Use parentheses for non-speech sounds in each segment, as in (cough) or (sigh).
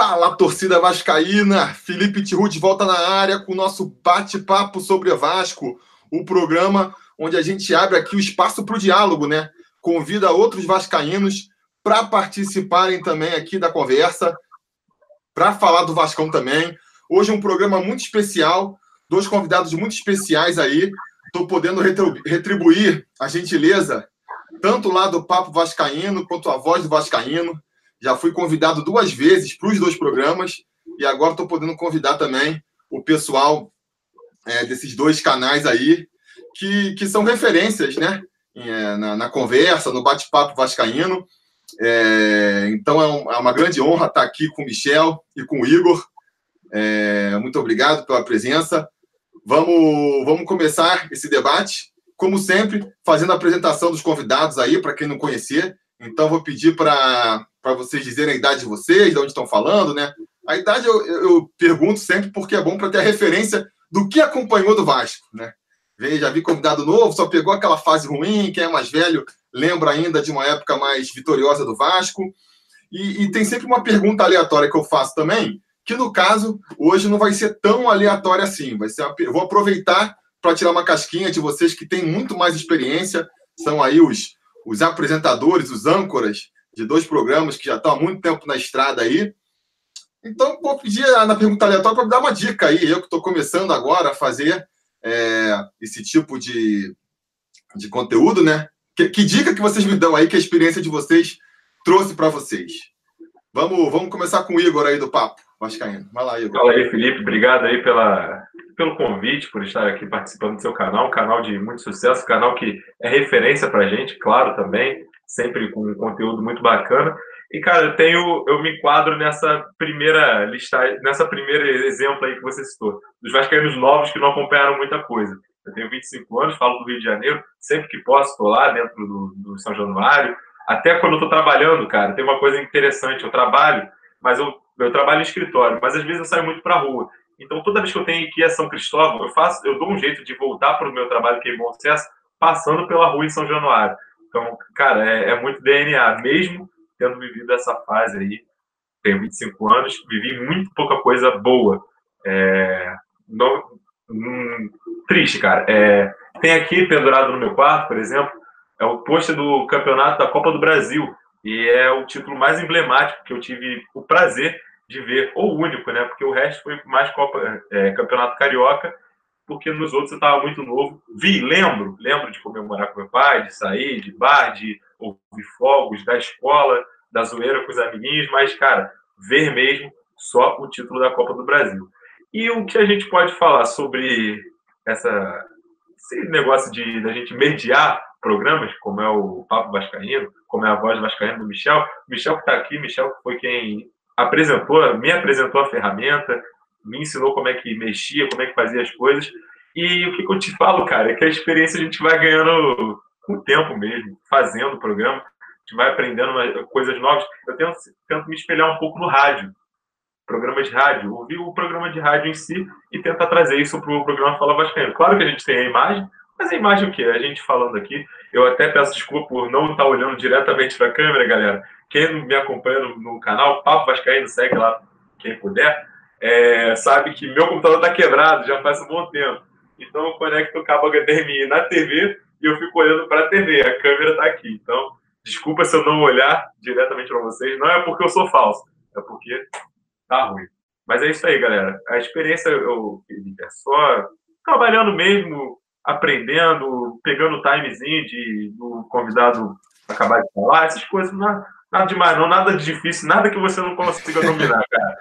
Fala, torcida vascaína! Felipe Tirut volta na área com o nosso bate-papo sobre Vasco, o programa onde a gente abre aqui o espaço para o diálogo, né? Convida outros vascaínos para participarem também aqui da conversa, para falar do Vascão também. Hoje é um programa muito especial, dois convidados muito especiais aí. Estou podendo retribuir a gentileza, tanto lá do Papo Vascaíno quanto a voz do Vascaíno. Já fui convidado duas vezes para os dois programas e agora estou podendo convidar também o pessoal é, desses dois canais aí, que, que são referências, né? É, na, na, conversa, no bate-papo vascaíno. É, então é, um, é, uma grande honra estar aqui com o Michel e com o Igor. É, muito obrigado pela presença. Vamos, vamos começar esse debate, como sempre, fazendo a apresentação dos convidados aí, para quem não conhecer. Então, vou pedir para vocês dizerem a idade de vocês, de onde estão falando, né? A idade eu, eu pergunto sempre porque é bom para ter a referência do que acompanhou do Vasco, né? Já vi convidado novo, só pegou aquela fase ruim, quem é mais velho lembra ainda de uma época mais vitoriosa do Vasco. E, e, tem sempre uma pergunta aleatória que eu faço também, que no caso, hoje não vai ser tão aleatória assim. Vai ser uma, vou aproveitar para tirar uma casquinha de vocês que têm muito mais experiência, são aí os, os apresentadores, os âncoras de dois programas que já estão há muito tempo na estrada aí. Então, vou pedir na pergunta aleatória para dar uma dica aí, eu que estou começando agora a fazer é, esse tipo de, de conteúdo, né? Que, que, dica que vocês me dão aí, que a experiência de vocês trouxe para vocês? Vamos, vamos começar com o Igor aí do Papo Vascaíno. Vai lá, Igor. Fala aí, Felipe. Obrigado aí pela, pelo convite, por estar aqui participando do seu canal, um canal de muito sucesso, canal que é referência para a gente, claro, também, sempre com um conteúdo muito bacana. E, cara, eu tenho, eu me enquadro nessa primeira lista, nessa primeira exemplo aí que você citou, dos vascaínos novos que não acompanharam muita coisa. Eu tenho 25 anos, falo do Rio de Janeiro, sempre que posso estou lá dentro do, do São Januário. Até quando eu estou trabalhando, cara, tem uma coisa interessante. Eu trabalho, mas eu, eu trabalho em escritório, mas às vezes eu saio muito para a rua. Então, toda vez que eu tenho que ir a São Cristóvão, eu faço, eu dou um jeito de voltar para o meu trabalho que é Bom Sucesso, passando pela rua em São Januário. Então, cara, é, é muito DNA. Mesmo tendo vivido essa fase aí, tenho 25 anos, vivi muito pouca coisa boa. É, não, hum, triste, cara. É, tem aqui pendurado no meu quarto, por exemplo, é o pôster do campeonato da Copa do Brasil. E é o título mais emblemático que eu tive o prazer de ver, ou único, né? Porque o resto foi mais Copa, é, Campeonato Carioca, porque nos outros eu estava muito novo. Vi, lembro, lembro de comemorar com meu pai, de sair, de bar, de ouvir fogos, da escola, da zoeira com os amiguinhos, mas, cara, ver mesmo só o título da Copa do Brasil. E o que a gente pode falar sobre essa, esse negócio de da gente mediar programas, como é o Papo Vascaíno, como é a voz Vascaíno do Michel. Michel que está aqui, Michel foi quem apresentou, me apresentou a ferramenta, me ensinou como é que mexia, como é que fazia as coisas. E o que, que eu te falo, cara, é que a experiência a gente vai ganhando com o tempo mesmo, fazendo o programa. A gente vai aprendendo coisas novas. Eu tento, tento me espelhar um pouco no rádio, programas de rádio, ouvir o programa de rádio em si e tentar trazer isso para o programa Fala Vascaíno. Claro que a gente tem a imagem, mas a imagem o quê? A gente falando aqui. Eu até peço desculpa por não estar olhando diretamente para a câmera, galera. Quem me acompanha no, no canal, Papo Vascaíno, segue lá quem puder, é, sabe que meu computador está quebrado já faz um bom tempo. Então eu conecto o cabo HDMI na TV e eu fico olhando para a TV. A câmera está aqui. Então, desculpa se eu não olhar diretamente para vocês. Não é porque eu sou falso, é porque tá ruim. Mas é isso aí, galera. A experiência eu, é só trabalhando mesmo, aprendendo, pegando o timezinho de do convidado acabar de falar, essas coisas, nada, nada demais, não, nada difícil, nada que você não consiga dominar, cara.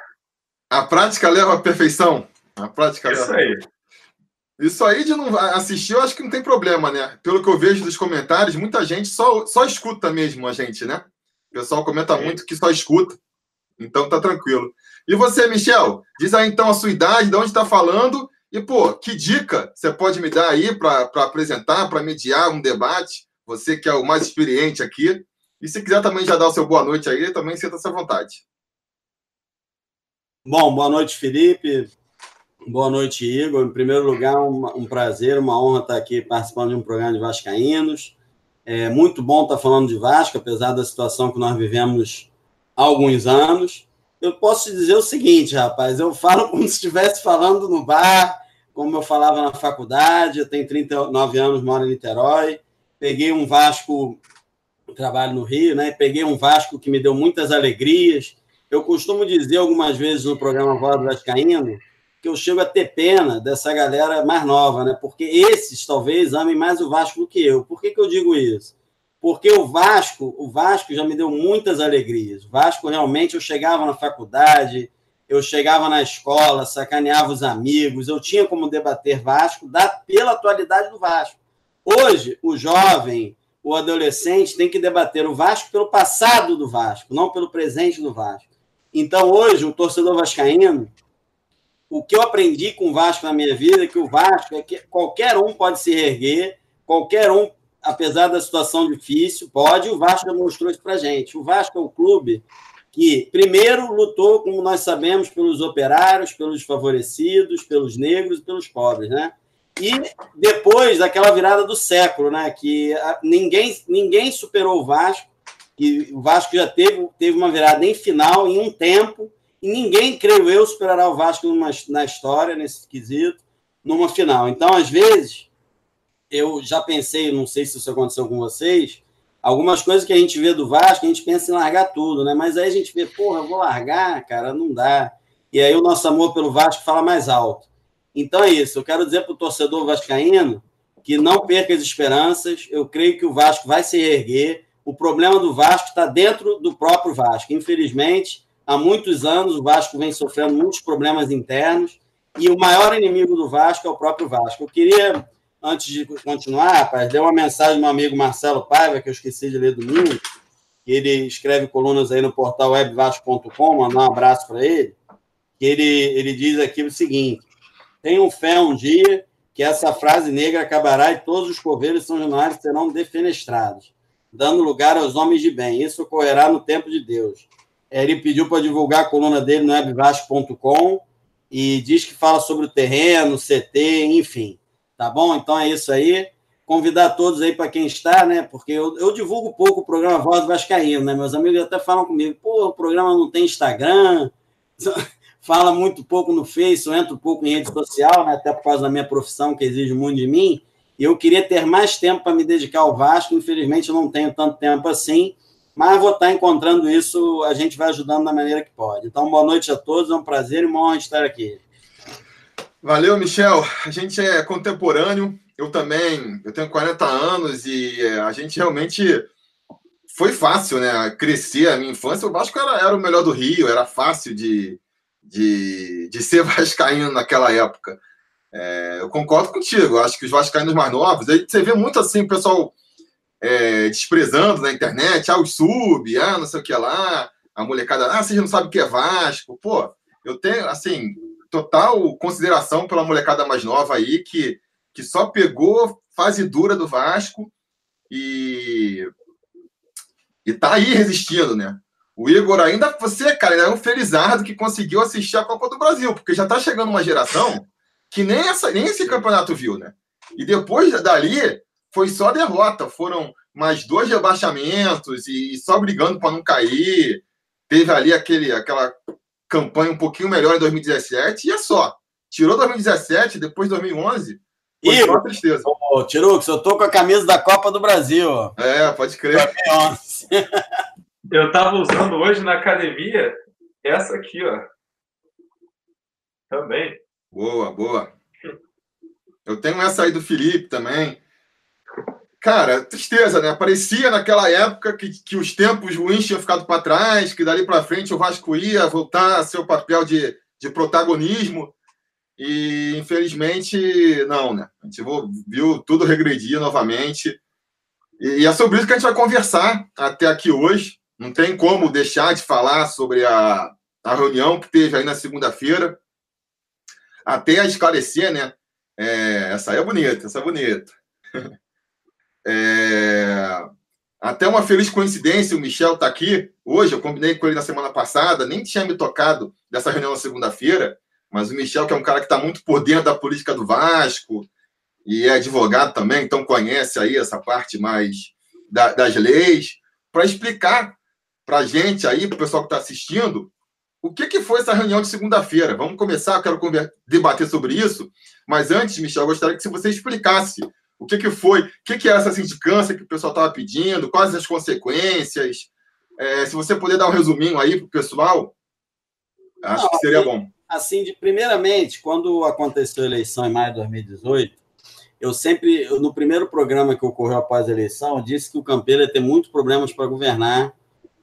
A prática leva à perfeição. A prática Isso leva. aí. Isso aí de não assistir, eu acho que não tem problema, né? Pelo que eu vejo dos comentários, muita gente só, só escuta mesmo a gente, né? O pessoal comenta muito que só escuta. Então tá tranquilo. E você, Michel? Diz aí então a sua idade, de onde está falando e, pô, que dica você pode me dar aí para apresentar, para mediar um debate? Você que é o mais experiente aqui. E se quiser também já dar o seu boa noite aí, também sinta-se à vontade. Bom, boa noite, Felipe. Boa noite, Igor. Em primeiro lugar, um, um prazer, uma honra estar aqui participando de um programa de Vascaínos. É muito bom estar falando de Vasco, apesar da situação que nós vivemos há alguns anos. eu posso te dizer o seguinte, rapaz, eu falo como se estivesse falando no bar, como eu falava na faculdade, eu tenho 39 anos, moro em Niterói, peguei um Vasco, trabalho no Rio, né? Peguei um Vasco que me deu muitas alegrias. Eu costumo dizer algumas vezes no programa Voz do Vascaíno que eu chego a ter pena dessa galera mais nova, né? Porque esses talvez amem mais o Vasco do que eu. Por que, que eu digo isso? Porque o Vasco, o Vasco já me deu muitas alegrias. O Vasco realmente eu chegava na faculdade, eu chegava na escola, sacaneava os amigos, eu tinha como debater Vasco da, pela atualidade do Vasco. Hoje, o jovem, o adolescente tem que debater o Vasco pelo passado do Vasco, não pelo presente do Vasco. Então, hoje, o torcedor vascaíno, o que eu aprendi com o Vasco na minha vida é que o Vasco é que qualquer um pode se erguer, qualquer um, apesar da situação difícil, pode. O Vasco demonstrou isso para gente. O Vasco é o clube que, primeiro, lutou, como nós sabemos, pelos operários, pelos favorecidos, pelos negros e pelos pobres, né? E depois daquela virada do século, né? Que ninguém, ninguém superou o Vasco, e o Vasco já teve, teve uma virada em final, em um tempo, e ninguém, creio eu, superará o Vasco numa, na história, nesse quesito, numa final. Então, às vezes, eu já pensei, não sei se isso aconteceu com vocês, algumas coisas que a gente vê do Vasco, a gente pensa em largar tudo, né? Mas aí a gente vê, porra, vou largar, cara, não dá. E aí o nosso amor pelo Vasco fala mais alto. Então é isso, eu quero dizer para o torcedor vascaíno que não perca as esperanças, eu creio que o Vasco vai se reerguer. O problema do Vasco está dentro do próprio Vasco. Infelizmente, há muitos anos o Vasco vem sofrendo muitos problemas internos e o maior inimigo do Vasco é o próprio Vasco. Eu queria antes de continuar, rapaz, deu uma mensagem do meu amigo Marcelo Paiva, que eu esqueci de ler domingo, que ele escreve colunas aí no portal webvasco.com, mandar um abraço para ele, que ele, ele diz aqui o seguinte, tenham fé um dia que essa frase negra acabará e todos os coveiros são jornais serão defenestrados, dando lugar aos homens de bem. Isso ocorrerá no tempo de Deus. Ele pediu para divulgar a coluna dele no webvasco.com e diz que fala sobre o terreno, CT, enfim. Tá bom? Então é isso aí. Convidar todos aí para quem está, né? Porque eu, eu divulgo pouco o programa Voz Vascaíno, né? Meus amigos até falam comigo, pô, o programa não tem Instagram, (laughs) fala muito pouco no Face, eu entro pouco em rede social, né? Até por causa da minha profissão, que exige muito de mim. Eu queria ter mais tempo para me dedicar ao Vasco, infelizmente eu não tenho tanto tempo assim, mas vou estar encontrando isso, a gente vai ajudando da maneira que pode. Então, boa noite a todos, é um prazer e uma honra estar aqui. Valeu, Michel. A gente é contemporâneo. Eu também, eu tenho 40 anos e é, a gente realmente foi fácil, né? Crescer a minha infância. O Vasco era, era o melhor do Rio, era fácil de, de, de ser (laughs) vascaíno naquela época. É, eu concordo contigo. Acho que os vascaínos mais novos, aí você vê muito assim o pessoal é, desprezando na internet, ah, sub, ah, não sei o que lá, a molecada, ah, vocês não sabem o que é Vasco. Pô, eu tenho, assim, total consideração pela molecada mais nova aí, que, que só pegou fase dura do Vasco e, e tá aí resistindo, né? O Igor ainda, você, cara, é um felizardo que conseguiu assistir a Copa do Brasil, porque já tá chegando uma geração que nem, essa, nem esse campeonato viu, né? E depois dali foi só derrota, foram mais dois rebaixamentos e só brigando para não cair. Teve ali aquele, aquela campanha um pouquinho melhor em 2017 e é só. Tirou 2017, depois 2011, foi Igor, só tristeza. Ô, Tirux, eu tô com a camisa da Copa do Brasil. É, pode crer. (laughs) Eu tava usando hoje na academia essa aqui, ó. Também. Boa, boa. Eu tenho essa aí do Felipe também. Cara, tristeza, né? Parecia naquela época que, que os tempos ruins tinham ficado para trás, que dali para frente o Vasco ia voltar a seu papel de, de protagonismo. E infelizmente, não, né? A gente viu tudo regredir novamente. E, é sobre isso que a gente vai conversar até aqui hoje. Não tem como deixar de falar sobre a, a reunião que teve aí na segunda-feira. Até a esclarecer, né? É, essa aí é bonita, essa é bonita. (laughs) É... Até uma feliz coincidência, o Michel está aqui hoje. Eu combinei com ele na semana passada, nem tinha me tocado dessa reunião na segunda-feira, mas o Michel, que é um cara que está muito por dentro da política do Vasco e é advogado também, então conhece aí essa parte mais da, das leis, para explicar para a gente aí, para o pessoal que está assistindo, o que, que foi essa reunião de segunda-feira? Vamos começar, eu quero debater sobre isso, mas antes, Michel, eu gostaria que você explicasse o que, que foi, o que, que é essa sindicância que o pessoal estava pedindo, quais as consequências. É, se você puder dar um resuminho aí para o pessoal, acho Não, que seria assim, bom. Assim, de, primeiramente, quando aconteceu a eleição em maio de 2018, eu sempre, no primeiro programa que ocorreu após a eleição, disse que o Campeiro ia ter muitos problemas para governar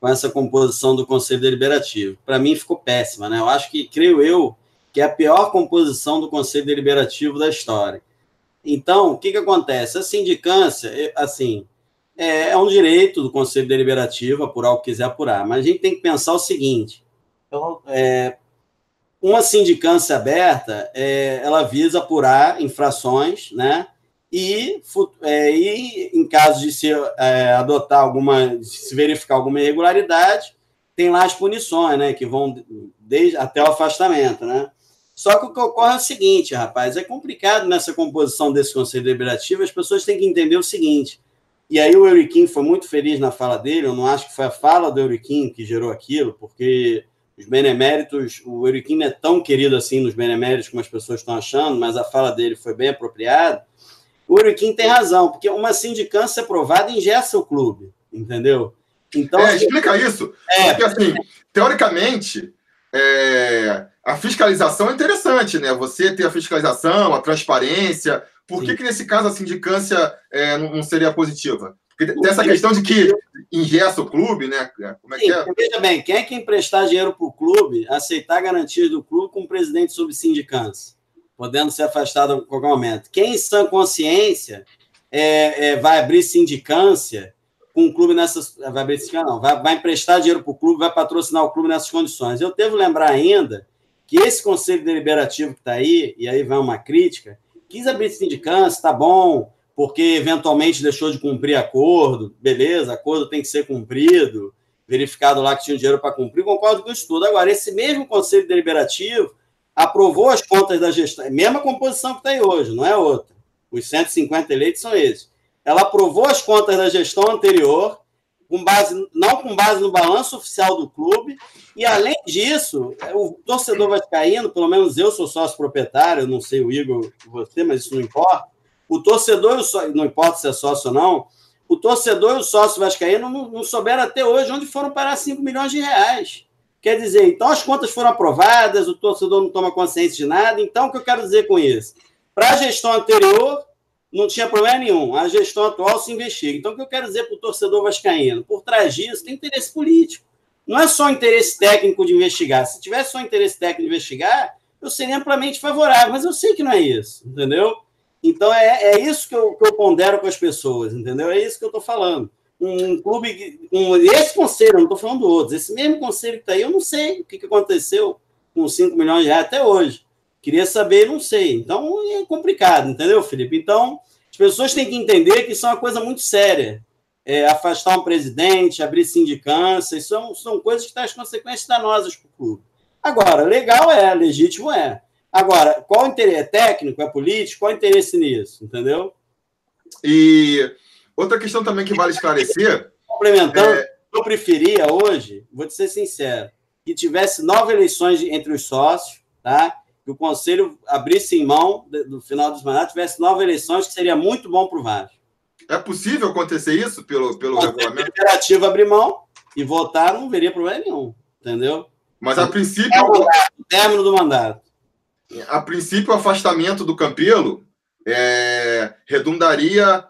com essa composição do Conselho Deliberativo. Para mim ficou péssima, né? Eu acho que, creio eu, que é a pior composição do Conselho Deliberativo da história. Então, o que, que acontece? A sindicância, assim, é, é um direito do Conselho Deliberativo apurar o que quiser apurar, mas a gente tem que pensar o seguinte: então, é, uma sindicância aberta, é, ela visa apurar infrações, né? E, é, e em caso de se é, adotar alguma, se verificar alguma irregularidade, tem lá as punições, né? Que vão desde até o afastamento, né? Só que o que ocorre é o seguinte, rapaz, é complicado nessa composição desse conselho deliberativo, as pessoas têm que entender o seguinte. E aí o Euriquim foi muito feliz na fala dele, eu não acho que foi a fala do Euriquim que gerou aquilo, porque os beneméritos, o Euriquim não é tão querido assim nos beneméritos como as pessoas estão achando, mas a fala dele foi bem apropriada. O Euriquim tem razão, porque uma sindicância aprovada ingessa o clube, entendeu? Então, é, explica isso. É, porque, assim, teoricamente, é, a fiscalização é interessante, né? Você ter a fiscalização, a transparência. Por que, que nesse caso, a sindicância é, não seria positiva? Porque tem essa questão de que ingessa o clube, né? Como é Sim, que é? Veja bem, quem é que emprestar dinheiro para o clube, aceitar garantias do clube com o presidente sob sindicância, podendo ser afastado a qualquer momento? Quem, em sã consciência, é, é, vai abrir sindicância com o clube nessas. Vai abrir não, vai, vai emprestar dinheiro para o clube, vai patrocinar o clube nessas condições. Eu devo lembrar ainda que esse conselho deliberativo que está aí, e aí vai uma crítica, quis abrir sindicância, está bom, porque eventualmente deixou de cumprir acordo, beleza, acordo tem que ser cumprido, verificado lá que tinha dinheiro para cumprir, concordo com isso tudo. Agora, esse mesmo Conselho Deliberativo aprovou as contas da gestão, mesma composição que aí hoje, não é outra. Os 150 eleitos são esses. Ela aprovou as contas da gestão anterior, com base, não com base no balanço oficial do clube, e além disso, o torcedor vascaíno, pelo menos eu sou sócio proprietário, não sei o Igor, você, mas isso não importa, o torcedor, não importa se é sócio ou não, o torcedor e o sócio vascaíno não, não souberam até hoje onde foram parar 5 milhões de reais. Quer dizer, então as contas foram aprovadas, o torcedor não toma consciência de nada. Então, o que eu quero dizer com isso? Para a gestão anterior, não tinha problema nenhum. A gestão atual se investiga. Então, o que eu quero dizer para o torcedor vascaíno? Por trás disso, tem interesse político. Não é só interesse técnico de investigar. Se tivesse só interesse técnico de investigar, eu seria amplamente favorável. Mas eu sei que não é isso, entendeu? Então é, é isso que eu, que eu pondero com as pessoas, entendeu? É isso que eu estou falando. Um clube, um, esse conselho, não estou falando do outros, esse mesmo conselho que está aí, eu não sei o que, que aconteceu com 5 milhões de reais até hoje. Queria saber, não sei. Então é complicado, entendeu, Felipe? Então as pessoas têm que entender que isso é uma coisa muito séria. É, afastar um presidente, abrir sindicância, isso são, são coisas que têm as consequências danosas para o clube. Agora, legal é, legítimo é. Agora, qual o interesse? É técnico? É político? Qual o interesse nisso? Entendeu? E outra questão também que vale esclarecer. Complementando, é... eu preferia hoje, vou te ser sincero, que tivesse nove eleições entre os sócios, tá? que o Conselho abrisse em mão do final dos mandatos, tivesse nove eleições, que seria muito bom para o Vasco. É possível acontecer isso pelo, pelo regulamento? Imperativo abrir mão e votar não veria problema nenhum, entendeu? Mas a princípio. É o término do mandato a princípio, o afastamento do Campelo é, redundaria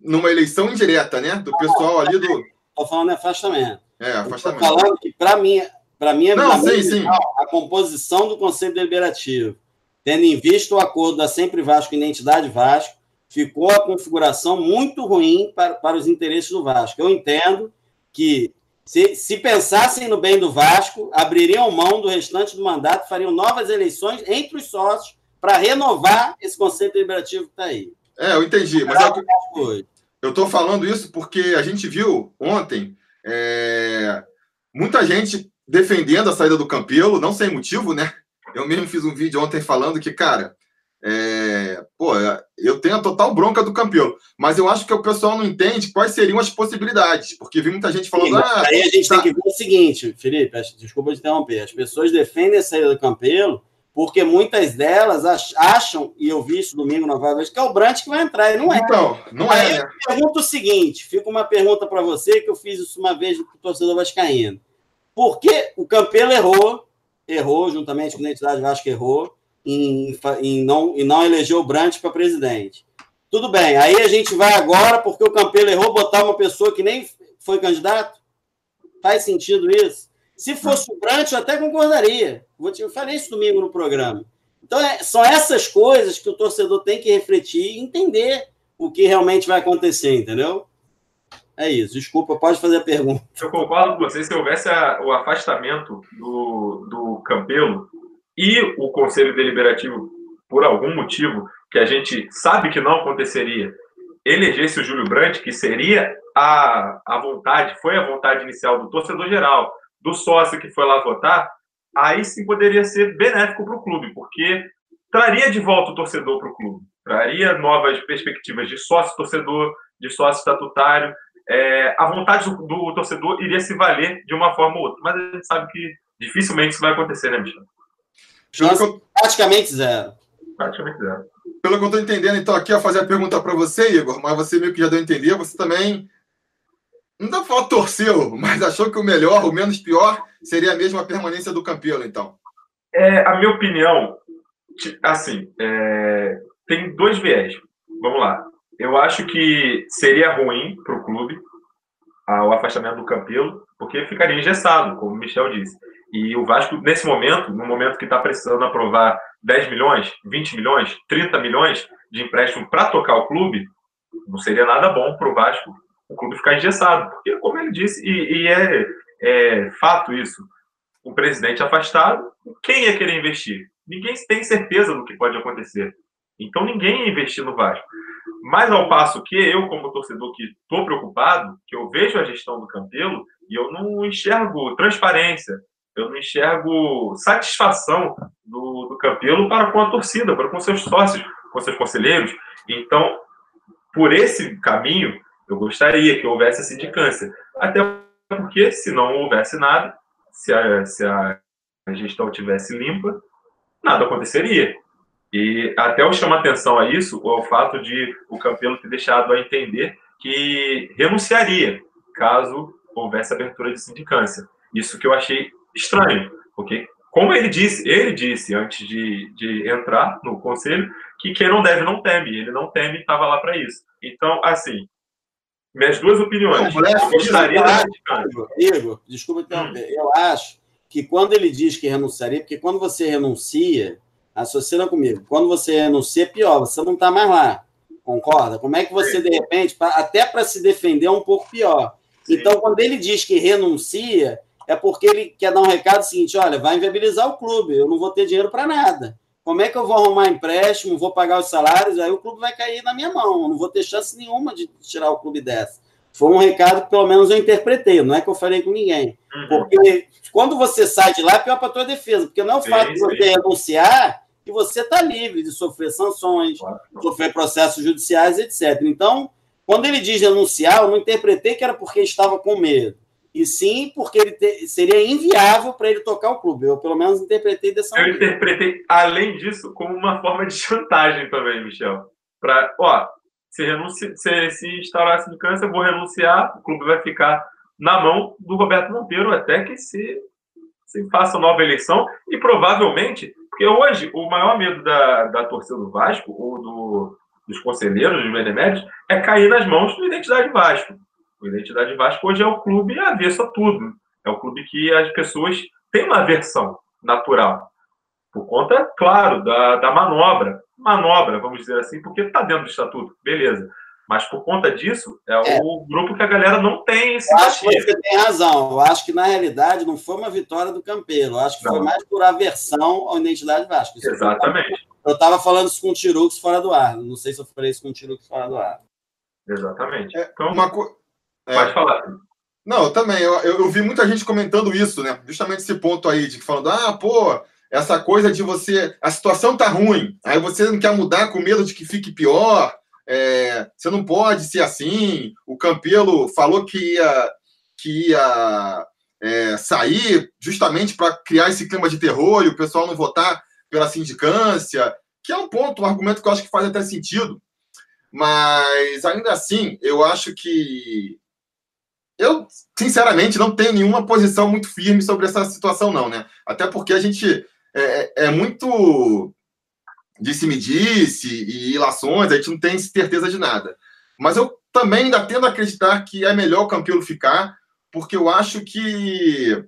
numa eleição indireta, né? Do pessoal ali do. Estou falando de afastamento. É, afastamento. Estou falando que, para mim, para mim, Não, sim, sim. a composição do Conselho Deliberativo, tendo em vista o acordo da Sempre Vasco e Identidade Vasco, ficou a configuração muito ruim para, para os interesses do Vasco. Eu entendo que se, se pensassem no bem do Vasco, abririam mão do restante do mandato, fariam novas eleições entre os sócios para renovar esse conceito deliberativo que está aí. É, eu entendi. Mas é eu estou falando isso porque a gente viu ontem é, muita gente defendendo a saída do Campelo, não sem motivo, né? Eu mesmo fiz um vídeo ontem falando que, cara, É, pô, eu tenho a total bronca do Campelo, mas eu acho que o pessoal não entende quais seriam as possibilidades, porque vi muita gente falando. Sim, ah, aí a gente tá... tem que ver o seguinte, Felipe, desculpa te interromper, as pessoas defendem a saída do Campelo porque muitas delas acham, e eu vi isso domingo na vez, que é o Brant que vai entrar, e não é. Então, não aí é. Eu pergunto o seguinte: fica uma pergunta para você, que eu fiz isso uma vez com o torcedor Vascaíno. Por que o Campelo errou, errou, juntamente com a identidade Vasco errou, em, em, não, em não eleger o Brant para presidente? Tudo bem, aí a gente vai agora, porque o Campelo errou, botar uma pessoa que nem foi candidato? Faz sentido isso? Se fosse o Brant, eu até concordaria. Eu falei isso domingo no programa. Então, é, são essas coisas que o torcedor tem que refletir e entender o que realmente vai acontecer, entendeu? É isso. Desculpa, pode fazer a pergunta. Eu concordo com você. Se houvesse a, o afastamento do, do Campelo e o Conselho Deliberativo, por algum motivo que a gente sabe que não aconteceria, elegesse o Júlio Brandt, que seria a, a vontade, foi a vontade inicial do torcedor geral, do sócio que foi lá votar, aí sim poderia ser benéfico para o clube, porque traria de volta o torcedor para o clube, traria novas perspectivas de sócio-torcedor, de sócio estatutário. É, a vontade do, do, torcedor iria se valer de uma forma ou outra, mas a gente sabe que dificilmente isso vai acontecer, né, Michel? Nossa, praticamente zero. Praticamente zero. Pelo que eu estou entendendo, então, aqui a fazer a pergunta para você, Igor, mas você meio que já deu a entender, você também não dá pra falar torceu, mas achou que o melhor, o menos pior, seria a mesma permanência do Campelo, então. É, a minha opinião, assim, é, tem dois viés. Vamos lá. Eu acho que seria ruim para o clube o afastamento do Campelo, porque ficaria engessado, como o Michel disse. E o Vasco, nesse momento, no momento que está precisando aprovar 10 milhões, 20 milhões, 30 milhões de empréstimo para tocar o clube, não seria nada bom para o Vasco o clube ficar engessado. Porque, como ele disse, e, e é, é, fato isso, o presidente afastado, quem ia querer investir? Ninguém tem certeza do que pode acontecer. Então ninguém ia investir no Vasco. Mas ao passo que eu, como torcedor que estou preocupado, que eu vejo a gestão do Campelo e eu não enxergo transparência, eu não enxergo satisfação do, do Campelo para com a torcida, para com seus sócios, com seus conselheiros. Então, por esse caminho, eu gostaria que houvesse a sindicância. Até porque, se não houvesse nada, se a, se a gestão tivesse limpa, nada aconteceria. E até eu chamo atenção a isso, o fato de o Campelo ter deixado a entender que renunciaria caso houvesse abertura de sindicância. Isso que eu achei estranho, porque, como ele disse, ele disse antes de, de entrar no conselho, que quem não deve não teme. Ele não teme, estava lá para isso. Então, assim, minhas duas opiniões. Não, eu gostaria da Igor, desculpa interromper. Hum. Eu acho que quando ele diz que renunciaria, porque quando você renuncia, associa comigo, quando você renuncia, é pior, você não está mais lá. Concorda? Como é que você, de repente, até para se defender, é um pouco pior. Sim. Então, quando ele diz que renuncia, é porque ele quer dar um recado seguinte: olha, vai inviabilizar o clube, eu não vou ter dinheiro para nada. Como é que eu vou arrumar empréstimo, vou pagar os salários, aí o clube vai cair na minha mão. Eu não vou ter chance nenhuma de tirar o clube dessa. Foi um recado que pelo menos eu interpretei, não é que eu falei com ninguém. Uhum. Porque quando você sai de lá, é pior para a tua defesa, porque não é o fato de você renunciar que você está livre de sofrer sanções, claro. sofrer processos judiciais, etc. Então, quando ele diz renunciar, eu não interpretei que era porque estava com medo e sim porque ele te, seria inviável para ele tocar o clube. Eu, pelo menos, interpretei dessa Eu maneira. interpretei, além disso, como uma forma de (laughs) chantagem também, Michel. Para, ó, se, renunci, se, se instaurasse de câncer, eu vou renunciar, o clube vai ficar na mão do Roberto Monteiro até que se, se faça nova eleição e provavelmente, porque hoje o maior medo da, da torcida do Vasco ou do, dos conselheiros, dos beneméritos, é cair nas mãos do Identidade Vasco. O Identidade Vasco hoje é o clube avesso a tudo. É o clube que as pessoas têm uma aversão natural. Por conta, claro, da, da manobra. Manobra, vamos dizer assim, porque está dentro do estatuto, beleza. Mas por conta disso, é, é, o grupo que a galera não tem Eu acho que você tem razão. Eu acho que, na realidade, não foi uma vitória do Campelo. Eu acho que não. foi mais por aversão à identidade Vasco. Isso Exatamente. Eu estava falando isso com o Tirux fora do ar. Não sei se eu falei isso com o Tirux fora do ar. Exatamente. É, então, uma, co é. Pode falar. Não, eu também. Eu, eu, vi muita gente comentando isso, né? Justamente esse ponto aí, de falando, ah, pô, essa coisa de você. A situação tá ruim, aí você não quer mudar com medo de que fique pior. É, você não pode ser assim. O Campelo falou que ia, que ia é, sair justamente para criar esse clima de terror e o pessoal não votar pela sindicância, que é um ponto, um argumento que eu acho que faz até sentido. Mas ainda assim, eu acho que eu, sinceramente, não tenho nenhuma posição muito firme sobre essa situação, não, né? Até porque a gente é, é muito disse-me-disse e ilações, a gente não tem certeza de nada. Mas eu também ainda tendo a acreditar que é melhor o Campilo ficar, porque eu acho que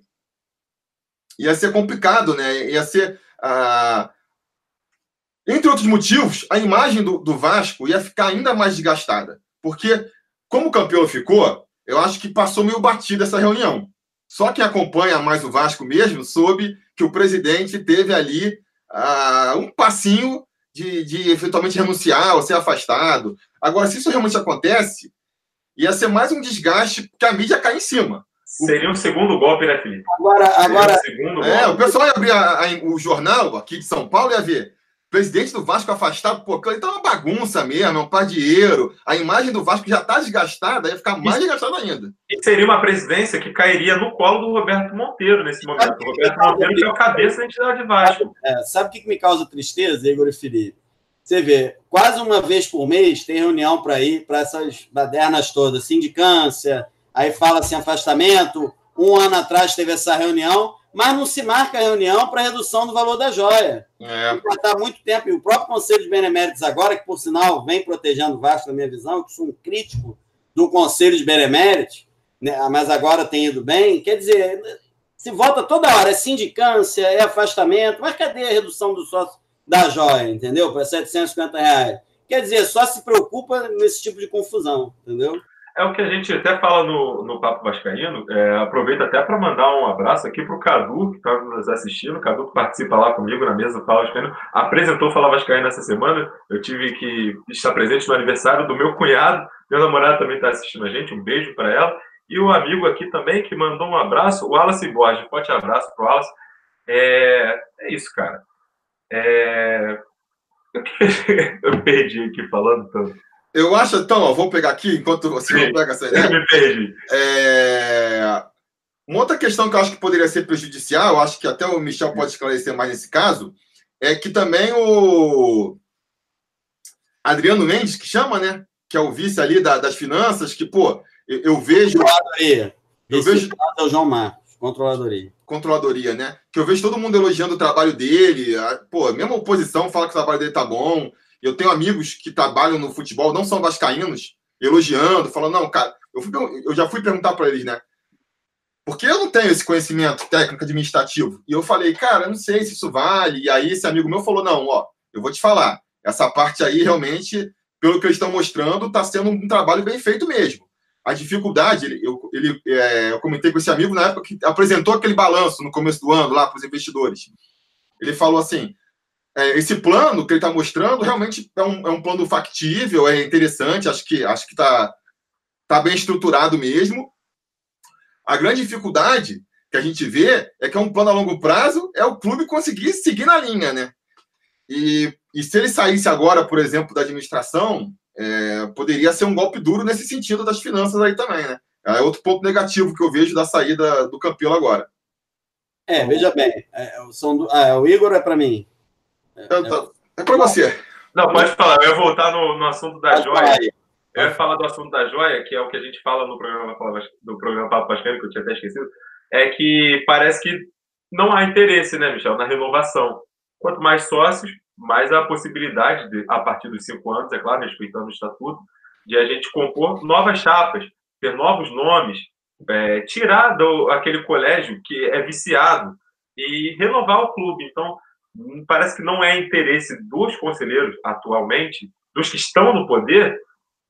ia ser complicado, né? Ia ser. Ah... Entre outros motivos, a imagem do, do Vasco ia ficar ainda mais desgastada. Porque, como o Campelo ficou, eu acho que passou meio batido essa reunião. Só quem acompanha mais o Vasco mesmo soube que o presidente teve ali uh, um passinho de, de eventualmente renunciar ou ser afastado. Agora, se isso realmente acontece, ia ser mais um desgaste que a mídia cai em cima. Seria um segundo golpe, né, Felipe? Agora, agora... Um é, o pessoal ia abrir a, a, o jornal aqui de São Paulo e ia ver presidente do Vasco afastado, pô, então é uma bagunça mesmo, é um par de euro. A imagem do Vasco já está desgastada, ia ficar mais desgastada ainda. E seria uma presidência que cairia no colo do Roberto Monteiro nesse momento. O Roberto Monteiro que é o cabeça da entidade Vasco. É, sabe o que me causa tristeza, Igor e Felipe? Você vê, quase uma vez por mês tem reunião para ir para essas badernas todas, sindicância, aí fala assim, afastamento. Um ano atrás teve essa reunião, mas não se marca a reunião para redução do valor da joia. É. Está há muito tempo, e o próprio Conselho de Beneméritos agora, que por sinal vem protegendo o Vasco, na minha visão, que sou um crítico do Conselho de Beneméritos, né, mas agora tem ido bem, quer dizer, se volta toda hora, é sindicância, é afastamento, mas cadê a redução do sócio da joia, entendeu? Para 750 reais. Quer dizer, só se preocupa nesse tipo de confusão, entendeu? É o que a gente até fala no, no Papo Vascaíno. É, aproveito até para mandar um abraço aqui para o Cadu, que está nos assistindo. O Cadu que participa lá comigo na mesa do Fala Vascaíno. Apresentou Fala Vascaíno essa semana. Eu tive que estar presente no aniversário do meu cunhado. Meu namorado também está assistindo a gente. Um beijo para ela. E o amigo aqui também que mandou um abraço, o Wallace Borges. Forte abraço para o Wallace. É, é isso, cara. É... (laughs) Eu perdi aqui falando tanto. Eu acho, então, ó, vou pegar aqui, enquanto você Sim, não pega essa ideia. me perdi. É... Uma outra questão que eu acho que poderia ser prejudicial, eu acho que até o Michel pode esclarecer mais nesse caso, é que também o Adriano Mendes, que chama, né? Que é o vice ali da, das finanças, que, pô, eu, eu vejo. Controladoria. Eu Esse vejo. É o João Marcos, controladoria. Controladoria, né? Que eu vejo todo mundo elogiando o trabalho dele. Pô, mesmo a oposição fala que o trabalho dele tá bom. Eu tenho amigos que trabalham no futebol, não são vascaínos, elogiando, falando, não, cara, eu, fui, eu já fui perguntar para eles, né? Porque eu não tenho esse conhecimento técnico administrativo. E eu falei, cara, não sei se isso vale. E aí esse amigo meu falou, não, ó, eu vou te falar, essa parte aí realmente, pelo que eles estão mostrando, está sendo um trabalho bem feito mesmo. A dificuldade, ele, eu, ele, é, eu comentei com esse amigo na época que apresentou aquele balanço no começo do ano lá para os investidores. Ele falou assim: é, esse plano que ele está mostrando realmente é um, é um plano factível, é interessante, acho que acho que está tá bem estruturado mesmo. A grande dificuldade que a gente vê é que é um plano a longo prazo, é o clube conseguir seguir na linha, né? E, e se ele saísse agora, por exemplo, da administração, é, poderia ser um golpe duro nesse sentido das finanças aí também, né? É outro ponto negativo que eu vejo da saída do Campelo agora. É, veja bem, é, são ah, o Igor é para mim. É, é para você. Não, pode falar. Eu ia voltar no, no assunto da pode joia. Eu ia falar do assunto da joia, que é o que a gente fala no programa do programa Papo Pascal, que eu tinha até esquecido. É que parece que não há interesse, né, Michel, na renovação. Quanto mais sócios, mais a possibilidade, de, a partir dos cinco anos, é claro, respeitando o estatuto, de a gente compor novas chapas, ter novos nomes, é, tirar do, aquele colégio que é viciado e renovar o clube. Então, parece que não é interesse dos conselheiros atualmente, dos que estão no poder,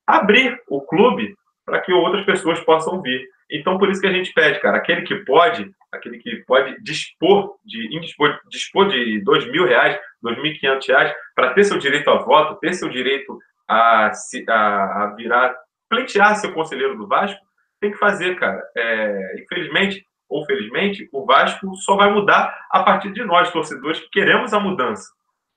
abrir o clube para que outras pessoas possam vir. Então, por isso que a gente pede, cara, aquele que pode, aquele que pode dispor de, indispor, dispor de dois mil reais, dois mil e quinhentos reais, para ter seu direito a voto, ter seu direito a, a, a virar, pleitear ser conselheiro do Vasco, tem que fazer, cara. É, infelizmente, ou felizmente, o Vasco só vai mudar a partir de nós, torcedores, que queremos a mudança.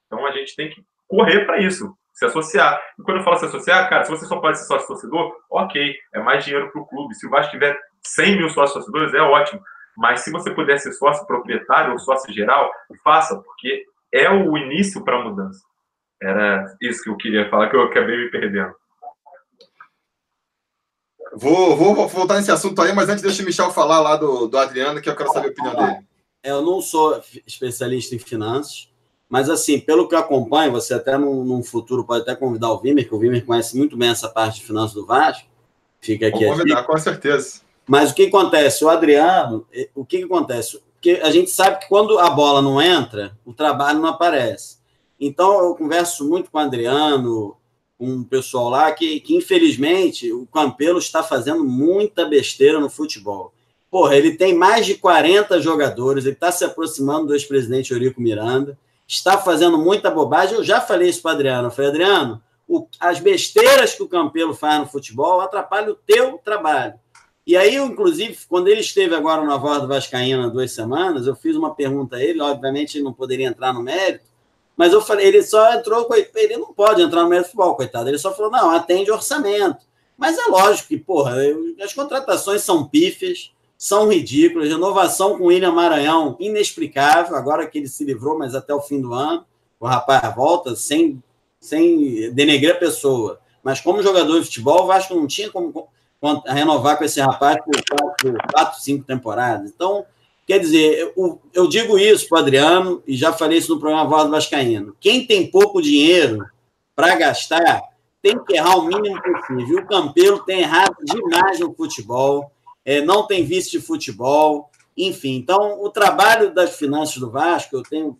Então a gente tem que correr para isso, se associar. E quando eu falo se associar, cara, se você só pode ser sócio torcedor, ok, é mais dinheiro para o clube. Se o Vasco tiver 100 mil sócios torcedores, é ótimo. Mas se você puder ser sócio proprietário ou sócio geral, faça, porque é o início para a mudança. Era isso que eu queria falar, que eu acabei me perdendo. Vou, vou voltar nesse assunto aí, mas antes deixa o Michel falar lá do, do Adriano, que eu quero saber a opinião dele. Eu não sou especialista em finanças, mas assim, pelo que eu acompanho, você até num, num futuro pode até convidar o Vimer, que o Vimer conhece muito bem essa parte de finanças do Vasco. Fica aqui. Vou convidar, com certeza. Mas o que acontece? O Adriano, o que acontece? Porque a gente sabe que quando a bola não entra, o trabalho não aparece. Então, eu converso muito com o Adriano, o pessoal lá, que, que infelizmente o Campelo está fazendo muita besteira no futebol. Porra, ele tem mais de 40 jogadores, ele está se aproximando do ex-presidente Eurico Miranda, está fazendo muita bobagem. Eu já falei isso para o Adriano. Eu falei, Adriano, o, as besteiras que o Campelo faz no futebol atrapalham o teu trabalho. E aí, inclusive, quando ele esteve agora na Voz do Vascaína duas semanas, eu fiz uma pergunta a ele, obviamente ele não poderia entrar no mérito, mas eu falei, ele só entrou, ele não pode entrar no mérito futebol, coitado. Ele só falou, não, atende orçamento. Mas é lógico que, porra, as contratações são pífias, são ridículas. Renovação com o William Maranhão, inexplicável, agora que ele se livrou, mas até o fim do ano. O rapaz volta sem, sem denegrir a pessoa. Mas como jogador de futebol, o Vasco não tinha como renovar com esse rapaz por quatro, quatro cinco temporadas. Então, Quer dizer, eu, eu digo isso para Adriano, e já falei isso no programa Voz do Vascaíno. Quem tem pouco dinheiro para gastar tem que errar o mínimo possível. O Campelo tem errado demais no futebol, é, não tem visto de futebol, enfim. Então, o trabalho das finanças do Vasco, eu tenho,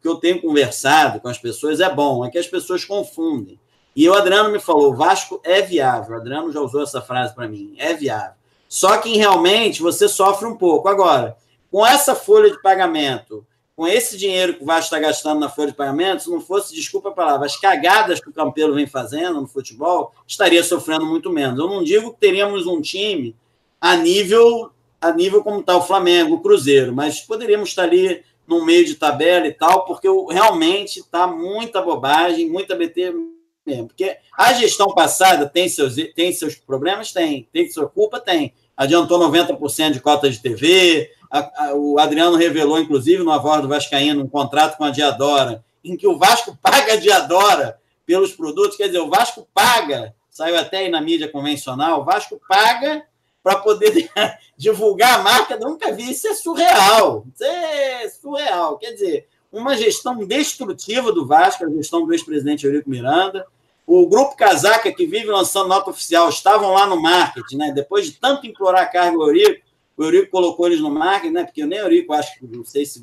que eu tenho conversado com as pessoas, é bom, é que as pessoas confundem. E o Adriano me falou: o Vasco é viável. O Adriano já usou essa frase para mim: é viável. Só que realmente você sofre um pouco. Agora, com essa folha de pagamento, com esse dinheiro que o Vasco está gastando na folha de pagamento, se não fosse, desculpa a palavra, as cagadas que o Campelo vem fazendo no futebol, estaria sofrendo muito menos. Eu não digo que teríamos um time a nível, a nível como está o Flamengo, o Cruzeiro, mas poderíamos estar ali no meio de tabela e tal, porque realmente está muita bobagem, muita BT mesmo. Porque a gestão passada tem seus, tem seus problemas? Tem. Tem sua culpa? Tem. Adiantou 90% de cota de TV, a, a, o Adriano revelou, inclusive, no Voz do Vascaíno, um contrato com a Diadora, em que o Vasco (laughs) paga a Diadora pelos produtos, quer dizer, o Vasco paga, saiu até aí na mídia convencional, o Vasco paga para poder (laughs) divulgar a marca, nunca vi, isso é surreal, isso é surreal, quer dizer, uma gestão destrutiva do Vasco, a gestão do ex-presidente Eurico Miranda, o grupo Casaca, que vive lançando nota oficial, estavam lá no marketing, né? depois de tanto implorar a carga Eurico, o Eurico colocou eles no marketing, né? Porque nem Eurico acho que não sei se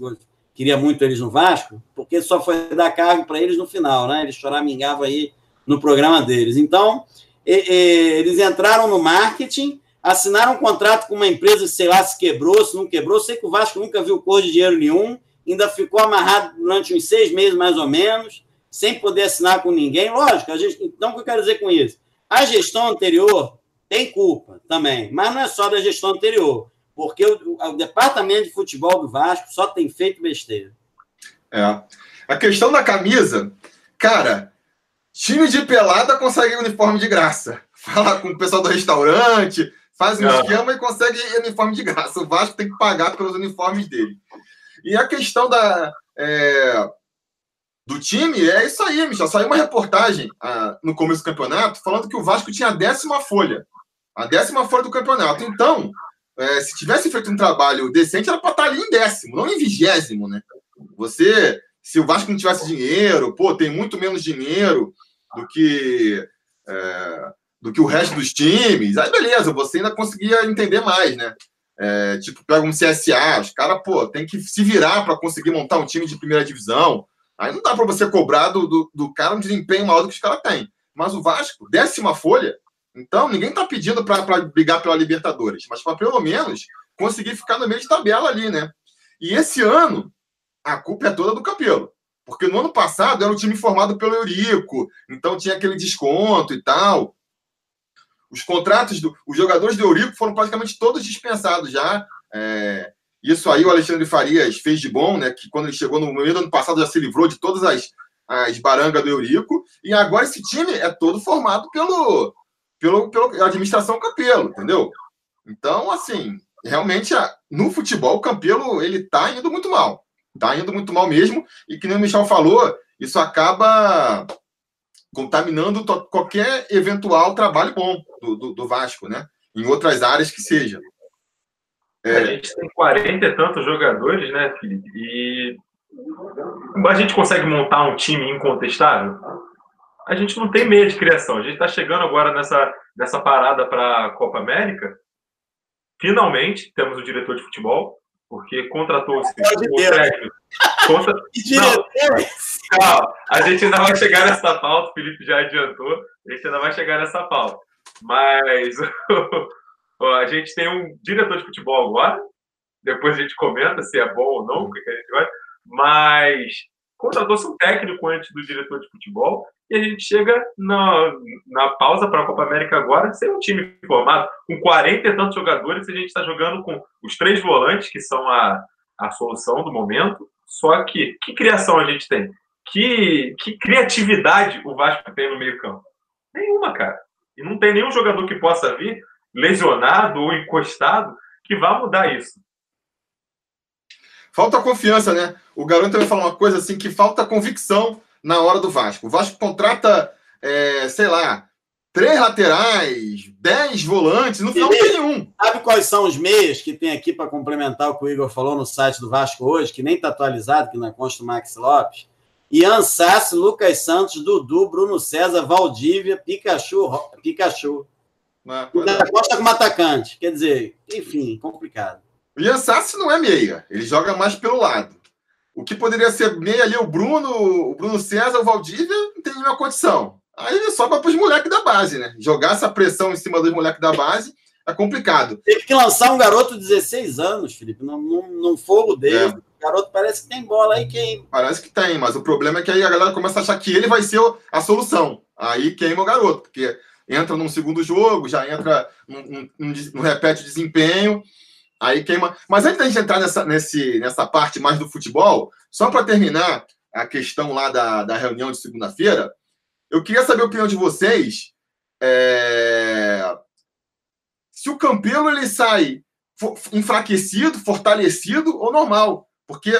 queria muito eles no Vasco, porque só foi dar cargo para eles no final, né? Eles choramingavam aí no programa deles. Então, e, e, eles entraram no marketing, assinaram um contrato com uma empresa, sei lá se quebrou, se não quebrou. Sei que o Vasco nunca viu cor de dinheiro nenhum, ainda ficou amarrado durante uns seis meses mais ou menos, sem poder assinar com ninguém. Lógico, a gente, então o que eu quero dizer com isso? A gestão anterior tem culpa também, mas não é só da gestão anterior porque o, o, departamento de futebol do Vasco só tem feito besteira. É. A questão da camisa, cara, time de pelada consegue uniforme de graça. (laughs) Fala com o pessoal do restaurante, faz um é. esquema e consegue uniforme de graça. O Vasco tem que pagar pelos uniformes dele. E a questão da, é, do time é isso aí, Michel. Saiu uma reportagem ah, no começo do campeonato falando que o Vasco tinha a décima folha. A décima folha do campeonato. Então, é, se tivesse feito um trabalho decente, era para estar tá ali em décimo, não em vigésimo, né? Você, se o Vasco não tivesse dinheiro, pô, tem muito menos dinheiro do que é, do que o resto dos times, aí beleza, você ainda conseguia entender mais, né? É, tipo, pega um CSA, os caras, pô, tem que se virar para conseguir montar um time de primeira divisão. Aí não dá para você cobrar do, do, do, cara um desempenho maior do que os caras têm. Mas o Vasco, décima folha, então, ninguém está pedindo para brigar pela Libertadores, mas para pelo menos conseguir ficar no meio de tabela ali, né? E esse ano, a culpa é toda do Capelo. Porque no ano passado era um time formado pelo Eurico, então tinha aquele desconto e tal. Os contratos, do, os jogadores do Eurico foram praticamente todos dispensados já. É, isso aí o Alexandre Farias fez de bom, né? Que quando ele chegou no meio do ano passado já se livrou de todas as, as barangas do Eurico. E agora esse time é todo formado pelo, pelo, pela administração Campelo, entendeu? Então, assim, realmente no futebol o Campelo ele tá indo muito mal. Tá indo muito mal mesmo. E que nem o Michel falou, isso acaba contaminando qualquer eventual trabalho bom do, do, do Vasco, né? Em outras áreas que seja. É. A gente tem 40 e tantos jogadores, né, Felipe? E a gente consegue montar um time incontestável? A gente não tem meio de criação. A gente está chegando agora nessa, nessa parada para a Copa América. Finalmente temos o diretor de futebol, porque contratou-se o técnico. Contra... (laughs) Não, calma, a gente ainda vai chegar nessa pauta, o Felipe já adiantou, a gente ainda vai chegar nessa pauta. Mas (laughs) a gente tem um diretor de futebol agora, depois a gente comenta se é bom ou não, o que a gente vai, mas contratou-se um técnico antes do diretor de futebol e a gente chega na, na pausa para a Copa América agora sem um time formado, com 40 e tantos jogadores, a gente está jogando com os três volantes, que são a, a solução do momento, só que que criação a gente tem? Que, que criatividade o Vasco tem no meio campo? Nenhuma, cara. E não tem nenhum jogador que possa vir lesionado ou encostado que vá mudar isso. Falta confiança, né? O garoto também falou uma coisa assim, que falta convicção na hora do Vasco. O Vasco contrata, é, sei lá, três laterais, dez volantes, no final não tem nenhum. Sabe quais são os meias que tem aqui para complementar o que o Igor falou no site do Vasco hoje, que nem está atualizado, que não consta o Max Lopes? Ian Sassi, Lucas Santos, Dudu, Bruno César, Valdívia, Pikachu, Pikachu. Né? Ainda gosta como atacante. Quer dizer, enfim, complicado. O Ian Sassi não é meia, ele joga mais pelo lado. O que poderia ser meia ali, o Bruno, o Bruno César, o Valdívia, não tem nenhuma condição. Aí sobra para os moleques da base, né? Jogar essa pressão em cima dos moleques da base é complicado. Teve que lançar um garoto de 16 anos, Felipe, num, num fogo dele. É. O garoto parece que tem bola aí queima. Parece que tem, mas o problema é que aí a galera começa a achar que ele vai ser a solução. Aí queima o garoto, porque entra num segundo jogo, já entra, não repete desempenho, aí queima. Mas antes da gente entrar nessa, nesse, nessa parte mais do futebol, só para terminar a questão lá da, da reunião de segunda-feira, eu queria saber a opinião de vocês. É... Se o Campelo ele sai enfraquecido, fortalecido ou normal, porque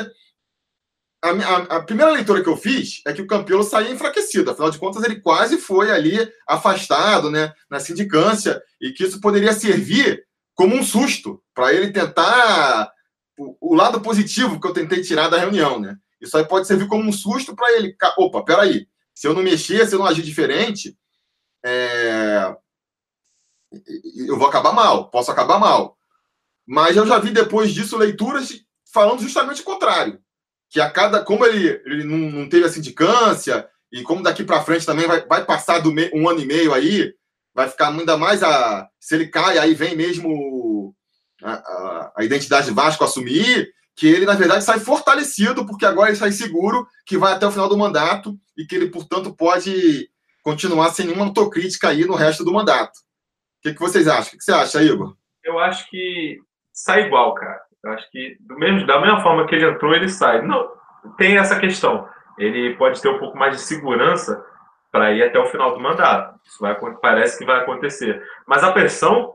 a, a, a, primeira leitura que eu fiz é que o Campelo saía enfraquecido. Afinal de contas, ele quase foi ali afastado né, na sindicância e que isso poderia servir como um susto para ele tentar o, o, lado positivo que eu tentei tirar da reunião. Né? Isso aí pode servir como um susto para ele. Opa, peraí. Se eu não mexer, se eu não agir diferente, é... eu vou acabar mal, posso acabar mal. Mas eu já vi depois disso leituras falando justamente o contrário que a cada. Como ele, ele não, não teve a sindicância, e como daqui para frente também vai, vai passar do me, um ano e meio aí, vai ficar ainda mais a. Se ele cai, aí vem mesmo a, a, a identidade Vasco assumir, que ele, na verdade, sai fortalecido, porque agora ele sai seguro que vai até o final do mandato e que ele, portanto, pode continuar sem nenhuma autocrítica aí no resto do mandato. O que, que vocês acham? O que você acha, Igor? Eu acho que sai igual, cara. Eu acho que do mesmo, da mesma forma que ele entrou, ele sai. Não, tem essa questão. Ele pode ter um pouco mais de segurança para ir até o final do mandato. Isso vai, parece que vai acontecer. Mas a pressão,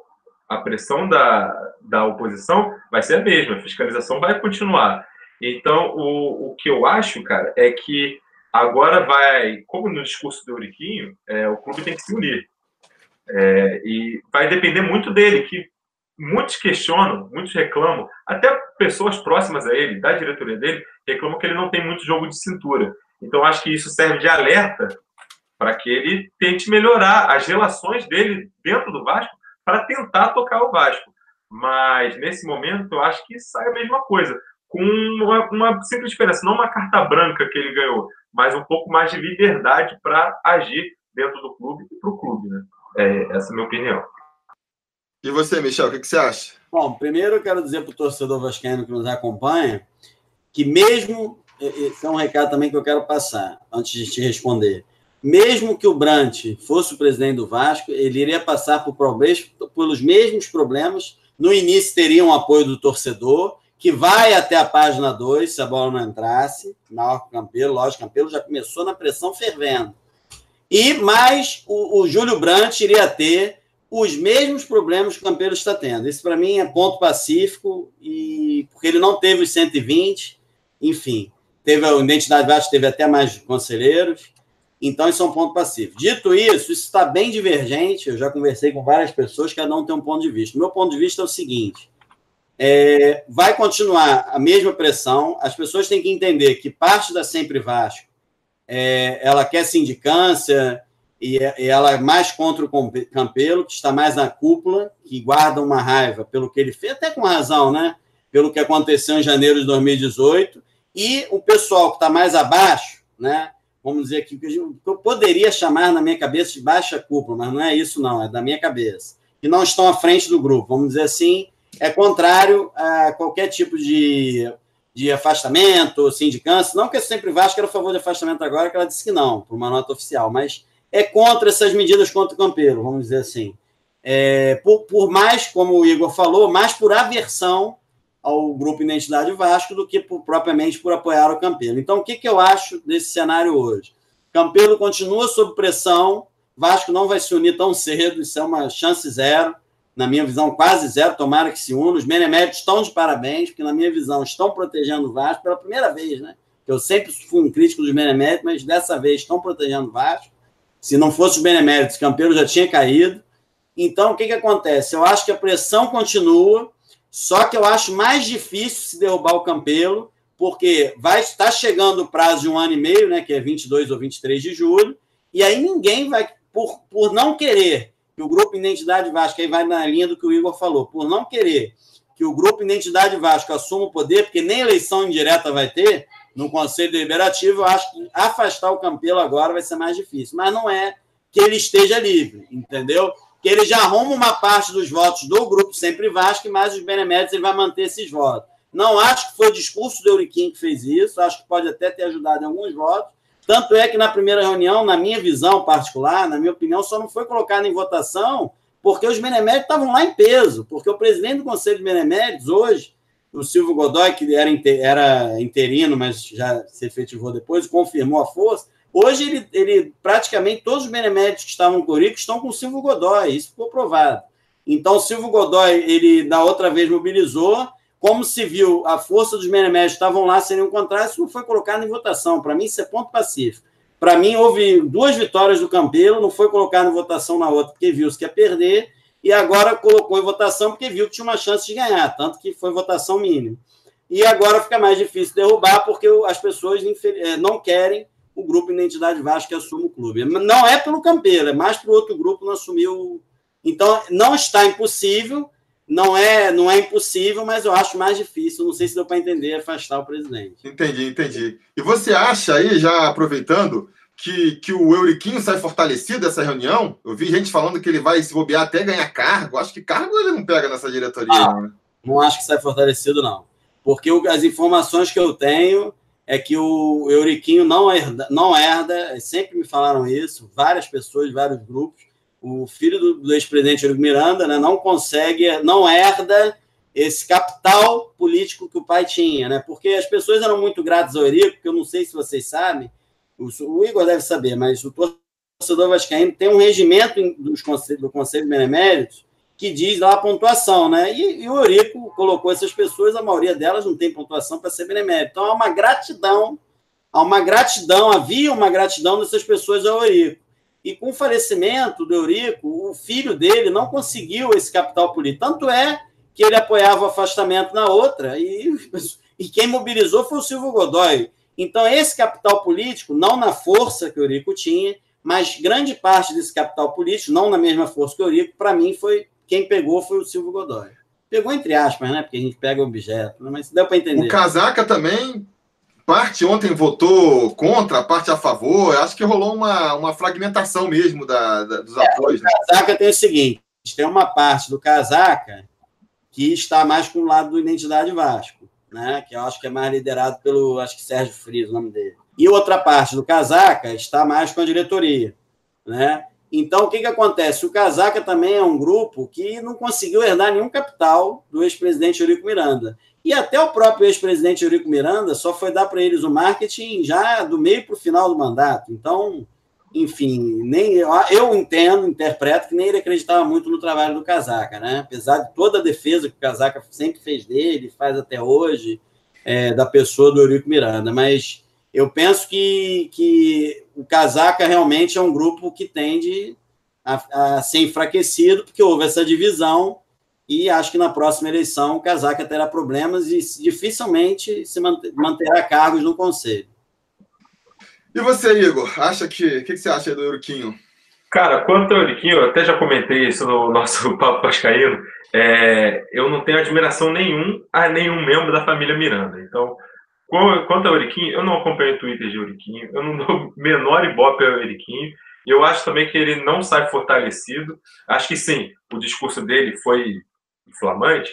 a pressão da, da oposição vai ser a mesma. A fiscalização vai continuar. Então, o, o que eu acho, cara, é que agora vai, como no discurso do Euriquinho, é, o clube tem que se unir. É, e vai depender muito dele, que muitos questionam, muitos reclamam, até pessoas próximas a ele, da diretoria dele, reclamam que ele não tem muito jogo de cintura. Então, acho que isso serve de alerta para que ele tente melhorar as relações dele dentro do Vasco para tentar tocar o Vasco. Mas, nesse momento, eu acho que sai a mesma coisa, com uma, uma simples diferença, não uma carta branca que ele ganhou, mas um pouco mais de liberdade para agir dentro do clube e para o clube. Né? É, essa é a minha opinião. E você, Michel, o que, que você acha? Bom, primeiro eu quero dizer para o torcedor vascaíno que nos acompanha que mesmo, esse é um recado também que eu quero passar, antes de te responder, mesmo que o Brant fosse o presidente do Vasco, ele iria passar por problemas, pelos mesmos problemas No início teria um apoio do torcedor, que vai até a página 2, se a bola não entrasse, na hora Campelo, lógico, Campelo já começou na pressão fervendo. E mais o, o Júlio Brandt iria ter os mesmos problemas que o Campelo está tendo. Isso, para mim, é ponto pacífico, e porque ele não teve os 120, enfim, teve a Identidade Vasco, teve até mais conselheiros, então isso é um ponto pacífico. Dito isso, isso está bem divergente, eu já conversei com várias pessoas, cada um tem um ponto de vista. O meu ponto de vista é o seguinte, é, vai continuar a mesma pressão. As pessoas têm que entender que parte da Sempre Vasco é, ela quer sindicância e, e ela é mais contra o Campelo, que está mais na cúpula, que guarda uma raiva pelo que ele fez, até com razão, né? Pelo que aconteceu em janeiro de 2018. E o pessoal que está mais abaixo, né? Vamos dizer aqui, que eu poderia chamar na minha cabeça de baixa cúpula, mas não é isso, não, é da minha cabeça. Que não estão à frente do grupo, vamos dizer assim, é contrário a qualquer tipo de, de afastamento, sindicância. Não que eu sempre Vasco era a favor de afastamento agora, que ela disse que não, por uma nota oficial, mas é contra essas medidas contra o Campeiro, vamos dizer assim. É, por, por mais, como o Igor falou, mais por aversão ao grupo Identidade Vasco do que por, propriamente por apoiar o Campelo. Então, o que, que eu acho desse cenário hoje? Campelo continua sob pressão, Vasco não vai se unir tão cedo, isso é uma chance zero na minha visão, quase zero, tomara que se una. Os beneméritos estão de parabéns, porque, na minha visão, estão protegendo o Vasco pela primeira vez, né? Eu sempre fui um crítico dos beneméritos, mas dessa vez estão protegendo o Vasco. Se não fosse os beneméritos, o Campeiro já tinha caído. Então, o que, que acontece? Eu acho que a pressão continua, só que eu acho mais difícil se derrubar o Campelo, porque vai estar chegando o prazo de um ano e meio, né, que é 22 ou 23 de julho, e aí ninguém vai, por, por não querer que o Grupo Identidade Vasco, aí vai na linha do que o Igor falou, por não querer que o Grupo Identidade Vasco assuma o poder, porque nem eleição indireta vai ter no Conselho Deliberativo, eu acho que afastar o Campelo agora vai ser mais difícil. Mas não é que ele esteja livre, entendeu? Que ele já arruma uma parte dos votos do Grupo Sempre Vasco mais os beneméritos ele vai manter esses votos. Não acho que foi o discurso do Euriquim que fez isso, acho que pode até ter ajudado em alguns votos, tanto é que na primeira reunião, na minha visão particular, na minha opinião, só não foi colocado em votação porque os beneméritos estavam lá em peso, porque o presidente do Conselho de Beneméritos, hoje, o Silvio Godoy, que era, era interino, mas já se efetivou depois, confirmou a força. Hoje, ele, ele praticamente todos os beneméritos que estavam com o Rico estão com o Silvio Godoy, isso ficou provado. Então, o Silvio Godoy, ele da outra vez mobilizou, como se viu, a força dos beneméritos estavam lá, seriam contrários, isso não foi colocado em votação. Para mim, isso é ponto pacífico. Para mim, houve duas vitórias do Campelo, não foi colocado em votação na outra, porque viu que ia perder, e agora colocou em votação porque viu que tinha uma chance de ganhar, tanto que foi votação mínima. E agora fica mais difícil derrubar, porque as pessoas eh, não querem o grupo Identidade Vasco que assume o clube. Não é pelo Campelo, é mais para o outro grupo não assumir o. Então, não está impossível, não é, não é impossível, mas eu acho mais difícil. Não sei se deu para entender afastar o presidente. Entendi, entendi. E você acha aí, já aproveitando, que, que o Euriquinho sai fortalecido dessa reunião? Eu vi gente falando que ele vai se bobear até ganhar cargo. Acho que cargo ele não pega nessa diretoria. Ah, não, não acho que sai fortalecido, não. Porque as informações que eu tenho é que o Euriquinho não herda, não herda, sempre me falaram isso, várias pessoas, vários grupos, o filho do, do ex-presidente Eurico Miranda né, não consegue, não herda esse capital político que o pai tinha, né? Porque as pessoas eram muito gratas ao Eurico, porque eu não sei se vocês sabem, o, o Igor deve saber, mas o torcedor vascaíno tem um regimento dos conselho, do Conselho de que diz lá a pontuação, né? E, e, o Eurico colocou essas pessoas, a maioria delas não tem pontuação para ser benemérito. Então há uma gratidão, há uma gratidão, havia uma gratidão dessas pessoas ao Eurico. E com o falecimento do Eurico, o filho dele não conseguiu esse capital político. Tanto é que ele apoiava o afastamento na outra, e, (laughs) e quem mobilizou foi o Silvio Godoy. Então, esse capital político, não na força que o Eurico tinha, mas grande parte desse capital político, não na mesma força que o Eurico, para mim, foi quem pegou foi o Silvio Godoy. Pegou entre aspas, né? Porque a gente pega o objeto, mas deu para entender. O Casaca também parte ontem votou contra, parte a favor. Acho que rolou uma, uma fragmentação mesmo da, da dos é, apoios. O né? Casaca tem o seguinte: tem uma parte do Casaca que está mais com o lado do Identidade Vasco, né? Que eu acho que é mais liderado pelo, acho que Sérgio Frias, o nome dele. E outra parte do Casaca está mais com a diretoria, né? Então, o que, que acontece? O Casaca também é um grupo que não conseguiu herdar nenhum capital do ex-presidente Eurico Miranda. E até o próprio ex-presidente Eurico Miranda só foi dar para eles o marketing já do meio para o final do mandato. Então, enfim, nem eu, entendo, interpreto que nem ele acreditava muito no trabalho do Casaca, né? Apesar de toda a defesa que o Casaca sempre fez dele, faz até hoje, é, da pessoa do Eurico Miranda. Mas eu penso que, que o Casaca realmente é um grupo que tende a, a ser enfraquecido, porque houve essa divisão e acho que na próxima eleição o Casaca terá problemas e dificilmente se manterá cargos no Conselho. E você, Igor, acha que. O que, que, você acha do Euriquinho? Cara, quanto ao Euriquinho, eu até já comentei isso no (laughs) nosso Papo Pascaíno, é, eu não tenho admiração nenhum a nenhum membro da família Miranda. Então, quanto ao Euriquinho, eu não acompanho o Twitter de Euriquinho, eu não dou (laughs) menor ibope ao Euriquinho. Eu acho também que ele não sai fortalecido. Acho que sim, o discurso dele foi inflamante,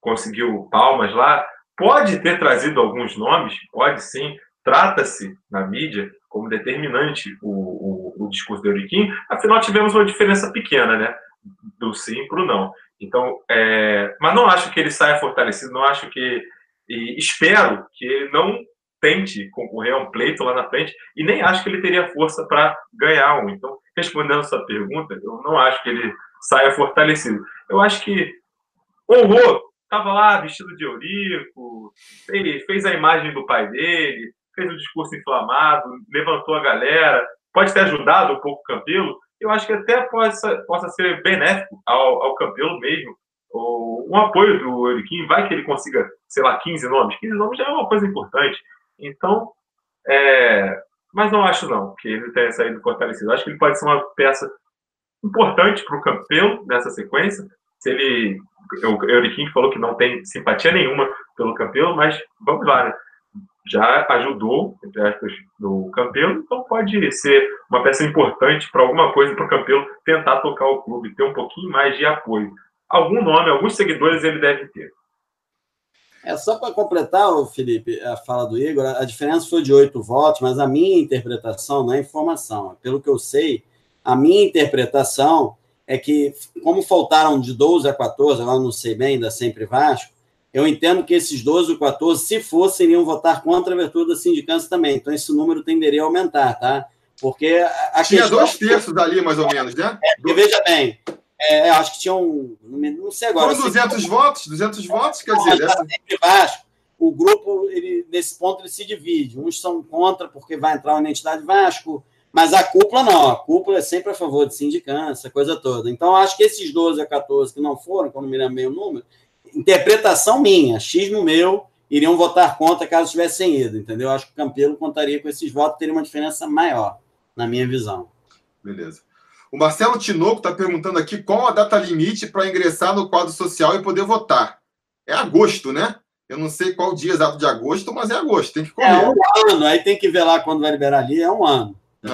conseguiu palmas lá. Pode ter trazido alguns nomes, pode sim. Trata-se na mídia como determinante o, o, o discurso do Euriquinho. Afinal, tivemos uma diferença pequena, né? Do sim para o não. Então, é... mas não acho que ele saia fortalecido, não acho que. E espero que ele não tente concorrer a um pleito lá na frente e nem acho que ele teria força para ganhar um. Então, respondendo a sua pergunta, eu não acho que ele saia fortalecido. Eu acho que honrou, estava lá vestido de Eurico, fez, fez a imagem do pai dele, fez um discurso inflamado, levantou a galera, pode ter ajudado um pouco o Campelo, eu acho que até possa, possa ser benéfico ao, ao Campelo mesmo. O, um apoio do Euriquinho, vai que ele consiga, sei lá, 15 nomes. 15 nomes já é uma coisa importante. Então, é, mas não acho não que ele tenha saído fortalecido. Acho que ele pode ser uma peça importante para o Campelo nessa sequência. Se ele, o Euriquinho falou que não tem simpatia nenhuma pelo Campelo, mas vamos lá, né? já ajudou, entre aspas, no Campelo, então pode ser uma peça importante para alguma coisa para o Campelo tentar tocar o clube, ter um pouquinho mais de apoio. Algum nome, alguns seguidores ele deve ter. É só para completar, Felipe, a fala do Igor, a diferença foi de oito votos, mas a minha interpretação não é informação. Pelo que eu sei, a minha interpretação é que, como faltaram de 12 a 14, agora não sei bem, da Sempre Vasco, eu entendo que esses 12 ou 14, se fossem, iriam votar contra a abertura da sindicância também. Então, esse número tenderia a aumentar, tá? Porque a Tinha questão... dois terços ali, mais ou menos, né? É, veja bem, é, acho que tinham, não sei agora. Foram 200 votos? 200 votos, quer dizer... Tá sempre Vasco, o grupo, ele, nesse ponto, ele se divide. Uns são contra, porque vai entrar uma identidade Vasco, mas a cúpula não. A cúpula é sempre a favor de sindicância, coisa toda. Então, acho que esses 12 a 14 que não foram, quando me lembro bem o número, interpretação minha, xismo meu, iriam votar contra caso tivessem ido, entendeu? Acho que o Campelo contaria com esses votos, teria uma diferença maior, na minha visão. Beleza. O Marcelo Tinoco está perguntando aqui qual a data limite para ingressar no quadro social e poder votar. É agosto, né? Eu não sei qual dia exato de agosto, mas é agosto, tem que correr. É um ano, aí tem que ver lá quando vai liberar ali, é um ano. É.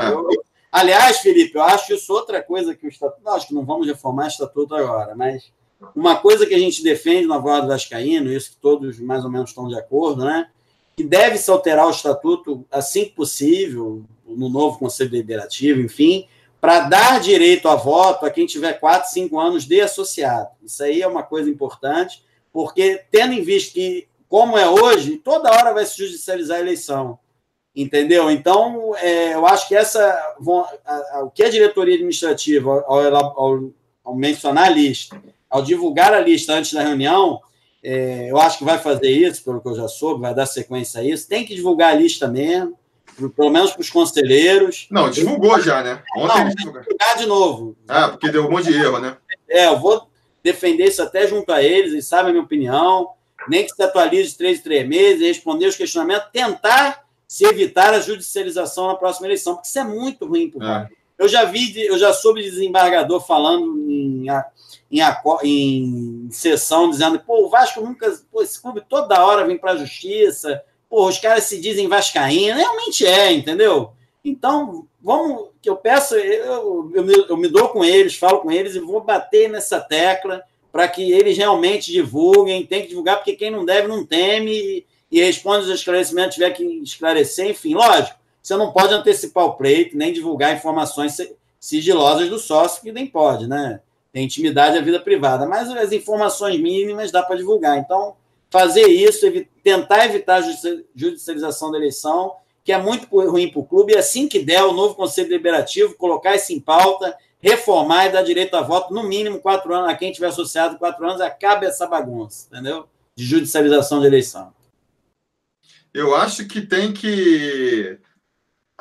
Aliás, Felipe, eu acho isso outra coisa que o Estatuto. Acho que não vamos reformar o Estatuto agora, mas uma coisa que a gente defende na Voz do Vascaíno, isso que todos mais ou menos estão de acordo, né? Que deve-se alterar o estatuto assim que possível, no novo Conselho Deliberativo, enfim, para dar direito a voto a quem tiver 4, 5 anos de associado. Isso aí é uma coisa importante, porque tendo em vista que, como é hoje, toda hora vai se judicializar a eleição. Entendeu? Então, é, eu acho que essa. A, a, o que a diretoria administrativa, ao, ao, ao mencionar a lista, ao divulgar a lista antes da reunião, é, eu acho que vai fazer isso, pelo que eu já soube, vai dar sequência a isso. Tem que divulgar a lista mesmo, pelo menos para os conselheiros. Não, divulgou já, né? Ontem Não, divulgar de novo. Ah, porque deu um monte de erro, né? É, eu vou defender isso até junto a eles, eles sabem a minha opinião. Nem que se atualize três em três meses, responder os questionamentos, tentar se evitar a judicialização na próxima eleição, porque isso é muito ruim para é. Eu já vi, eu já soube de desembargador falando em em, em sessão dizendo, pô, o Vasco nunca. Pô, esse clube toda hora vem para a justiça, os caras se dizem Vascaína, realmente é, entendeu? Então, vamos, que eu peço, eu, eu, me, eu me dou com eles, falo com eles e vou bater nessa tecla para que eles realmente divulguem, tem que divulgar, porque quem não deve não teme e, e responde os esclarecimentos, tiver que esclarecer, enfim, lógico, você não pode antecipar o pleito, nem divulgar informações sigilosas do sócio, que nem pode, né? Tem intimidade à vida privada, mas as informações mínimas dá para divulgar. Então, fazer isso, tentar evitar a judicialização da eleição, que é muito ruim para o clube, e assim que der o novo Conselho Deliberativo, colocar isso em pauta, reformar e dar direito a voto, no mínimo quatro anos, a quem tiver associado quatro anos, acabe essa bagunça, entendeu? De judicialização de eleição. Eu acho que tem que.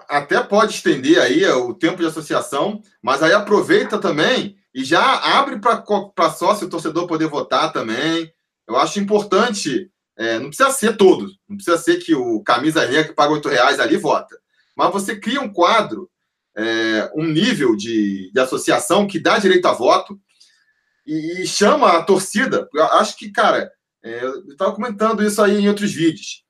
Até pode estender aí o tempo de associação, mas aí aproveita também e já abre para sócio torcedor poder votar também. Eu acho importante, é, não precisa ser todos, não precisa ser que o camisa negra que paga oito reais ali vota, mas você cria um quadro, é, um nível de, de associação que dá direito a voto e, e chama a torcida. Eu acho que, cara, é, eu estava comentando isso aí em outros vídeos.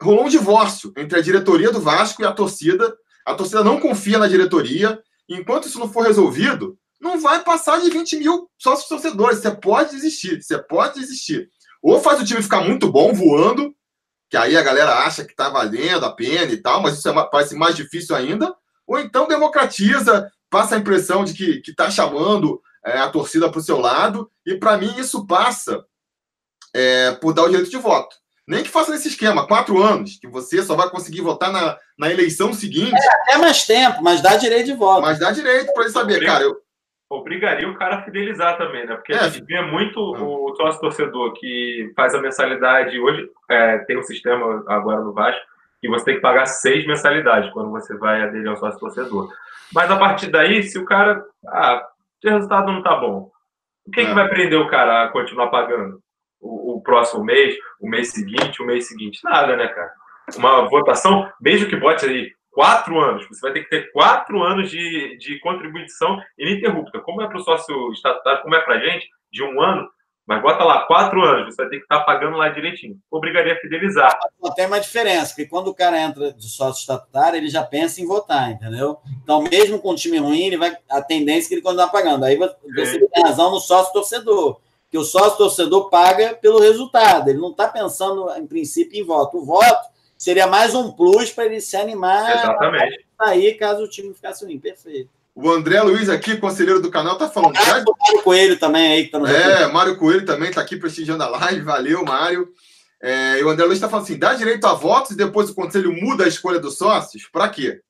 Rolou um divórcio entre a diretoria do Vasco e a torcida. A torcida não confia na diretoria. Enquanto isso não for resolvido, não vai passar de 20 mil sócios torcedores. Você pode desistir, você pode desistir. Ou faz o time ficar muito bom, voando, que aí a galera acha que tá valendo a pena e tal, mas isso é, parece mais difícil ainda. Ou então democratiza, passa a impressão de que, que tá chamando é, a torcida para o seu lado, e para mim isso passa é, por dar o direito de voto. Nem que faça nesse esquema, quatro anos, que você só vai conseguir votar na, na eleição seguinte. É, até mais tempo, mas dá direito de voto. Mas dá direito para ele saber, cara. Eu, obrigaria o cara a fidelizar também, né? Porque é. a gente vê muito o sócio torcedor que faz a mensalidade. Hoje é, tem um sistema agora no Vasco que você tem que pagar seis mensalidades quando você vai aderir ao sócio torcedor. Mas a partir daí, se o cara. Ah, o resultado não tá bom. O que, é. que vai prender o cara a continuar pagando? O, o, próximo mês, o mês seguinte, o mês seguinte? Nada, né, cara? Uma votação, mesmo que bote aí quatro anos. Você vai ter que ter quatro anos de, de contribuição ininterrupta. Como é para o sócio estatutário, como é para a gente, de um ano, mas bota lá, quatro anos, você vai ter que estar tá pagando lá direitinho. Obrigaria a fidelizar. Tem uma diferença, porque quando o cara entra de sócio estatutário, ele já pensa em votar, entendeu? Então, mesmo com um time ruim, ele vai, a tendência é que ele continuar pagando. Aí você tem razão no sócio torcedor, que o sócio torcedor paga pelo resultado, ele não está pensando, em princípio, em voto. O voto seria mais um plus para ele se animar Exatamente. aí caso o time ficasse ruim. Perfeito. O André Luiz aqui, conselheiro do canal, tá falando. Ah, o Mário Coelho também aí, que tá É, Mário Coelho também tá aqui prestigiando a live. Valeu, Mário. É, e o André Luiz está falando assim: dá direito a votos e depois o conselho muda a escolha dos sócios? Para quê?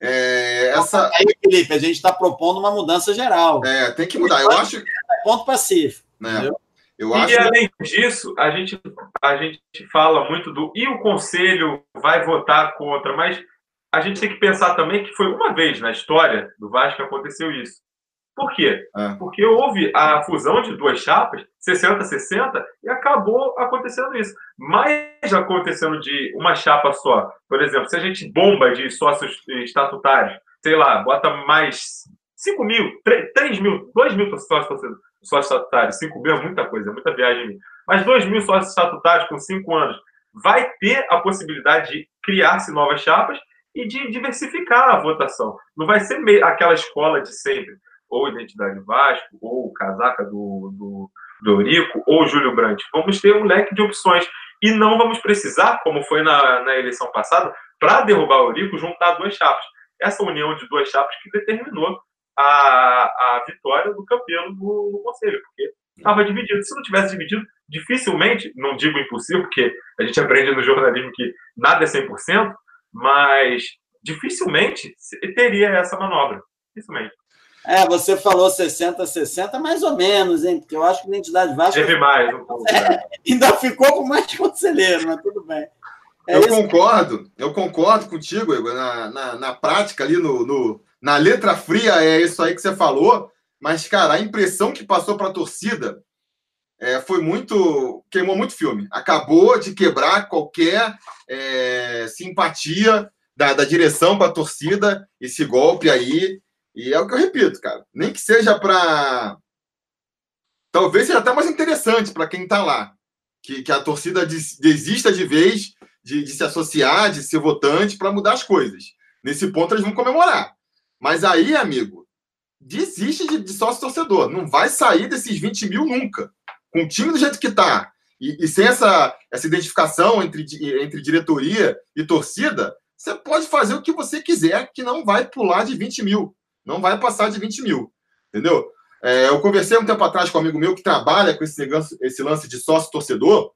É, essa... Aí, Felipe, a gente está propondo uma mudança geral. É, tem que mudar. Eu acho. Ponto pacífico. É. Eu acho... E além disso, a gente, a gente fala muito do. E o conselho vai votar contra, mas a gente tem que pensar também que foi uma vez na história do Vasco que aconteceu isso. Por quê? É. Porque houve a fusão de duas chapas, 60-60, e acabou acontecendo isso. Mas acontecendo de uma chapa só, por exemplo, se a gente bomba de sócios estatutários, sei lá, bota mais 5 mil, 3, 3 mil, 2 mil sócios sócios estatutários, 5 mil é muita coisa, é muita viagem. Mas 2 mil sócios estatutários com 5 anos vai ter a possibilidade de criar-se novas chapas e de diversificar a votação. Não vai ser aquela escola de sempre, ou Identidade Vasco, ou Casaca do, do, do Eurico, ou Júlio Brandt. Vamos ter um leque de opções. E não vamos precisar, como foi na, na eleição passada, para derrubar o Eurico, juntar duas chapas. Essa união de duas chapas que determinou a, a vitória do Campelo no, no Conselho, porque estava dividido. Se não tivesse dividido, dificilmente, não digo impossível, porque a gente aprende no jornalismo que nada é 100%, mas dificilmente teria essa manobra. Dificilmente. É, você falou 60, 60, mais ou menos, hein? Porque eu acho que a identidade Vasco. Teve mais, um pouco. É, ainda ficou com mais conselheiro, mas tudo bem. É eu concordo, eu concordo contigo, Igor, na, na, na prática ali no, no, na letra fria é isso aí que você falou, mas, cara, a impressão que passou para a torcida é, foi muito. queimou muito filme. Acabou de quebrar qualquer é, simpatia da, da direção para a torcida, esse golpe aí. E é o que eu repito, cara. Nem que seja para. Talvez seja até mais interessante para quem está lá. Que, que a torcida desista de vez de, de se associar, de ser votante, para mudar as coisas. Nesse ponto, eles vão comemorar. Mas aí, amigo, desiste de, de sócio torcedor. Não vai sair desses 20 mil nunca. Com o time do jeito que está e, e, sem essa, essa identificação entre, entre diretoria e torcida, você pode fazer o que você quiser, que não vai pular de 20 mil. Não vai passar de 20 mil, entendeu? É, eu conversei um tempo atrás com um amigo meu que trabalha com esse, esse lance de sócio-torcedor,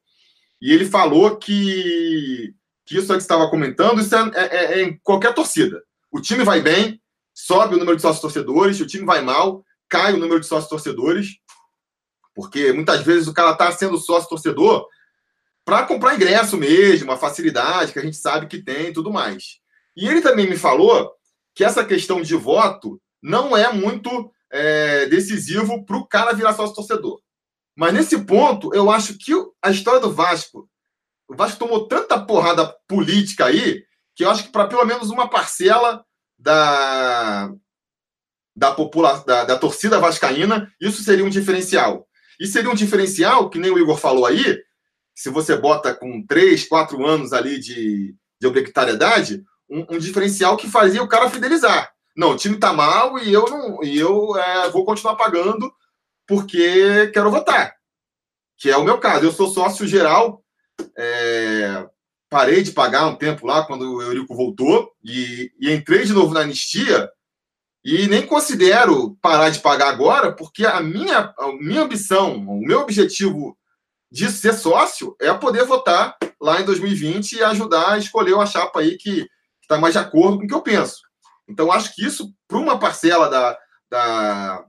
e ele falou que, que isso que estava comentando, isso é, é, é, em qualquer torcida. O time vai bem, sobe o número de sócios torcedores, o time vai mal, cai o número de sócios torcedores, porque muitas vezes o cara está sendo sócio torcedor para comprar ingresso mesmo, a facilidade que a gente sabe que tem e tudo mais. E ele também me falou que essa questão de voto não é muito é, decisivo para o cara virar sócio torcedor. Mas nesse ponto, eu acho que a história do Vasco, o Vasco tomou tanta porrada política aí, que eu acho que para pelo menos uma parcela da, da, popula da, da torcida vascaína, isso seria um diferencial. E seria um diferencial, que nem o Igor falou aí, se você bota com três, quatro anos ali de, de obrigatoriedade, um, um, diferencial que fazia o cara fidelizar. Não, o time tá mal e eu não e eu é, vou continuar pagando porque quero votar. Que é o meu caso. Eu sou sócio geral, é, parei de pagar um tempo lá quando o Eurico voltou e, e entrei de novo na anistia e nem considero parar de pagar agora, porque a minha, a minha ambição, o meu objetivo de ser sócio é poder votar lá em 2020 e ajudar a escolher uma chapa aí que está mais de acordo com o que eu penso. Então, acho que isso, para uma parcela da, da,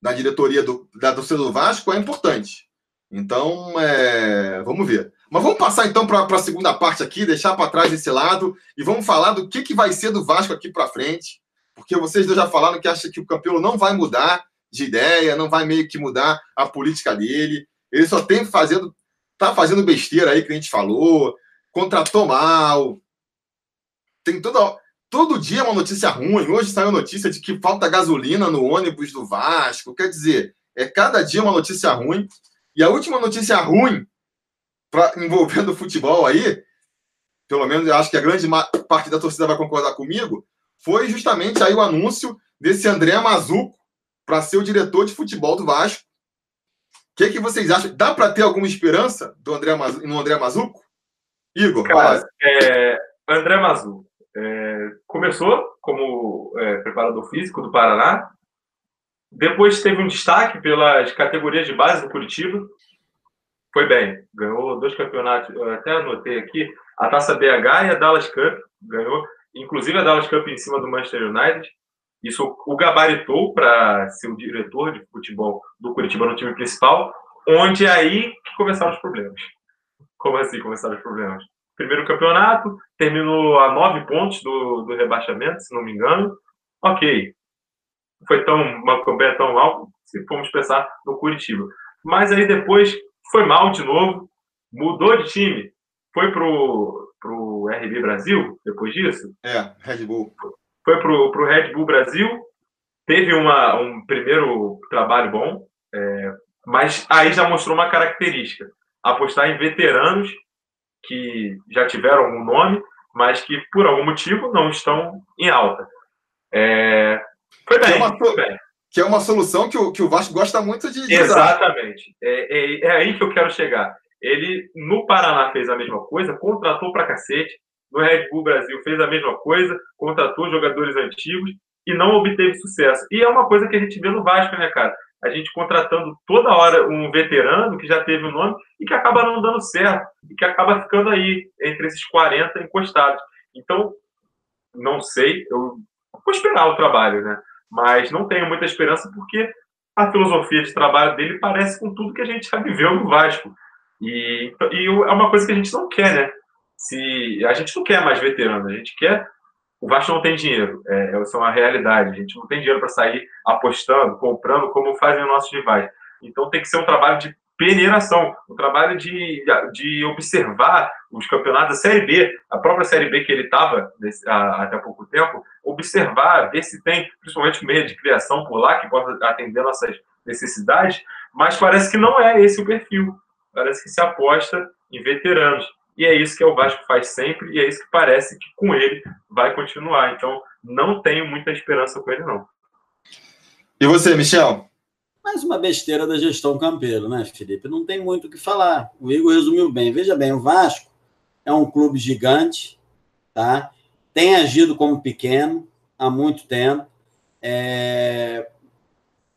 da diretoria do, da torcida do Vasco, é importante. Então, é, vamos ver. Mas vamos passar então para a segunda parte aqui, deixar para trás esse lado e vamos falar do que, que vai ser do Vasco aqui para frente. Porque vocês já falaram que acham que o Campelo não vai mudar de ideia, não vai meio que mudar a política dele. Ele só tem fazendo, tá fazendo besteira aí que a gente falou, contratou mal. Tem toda todo dia uma notícia ruim. Hoje saiu notícia de que falta gasolina no ônibus do Vasco. Quer dizer, é cada dia uma notícia ruim. E a última notícia ruim pra, envolvendo o futebol aí, pelo menos eu acho que a grande parte da torcida vai concordar comigo, foi justamente aí o anúncio desse André Mazuco para ser o diretor de futebol do Vasco. O que, que vocês acham? Dá para ter alguma esperança do André no André Mazuco? Igor, Cara, é, André Mazuco é, começou como é, preparador físico do Paraná, depois teve um destaque pelas categorias de base do Curitiba, foi bem, ganhou dois campeonatos, eu até anotei aqui, a Taça BH e a Dallas Cup, ganhou inclusive a Dallas Cup em cima do Manchester United. Isso o gabaritou para ser o diretor de futebol do Curitiba no time principal, onde é aí que começaram os problemas. Como assim começaram os problemas? Primeiro campeonato, terminou a nove pontos do, do rebaixamento, se não me engano. Ok, foi tão uma campanha tão mal se formos pensar no Curitiba. Mas aí depois foi mal de novo, mudou de time, foi pro para o RB Brasil depois disso. É, Red Bull. Foi para o Red Bull Brasil, teve uma, um primeiro trabalho bom, é, mas aí já mostrou uma característica: apostar em veteranos que já tiveram um nome, mas que por algum motivo não estão em alta. É, foi bem, uma, foi bem. Que é uma solução que o, que o Vasco gosta muito de. de Exatamente. É, é, é aí que eu quero chegar. Ele, no Paraná, fez a mesma coisa, contratou pra cacete. No Red Bull Brasil fez a mesma coisa, contratou jogadores antigos e não obteve sucesso. E é uma coisa que a gente vê no Vasco, né, cara? A gente contratando toda hora um veterano que já teve o um nome e que acaba não dando certo, e que acaba ficando aí entre esses 40 encostados. Então, não sei, eu vou esperar o trabalho, né? Mas não tenho muita esperança porque a filosofia de trabalho dele parece com tudo que a gente já viveu no Vasco. E, e é uma coisa que a gente não quer, né? Se, a gente não quer mais veterano, a gente quer. O Vasco não tem dinheiro, é, é, isso é uma realidade. A gente não tem dinheiro para sair apostando, comprando, como fazem os nossos rivais. Então tem que ser um trabalho de peneiração, um trabalho de, de observar os campeonatos da Série B, a própria Série B que ele estava até pouco tempo, observar, ver se tem, principalmente meio de criação por lá, que possa atender nossas necessidades, mas parece que não é esse o perfil parece que se aposta em veteranos. E é isso que o Vasco faz sempre, e é isso que parece que com ele vai continuar. Então, não tenho muita esperança com ele, não. E você, Michel? Mais uma besteira da gestão campeiro, né, Felipe? Não tem muito o que falar. O Igor resumiu bem. Veja bem, o Vasco é um clube gigante, tá? Tem agido como pequeno há muito tempo. É,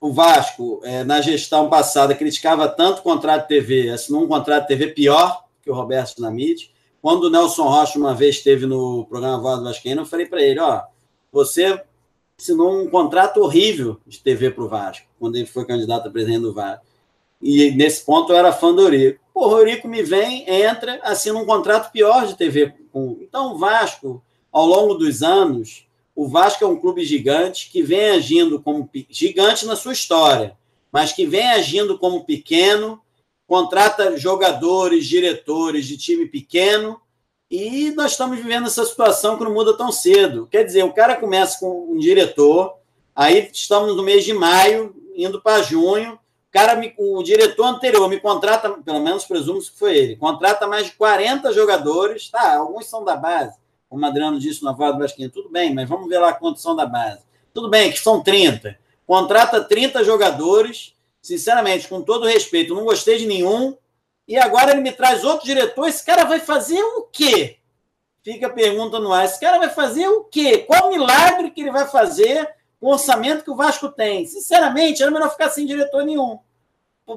o Vasco, é, na gestão passada, criticava tanto o contrato de TV, assinou um contrato de TV pior que o Roberto Dinamite. Quando o Nelson Rocha, uma vez, esteve no programa Voz do Vascaíno, eu falei para ele: ó, você assinou um contrato horrível de TV para o Vasco, quando ele foi candidato a presidente do Vasco. E nesse ponto eu era fã do Eurico. Pô, o Eurico me vem, entra, assina um contrato pior de TV. Então, o Vasco, ao longo dos anos, o Vasco é um clube gigante que vem agindo como gigante na sua história, mas que vem agindo como pequeno, contrata jogadores, diretores de time pequeno, e nós estamos vivendo essa situação que não muda tão cedo. Quer dizer, o cara começa com um diretor, aí estamos no mês de maio, indo para junho, cara, me, o diretor anterior me contrata, pelo menos presumo que foi ele, contrata mais de 40 jogadores, tá, alguns são da base, como o Adriano disse na voz do Vasquinha, tudo bem, mas vamos ver lá a condição da base. Tudo bem, que são 30. Contrata 30 jogadores, sinceramente, com todo respeito, não gostei de nenhum, e agora ele me traz outro diretor, esse cara vai fazer o quê? Fica a pergunta no ar, esse cara vai fazer o quê? Qual milagre que ele vai fazer com o orçamento que o Vasco tem? Sinceramente, era melhor ficar sem diretor nenhum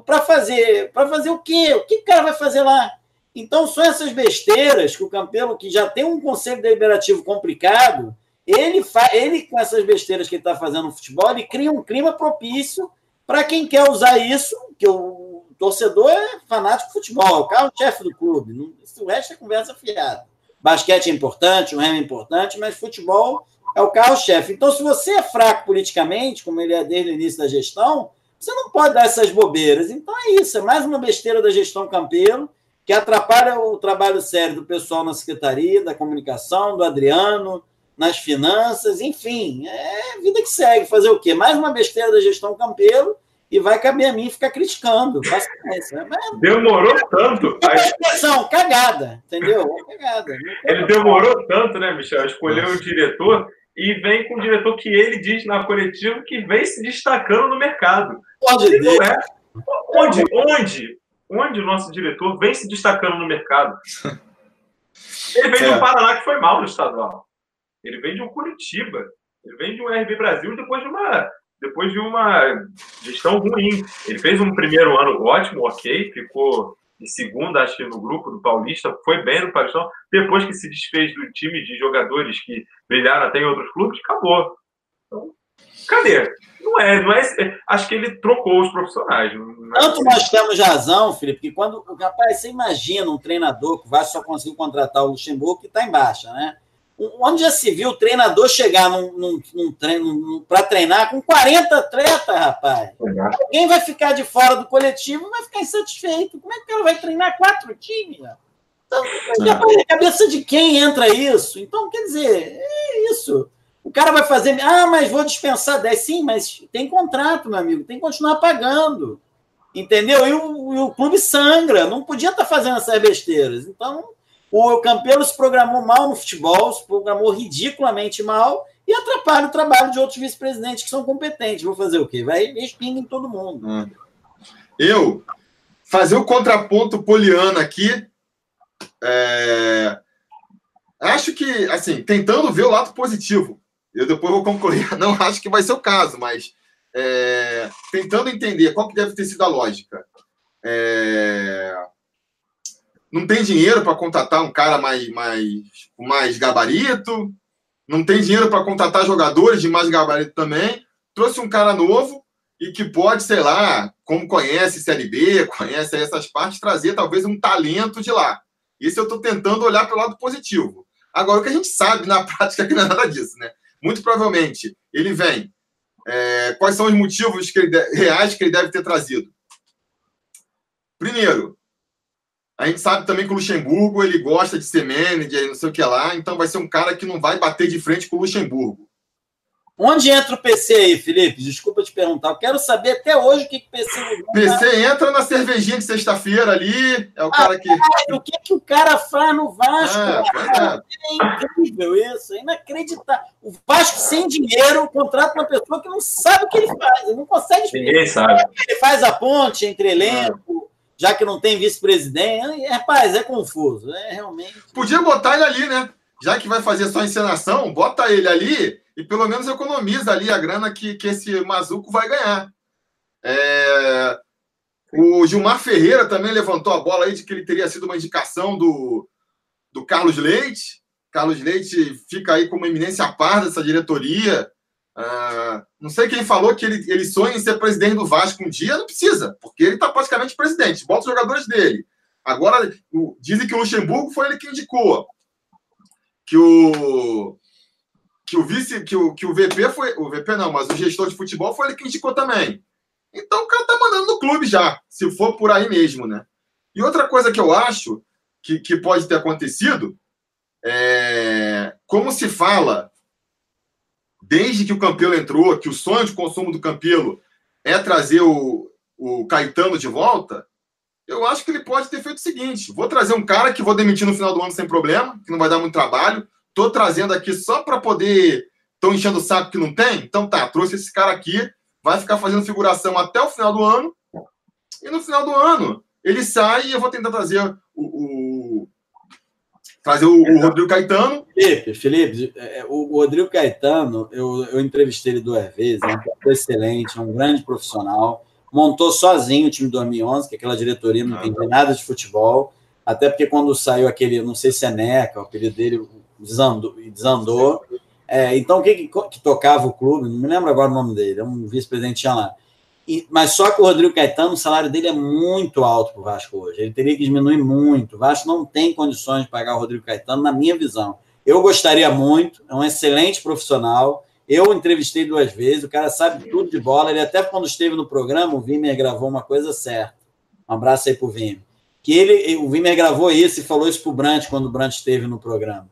para fazer, para fazer o quê? O que o cara vai fazer lá? Então, são essas besteiras que o Campelo, que já tem um conselho deliberativo complicado, ele, fa ele com essas besteiras que ele está fazendo no futebol, ele cria um clima propício para quem quer usar isso, que o torcedor é fanático de futebol, é o carro-chefe do clube. O resto é conversa fiada. Basquete é importante, o remo é importante, mas futebol é o carro-chefe. Então, se você é fraco politicamente, como ele é desde o início da gestão, você não pode dar essas bobeiras. Então é isso, é mais uma besteira da gestão Campelo, que atrapalha o trabalho sério do pessoal na secretaria, da comunicação, do Adriano, nas finanças, enfim, é vida que segue. Fazer o quê? Mais uma besteira da gestão Campelo e vai caber a mim ficar criticando. Paciência. Mas... Demorou tanto. A expressão, cagada, entendeu? Cagada. Ele demorou tanto, né, Michel? Escolher o diretor e vem com o diretor que ele diz na coletiva que vem se destacando no mercado. Pode é. Onde, onde, onde o nosso diretor vem se destacando no mercado? Ele vem é. de um Paraná que foi mal no estadual. Ele vem de um Curitiba. Ele vem de um RB Brasil depois de uma depois de uma gestão ruim. Ele fez um primeiro ano ótimo, ok, ficou em segunda, acho que no grupo do Paulista, foi bem no Paulistão. Depois que se desfez do time de jogadores que brilharam até em outros clubes, acabou. Então, cadê? Não é, não é. Acho que ele trocou os profissionais. É Tanto nós temos razão, Felipe, que quando. Rapaz, você imagina um treinador que vai só conseguir contratar o Luxemburgo que está em baixa, né? Onde já se viu o treinador chegar num, num, num treino para treinar com 40 atletas, rapaz? Alguém vai ficar de fora do coletivo vai ficar insatisfeito. Como é que o cara vai treinar quatro times? Então, na cabeça de quem entra isso? Então, quer dizer, é isso. O cara vai fazer, ah, mas vou dispensar 10. Sim, mas tem contrato, meu amigo, tem que continuar pagando. Entendeu? E o, e o clube sangra, não podia estar tá fazendo essas besteiras. Então, o Campelo se programou mal no futebol, se programou ridiculamente mal e atrapalha o trabalho de outros vice-presidentes que são competentes. Vou fazer o quê? Vai espinga em todo mundo. Hum. Eu, fazer o contraponto poliana aqui, é... acho que, assim, tentando ver o lado positivo. Eu depois vou concluir, (laughs) não acho que vai ser o caso, mas é... tentando entender qual que deve ter sido a lógica. É não tem dinheiro para contratar um cara mais, mais, mais gabarito, não tem dinheiro para contratar jogadores de mais gabarito também. Trouxe um cara novo e que pode, sei lá, como conhece Série B, conhece essas partes, trazer talvez um talento de lá. Isso eu estou tentando olhar pelo lado positivo. Agora, o que a gente sabe na (laughs) prática é que não é nada disso, né? Muito provavelmente ele vem. É, quais são os motivos que ele, reais que ele deve ter trazido? Primeiro, a gente sabe também que o Luxemburgo ele gosta de ser manager, não sei o que lá, então vai ser um cara que não vai bater de frente com o Luxemburgo. Onde entra o PC aí, Felipe? Desculpa te perguntar. Eu quero saber até hoje o que, que o PC. O PC entra na cervejinha de sexta-feira ali. É o ah, cara que. Cara, o que, que o cara faz no Vasco? É, é. é incrível isso, é inacreditável. O Vasco sem dinheiro contrata uma pessoa que não sabe o que ele faz, ele não consegue explicar. Ninguém sabe. Ele faz a ponte entre elenco já que não tem vice-presidente. Rapaz, é confuso. É realmente. Podia botar ele ali, né? já que vai fazer só encenação, bota ele ali e pelo menos economiza ali a grana que, que esse Mazuco vai ganhar. É... O Gilmar Ferreira também levantou a bola aí de que ele teria sido uma indicação do, do Carlos Leite. Carlos Leite fica aí como eminência a par dessa diretoria. Uh, não sei quem falou que ele, ele sonha em ser presidente do Vasco um dia, não precisa, porque ele está praticamente presidente. Bota os jogadores dele. Agora, o, dizem que o Luxemburgo foi ele que indicou. Que o que o vice, que o, que o VP foi. O VP não, mas o gestor de futebol foi ele que indicou também. Então o cara tá mandando no clube já, se for por aí mesmo, né? E outra coisa que eu acho que, que pode ter acontecido é como se fala desde que o Campelo entrou, que o sonho de consumo do Campelo é trazer o, o Caetano de volta, eu acho que ele pode ter feito o seguinte: vou trazer um cara que vou demitir no final do ano sem problema, que não vai dar muito trabalho. Tô trazendo aqui só para poder. Estão enchendo o saco que não tem? Então tá, trouxe esse cara aqui, vai ficar fazendo figuração até o final do ano. E no final do ano, ele sai e eu vou tentar trazer o. o trazer o, o, Rodrigo Caetano. Felipe, Felipe, é, o Rodrigo Caetano, eu, eu entrevistei ele duas vezes, é um excelente, é um grande profissional montou sozinho o time 2011, que aquela diretoria não entende nada de futebol, até porque quando saiu aquele, não sei se é Neca, o apelido dele desandou. desandou. É, então, o que, que, tocava o clube? Não me lembro agora o nome dele, é um vice-presidente lá. E, mas só que o Rodrigo Caetano, o salário dele é muito alto para o Vasco hoje. Ele teria que diminuir muito. O Vasco não tem condições de pagar o Rodrigo Caetano, na minha visão. Eu gostaria muito, é um excelente profissional eu entrevistei duas vezes, o cara sabe tudo de bola. Ele até quando esteve no programa, o Vimer gravou uma coisa certa. Um abraço aí pro Vimer. Que ele, o Vimer gravou isso e falou isso pro Brant quando o Brant esteve no programa.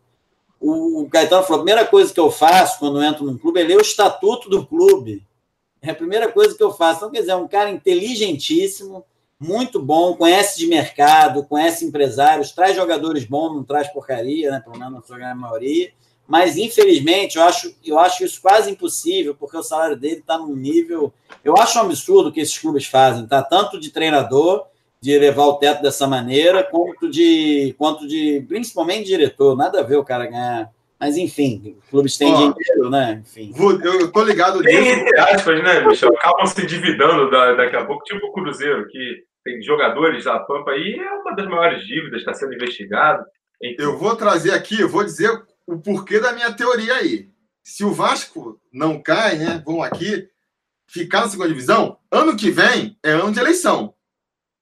O, o Caetano falou: a primeira coisa que eu faço quando entro num clube é ler o estatuto do clube. É a primeira coisa que eu faço. Então, quer dizer, é um cara inteligentíssimo, muito bom, conhece de mercado, conhece empresários, traz jogadores bons, não traz porcaria, né? Pelo menos na maioria mas infelizmente eu acho, eu acho isso quase impossível, porque o salário dele está num nível. Eu acho um absurdo o que esses clubes fazem, tá? Tanto de treinador, de elevar o teto dessa maneira, quanto de. quanto de. principalmente de diretor. Nada a ver o cara ganhar. Mas enfim, os clubes têm Ó, dinheiro, né? Enfim. Eu tô ligado nisso. Tem entre aspas, né, Michel? Acabam se endividando daqui a pouco, tipo o Cruzeiro, que tem jogadores da Pampa aí, é uma das maiores dívidas, está sendo investigado. Enfim. Eu vou trazer aqui, eu vou dizer o porquê da minha teoria aí. Se o Vasco não cai, né? Vão aqui ficar na segunda divisão, ano que vem é ano de eleição.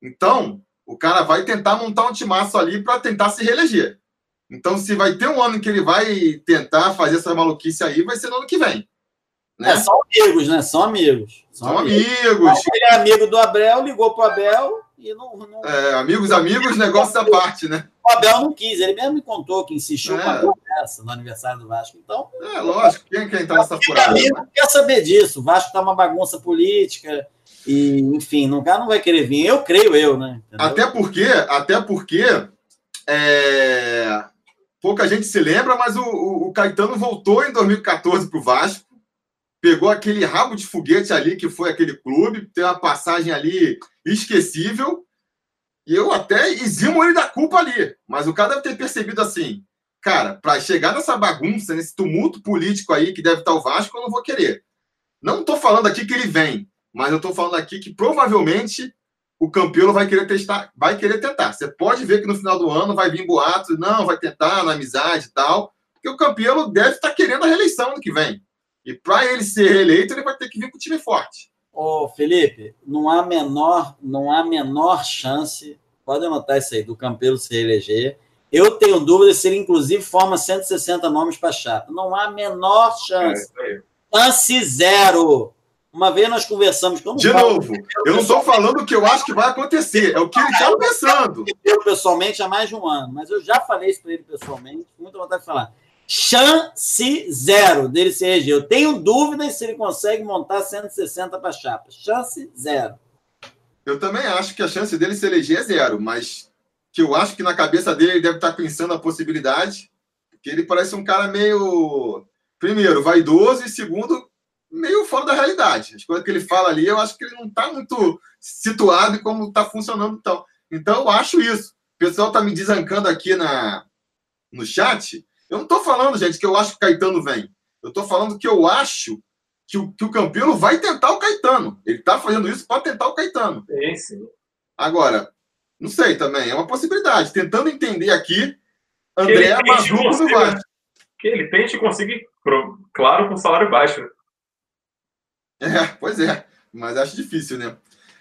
Então, o cara vai tentar montar um timaço ali para tentar se reeleger. Então, se vai ter um ano que ele vai tentar fazer essa maluquice aí, vai ser no ano que vem. Né? É, são amigos, né? São amigos. São, são amigos. amigos. Ele é amigo do Abel, ligou pro Abel e não. não... É, amigos, amigos, negócio da parte, né? O Abel não quis, ele mesmo me contou que insistiu é. com a conversa no aniversário do Vasco. Então. É, lógico, quem quer entrar nessa furada? Amigo né? quer saber disso. O Vasco tá uma bagunça política. E, enfim, o cara não vai querer vir. Eu creio, eu, né? Entendeu? Até porque, até porque é... pouca gente se lembra, mas o, o, o Caetano voltou em 2014 para o Vasco, pegou aquele rabo de foguete ali que foi aquele clube, tem uma passagem ali esquecível e eu até eximo ele da culpa ali. Mas o cara deve ter percebido assim: cara, para chegar nessa bagunça, nesse tumulto político aí que deve estar o Vasco, eu não vou querer. Não estou falando aqui que ele vem, mas eu estou falando aqui que provavelmente o Campelo vai querer testar, vai querer tentar. Você pode ver que no final do ano vai vir boatos, não, vai tentar na amizade e tal, porque o Campelo deve estar querendo a reeleição no que vem. E para ele ser reeleito, ele vai ter que vir com o time forte. Ô, Felipe, não há menor, não há menor chance, pode anotar isso aí, do Campelo se reeleger. Eu tenho dúvida se ele, inclusive, forma 160 nomes para chapa. Não há menor chance. É, chance zero. Uma vez nós conversamos. De novo, eu não estou falando o que eu acho que vai acontecer, é o que ele está pensando. Eu, pessoalmente, há mais de um ano, mas eu já falei isso para ele pessoalmente, com muita vontade de falar chance zero dele se eleger. Eu tenho dúvidas se ele consegue montar 160 para chapa. Chance zero. Eu também acho que a chance dele se eleger é zero, mas que eu acho que na cabeça dele ele deve estar pensando a possibilidade, porque ele parece um cara meio, primeiro, vaidoso e segundo, meio fora da realidade. As coisas que ele fala ali, eu acho que ele não está muito situado em como está funcionando então. Então eu acho isso. O pessoal está me desancando aqui na, no chat Eu não estou falando, gente, que eu acho que o Caetano vem. Eu estou falando que eu acho que o, que o Campelo vai tentar o Caetano. Ele está fazendo isso para tentar o Caetano. Sim, sim. Agora, não sei também, é uma possibilidade. Tentando entender aqui, André Mazuco no Vasco. Que ele tente conseguir, claro, com salário baixo. É, pois é. Mas acho difícil, né?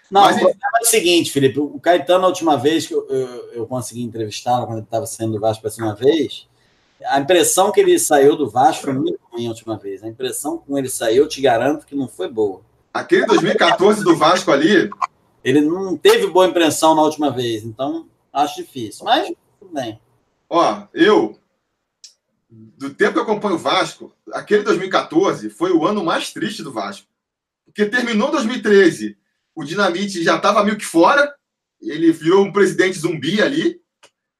Não, Mas, o é o seguinte, Felipe. O Caetano, a última vez que eu, eu, eu consegui entrevistá-lo, quando ele estava saindo do Vasco pela uma vez, a impressão que ele saiu do Vasco foi muito ruim a última vez. A impressão com ele saiu, eu te garanto que não foi boa. Aquele 2014 do Vasco ali. Ele não teve boa impressão na última vez, então acho difícil. Mas tudo bem. Ó, eu, do tempo que eu acompanho o Vasco, aquele 2014 foi o ano mais triste do Vasco. Porque terminou 2013, o Dinamite já estava meio que fora, ele virou um presidente zumbi ali,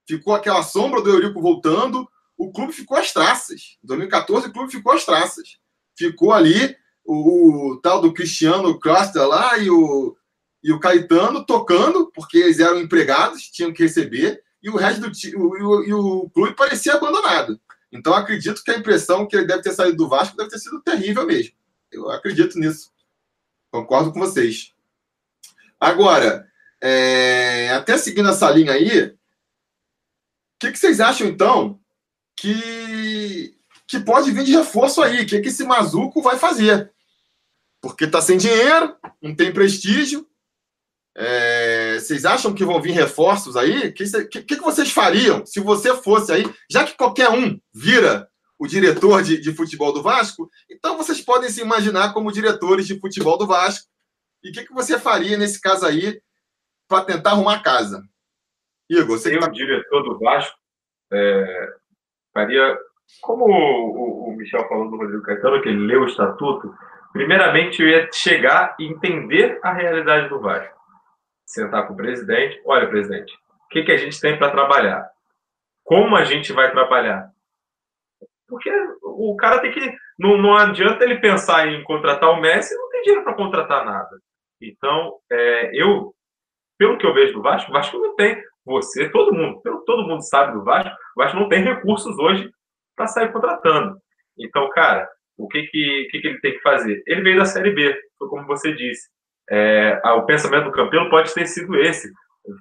ficou aquela sombra do Eurico voltando, o clube ficou às traças. Em 2014, o clube ficou às traças. Ficou ali o, o tal do Cristiano Costa lá e o, e o Caetano tocando, porque eles eram empregados, tinham que receber, e o resto do o, e o clube parecia abandonado. Então acredito que a impressão que ele deve ter saído do Vasco deve ter sido terrível mesmo. Eu acredito nisso. Concordo com vocês. Agora, é, até seguindo essa linha aí, o que, que vocês acham então que, que pode vir de reforço aí. O que, que esse Mazuco vai fazer? Porque está sem dinheiro, não tem prestígio. É, vocês acham que vão vir reforços aí? O que, que, que, vocês fariam se você fosse aí? Já que qualquer um vira o diretor de, de futebol do Vasco, então vocês podem se imaginar como diretores de futebol do Vasco. E o que, que você faria nesse caso aí para tentar arrumar casa? Igor, você. Eu, tá... diretor do Vasco, é, faria, como o, o, Michel falou do Rodrigo Caetano, que ele leu o estatuto, primeiramente eu ia chegar e entender a realidade do Vasco. Sentar com o presidente, olha, presidente, o que, que a gente tem para trabalhar? Como a gente vai trabalhar? Porque o cara tem que. Não, não adianta ele pensar em contratar o Messi, não tem dinheiro para contratar nada. Então, é, eu, pelo que eu vejo do Vasco, o Vasco não tem você, todo mundo, todo mundo sabe do Vasco, o Vasco não tem recursos hoje para sair contratando. Então, cara, o que que, que que, ele tem que fazer? Ele veio da Série B, como você disse. É, o pensamento do Campelo pode ter sido esse,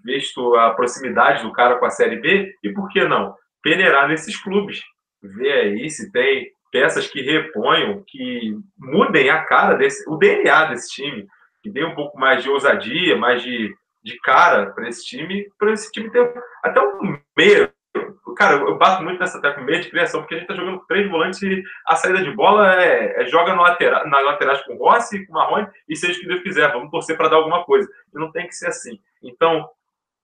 visto a proximidade do cara com a Série B, e por que não? Peneirar nesses clubes. Ver aí se tem peças que reponham, que mudem a cara desse, o DNA desse time, que dê um pouco mais de ousadia, mais de de cara para esse time, para esse time ter até um meio. Cara, eu bato muito nessa tecla meio de criação, porque a gente tá jogando três volantes e a saída de bola é, é joga no lateral, na laterais com o Rossi, com o Marrone, e seja o que Deus quiser, vamos torcer para dar alguma coisa. E não tem que ser assim. Então,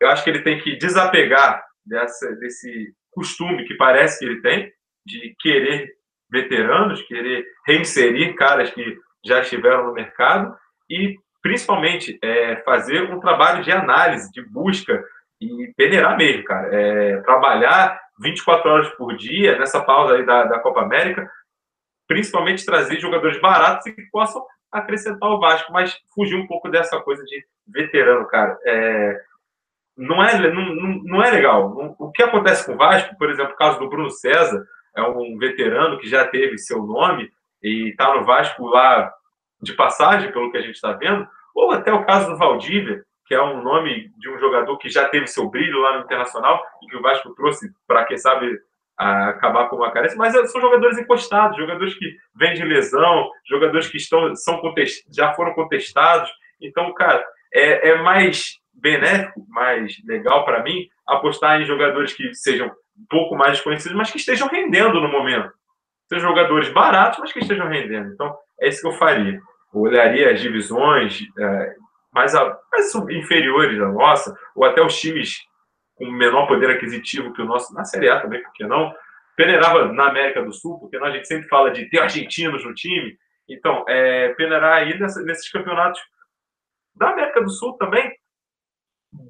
eu acho que ele tem que desapegar dessa, desse costume que parece que ele tem, de querer veteranos, querer reinserir caras que já estiveram no mercado e principalmente é, fazer um trabalho de análise, de busca e peneirar mesmo, cara. É, trabalhar 24 horas por dia nessa pausa aí da, da Copa América, principalmente trazer jogadores baratos e que possam acrescentar o Vasco, mas fugir um pouco dessa coisa de veterano, cara. É, não, é, não, não é legal. O que acontece com o Vasco, por exemplo, o caso do Bruno César, é um veterano que já teve seu nome e está no Vasco lá de passagem, pelo que a gente está vendo, ou até o caso do Valdívia, que é um nome de um jogador que já teve seu brilho lá no Internacional e que o Vasco trouxe para, quem sabe, acabar com uma carência, mas são jogadores encostados, jogadores que vêm de lesão, jogadores que estão, são já foram contestados. Então, cara, é, é mais benéfico, mais legal para mim apostar em jogadores que sejam um pouco mais desconhecidos, mas que estejam rendendo no momento. Sejam jogadores baratos, mas que estejam rendendo. Então, é isso que eu faria olharia as divisões é, mais, a, mais inferiores da nossa, ou até os times com menor poder aquisitivo que o nosso, na Série A também, por que não? Peneirava na América do Sul, porque a gente sempre fala de ter argentinos no time. Então, é, peneirar aí nessa, nesses campeonatos da América do Sul também,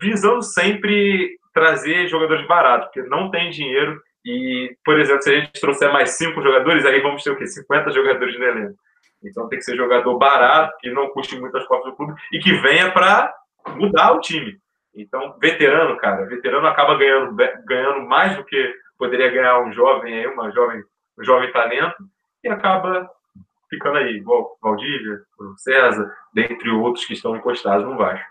visando sempre trazer jogadores baratos, porque não tem dinheiro. E, por exemplo, se a gente trouxer mais cinco jogadores, aí vamos ter o quê? 50 jogadores no elenco. Então tem que ser jogador barato, que não custe muito as costas do clube e que venha para mudar o time. Então, veterano, cara, veterano acaba ganhando, ganhando mais do que poderia ganhar um jovem aí, uma jovem, um jovem talento, e acaba ficando aí, igual Valdívia, César, dentre outros que estão encostados no Vasco.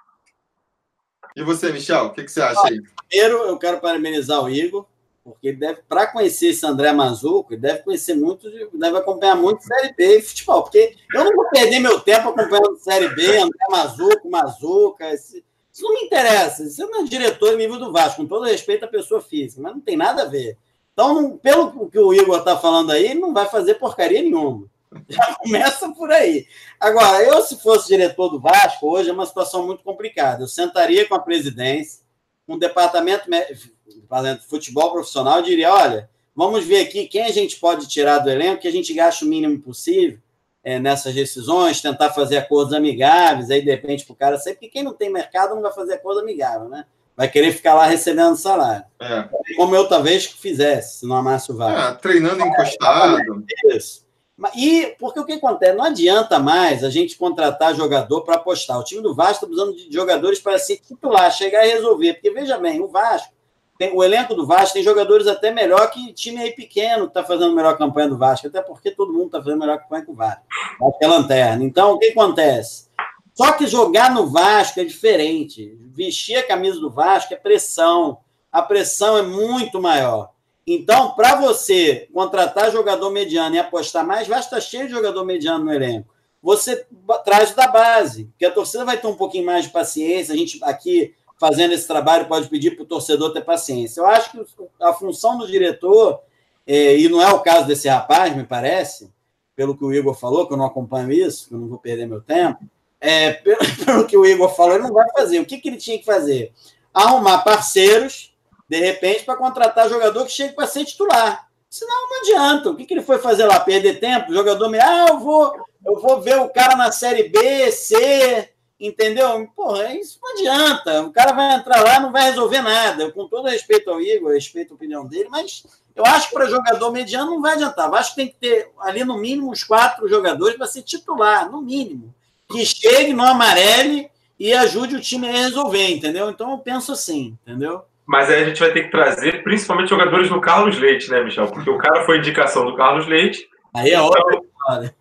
E você, Michel, o que, que você acha aí? Primeiro, eu quero parabenizar o Igor, porque deve, para conhecer esse André Mazuco, ele deve conhecer muito, deve acompanhar muito Série B e futebol, porque eu não vou perder meu tempo acompanhando Série B, André Mazuco, Mazuca, isso não me interessa. Você não é diretor nível do Vasco, com todo respeito à pessoa física, mas não tem nada a ver. Então, pelo que o Igor está falando aí, não vai fazer porcaria nenhuma. Já (laughs) começa por aí. Agora, eu, se fosse diretor do Vasco, hoje é uma situação muito complicada. Eu sentaria com a presidência, com o departamento de futebol profissional, e diria: olha, vamos ver aqui quem a gente pode tirar do elenco, que a gente gaste o mínimo possível é, nessas decisões, tentar fazer acordos amigáveis, aí de repente para o cara sair, porque quem não tem mercado não vai fazer acordo amigável, né? Vai querer ficar lá recebendo salário. É. Como eu talvez fizesse, se não amasse o Vasco. É, treinando encostado. Isso. E porque o que acontece? Não adianta mais a gente contratar jogador para apostar. O time do Vasco está precisando de jogadores para se titular, chegar e resolver. Porque veja bem, o Vasco, tem, o elenco do Vasco tem jogadores até melhor que time aí pequeno que está fazendo melhor campanha do Vasco, até porque todo mundo está fazendo melhor campanha que o Vasco. Vasco é lanterna. Então, o que acontece? Só que jogar no Vasco é diferente. Vestir a camisa do Vasco é pressão. A pressão é muito maior. Então, para você contratar jogador mediano e apostar mais, vai estar cheio de jogador mediano no elenco. Você traz da base, porque a torcida vai ter um pouquinho mais de paciência. A gente aqui fazendo esse trabalho pode pedir para o torcedor ter paciência. Eu acho que a função do diretor, é, e não é o caso desse rapaz, me parece, pelo que o Igor falou, que eu não acompanho isso, que eu não vou perder meu tempo, é, pelo, (laughs) pelo que o Igor falou, ele não vai fazer. O que, que ele tinha que fazer? Arrumar parceiros de repente, para contratar jogador que chegue para ser titular. Senão não adianta. O que, que ele foi fazer lá? Perder tempo? O jogador me. Ah, eu vou, eu vou ver o cara na série B, C, entendeu? Porra, isso não adianta. O cara vai entrar lá não vai resolver nada. com todo respeito ao Igor, respeito a opinião dele, mas eu acho que para jogador mediano não vai adiantar. Eu acho que tem que ter ali no mínimo uns quatro jogadores para ser titular, no mínimo. Que chegue no amarelo e ajude o time a resolver, entendeu? Então eu penso assim, entendeu? Mas aí a gente vai ter que trazer principalmente jogadores do Carlos Leite, né, Michel? Porque o cara foi indicação do Carlos Leite. Aí é óbvio.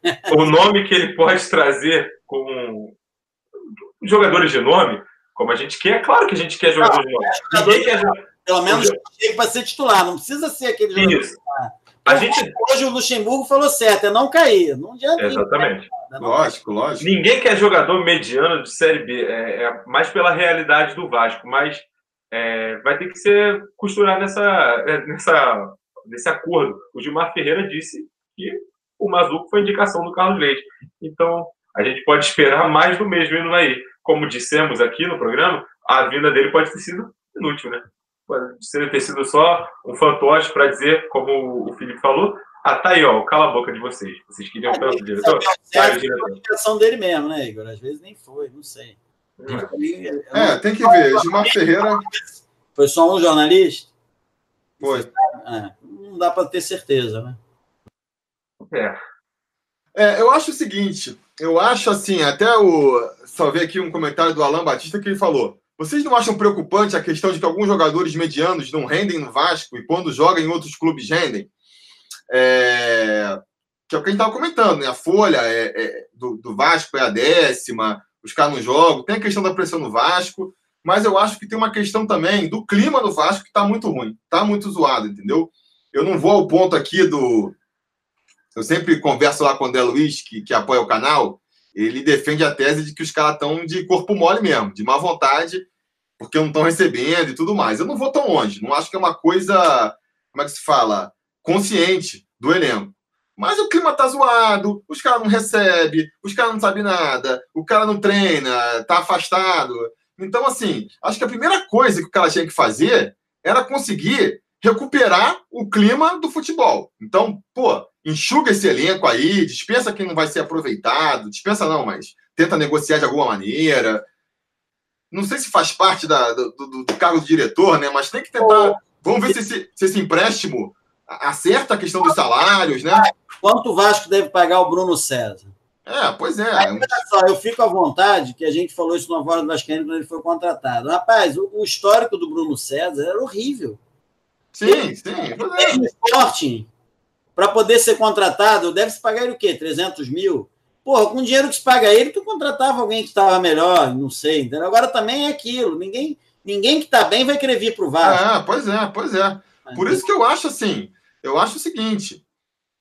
Então, o nome que ele pode trazer com jogadores de nome, como a gente quer, é claro que a gente quer jogadores de nome. Ninguém quer Pelo menos chega para ser titular, não precisa ser aquele jogador. Isso. A gente... Hoje o Luxemburgo falou certo, é não cair. Não adianta. Exatamente. Não lógico, lógico. Ninguém quer jogador mediano de Série B. É, é mais pela realidade do Vasco, mas é, vai ter que ser costurar nessa, é, nessa, nesse acordo. O Gilmar Ferreira disse que o Mazuco foi indicação do Carlos Leite. Então, a gente pode esperar mais do mesmo indo aí. Como dissemos aqui no programa, a vinda dele pode ter sido inútil, né? Pode ter sido só um fantoche para dizer, como o Felipe falou, ah, tá aí, ó, cala a boca de vocês. Vocês queriam tanto, diretor? É a indicação dele mesmo, né, Igor? Às vezes nem foi, não sei. É, tem que ver. Gilmar Ferreira. Foi só um jornalista? Foi. É, não dá para ter certeza, né? É. é. Eu acho o seguinte, eu acho assim, até o. Só ver aqui um comentário do Alan Batista que ele falou. Vocês não acham preocupante a questão de que alguns jogadores medianos não rendem no Vasco e quando jogam em outros clubes rendem? É... Que é o que a gente estava comentando, né? A folha é, é, do, do Vasco é a décima, os caras não jogam, tem a questão da pressão no Vasco, mas eu acho que tem uma questão também do clima do Vasco que está muito ruim, está muito zoado, entendeu? Eu não vou ao ponto aqui do. Eu sempre converso lá com o André Luiz, que, que apoia o canal, ele defende a tese de que os caras estão de corpo mole mesmo, de má vontade, porque não estão recebendo e tudo mais. Eu não vou tão longe, não acho que é uma coisa, como é que se fala, consciente do elenco. Mas o clima tá zoado, os caras não recebem, os caras não sabem nada, o cara não treina, tá afastado. Então, assim, acho que a primeira coisa que o cara tinha que fazer era conseguir recuperar o clima do futebol. Então, pô, enxuga esse elenco aí, dispensa quem não vai ser aproveitado, dispensa não, mas tenta negociar de alguma maneira. Não sei se faz parte da, do, do, do cargo do diretor, né? Mas tem que tentar. Vamos ver se esse, se esse empréstimo acerta a questão dos salários, né? Quanto o Vasco deve pagar o Bruno César? É, pois é. Aí, olha só, eu fico à vontade, que a gente falou isso no Voz do Vascaíno quando ele foi contratado. Rapaz, o, o, histórico do Bruno César era horrível. Sim, sim. Mesmo Sporting, para poder ser contratado, deve se pagar ele o quê? 300 mil? Porra, com o dinheiro que se paga ele, tu contratava alguém que estava melhor, não sei. Entendeu? Agora também é aquilo. Ninguém, ninguém que está bem vai querer vir para o Vasco. Ah, pois é, pois é. Por isso que eu acho assim, eu acho o seguinte,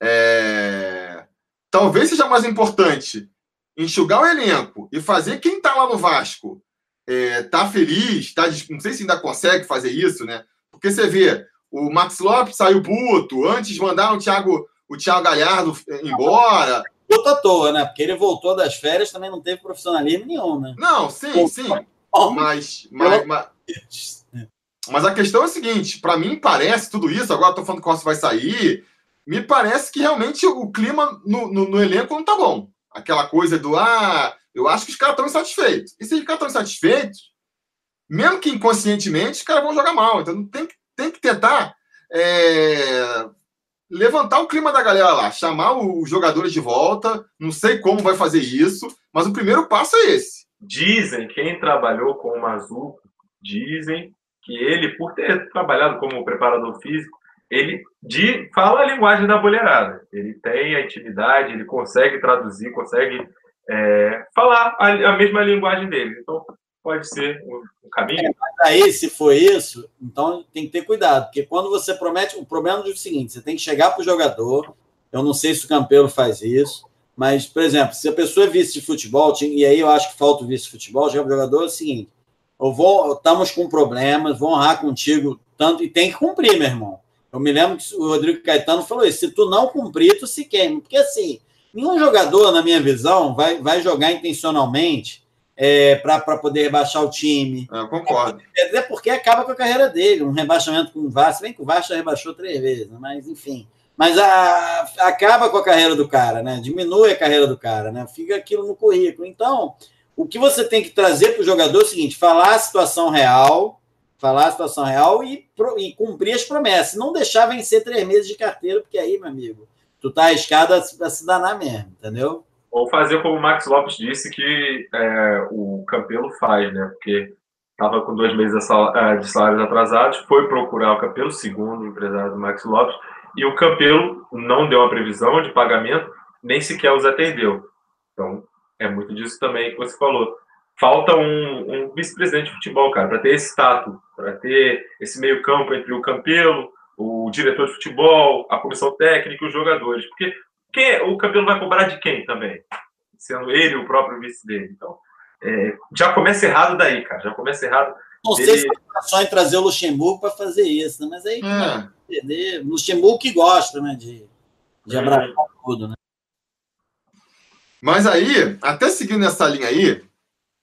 é... talvez seja mais importante enxugar o elenco e fazer quem está lá no Vasco é, tá feliz, tá, não sei se ainda consegue fazer isso, né? Porque você vê, o Max Lopes saiu puto, antes mandaram o Thiago, o Thiago Galhardo embora. Puto à toa, né? Porque ele voltou das férias, também não teve profissionalismo nenhum, né? Não, sim, sim. Mas, mas, mas, mas a questão é a seguinte: para mim parece tudo isso, agora estou falando que o Rossi vai sair, me parece que realmente o clima no, no, no elenco não tá bom. Aquela coisa do ah, eu acho que os caras estão insatisfeitos. E se os caras estão insatisfeitos, mesmo que inconscientemente, os caras vão jogar mal. Então tem, tem que tentar é, levantar o clima da galera lá, chamar os jogadores de volta. Não sei como vai fazer isso, mas o primeiro passo é esse. Dizem, quem trabalhou com o Mazuco, dizem que ele, por ter trabalhado como preparador físico, ele de, fala a linguagem da boleirada. Ele tem a intimidade, ele consegue traduzir, consegue é, falar a, a, mesma linguagem dele. Então, pode ser um, um caminho. É, mas aí, se for isso, então tem que ter cuidado, porque quando você promete, o problema é o seguinte: você tem que chegar para o jogador. Eu não sei se o Campelo faz isso, mas, por exemplo, se a pessoa é vice de futebol, e aí eu acho que falta o vice de futebol, para o jogador é o seguinte: eu vou, estamos com problemas, vou honrar contigo tanto, e tem que cumprir, meu irmão. Eu me lembro que o Rodrigo Caetano falou isso: se tu não cumprir, tu se queima. Porque assim, nenhum jogador, na minha visão, vai, vai jogar intencionalmente é, para poder rebaixar o time. Eu concordo. Até porque acaba com a carreira dele. Um rebaixamento com o Vasco, bem que o Vasco rebaixou três vezes, né? mas enfim. Mas a, acaba com a carreira do cara, né? Diminui a carreira do cara, né? Fica aquilo no currículo. Então, o que você tem que trazer para o jogador é o seguinte: falar a situação real, falar a situação real e, e cumprir as promessas. Não deixar vencer três meses de carteira, porque aí, meu amigo, tu tá arriscado a, a se danar mesmo, entendeu? Ou fazer como o Max Lopes disse que é, o Campelo faz, né? Porque estava com dois meses de salários atrasados, foi procurar o Campelo, segundo o empresário do Max Lopes, e o Campelo não deu uma previsão de pagamento, nem sequer os atendeu. Então, é muito disso também que você falou falta um, um vice-presidente de futebol, cara, para ter esse status, para ter esse meio-campo entre o Campelo, o diretor de futebol, a comissão técnica e os jogadores. Porque quem, o Campelo vai cobrar de quem também? Sendo ele o próprio vice dele. Então, é, já começa errado daí, cara. Já começa errado. Não sei ele... se é só em trazer o Luxemburgo para fazer isso, né? mas aí é. entender. Luxemburgo que gosta né, de, de é. abraçar tudo, né? Mas aí, até seguindo essa linha aí,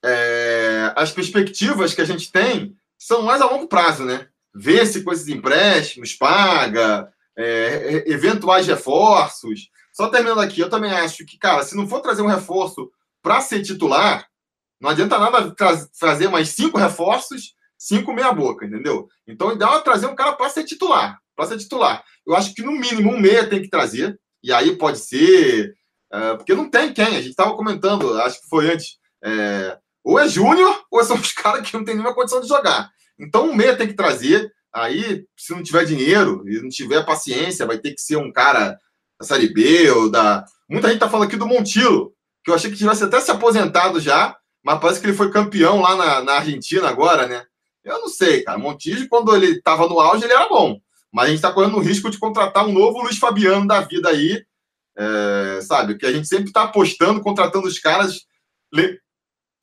é, as perspectivas que a gente tem são mais a longo prazo, né? Ver se com esses empréstimos paga, é, eventuais reforços. Só terminando aqui, eu também acho que, cara, se não for trazer um reforço para ser titular, não adianta nada trazer mais cinco reforços, cinco meia-boca, entendeu? Então, o ideal trazer um cara para ser titular. Para ser titular. Eu acho que no mínimo um meia tem que trazer, e aí pode ser. É, porque não tem quem, a gente estava comentando, acho que foi antes. É, ou é júnior, ou são os (laughs) caras que não tem nenhuma condição de jogar. Então, o meia tem que trazer. Aí, se não tiver dinheiro e não tiver paciência, vai ter que ser um cara da Série B ou da. Muita gente tá falando aqui do Montilo, que eu achei que tivesse até se aposentado já, mas parece que ele foi campeão lá na, na Argentina agora, né? Eu não sei, cara. Montijo, quando ele estava no auge, ele era bom. Mas a gente está correndo o risco de contratar um novo Luiz Fabiano da vida aí, é, sabe? Que a gente sempre está apostando, contratando os caras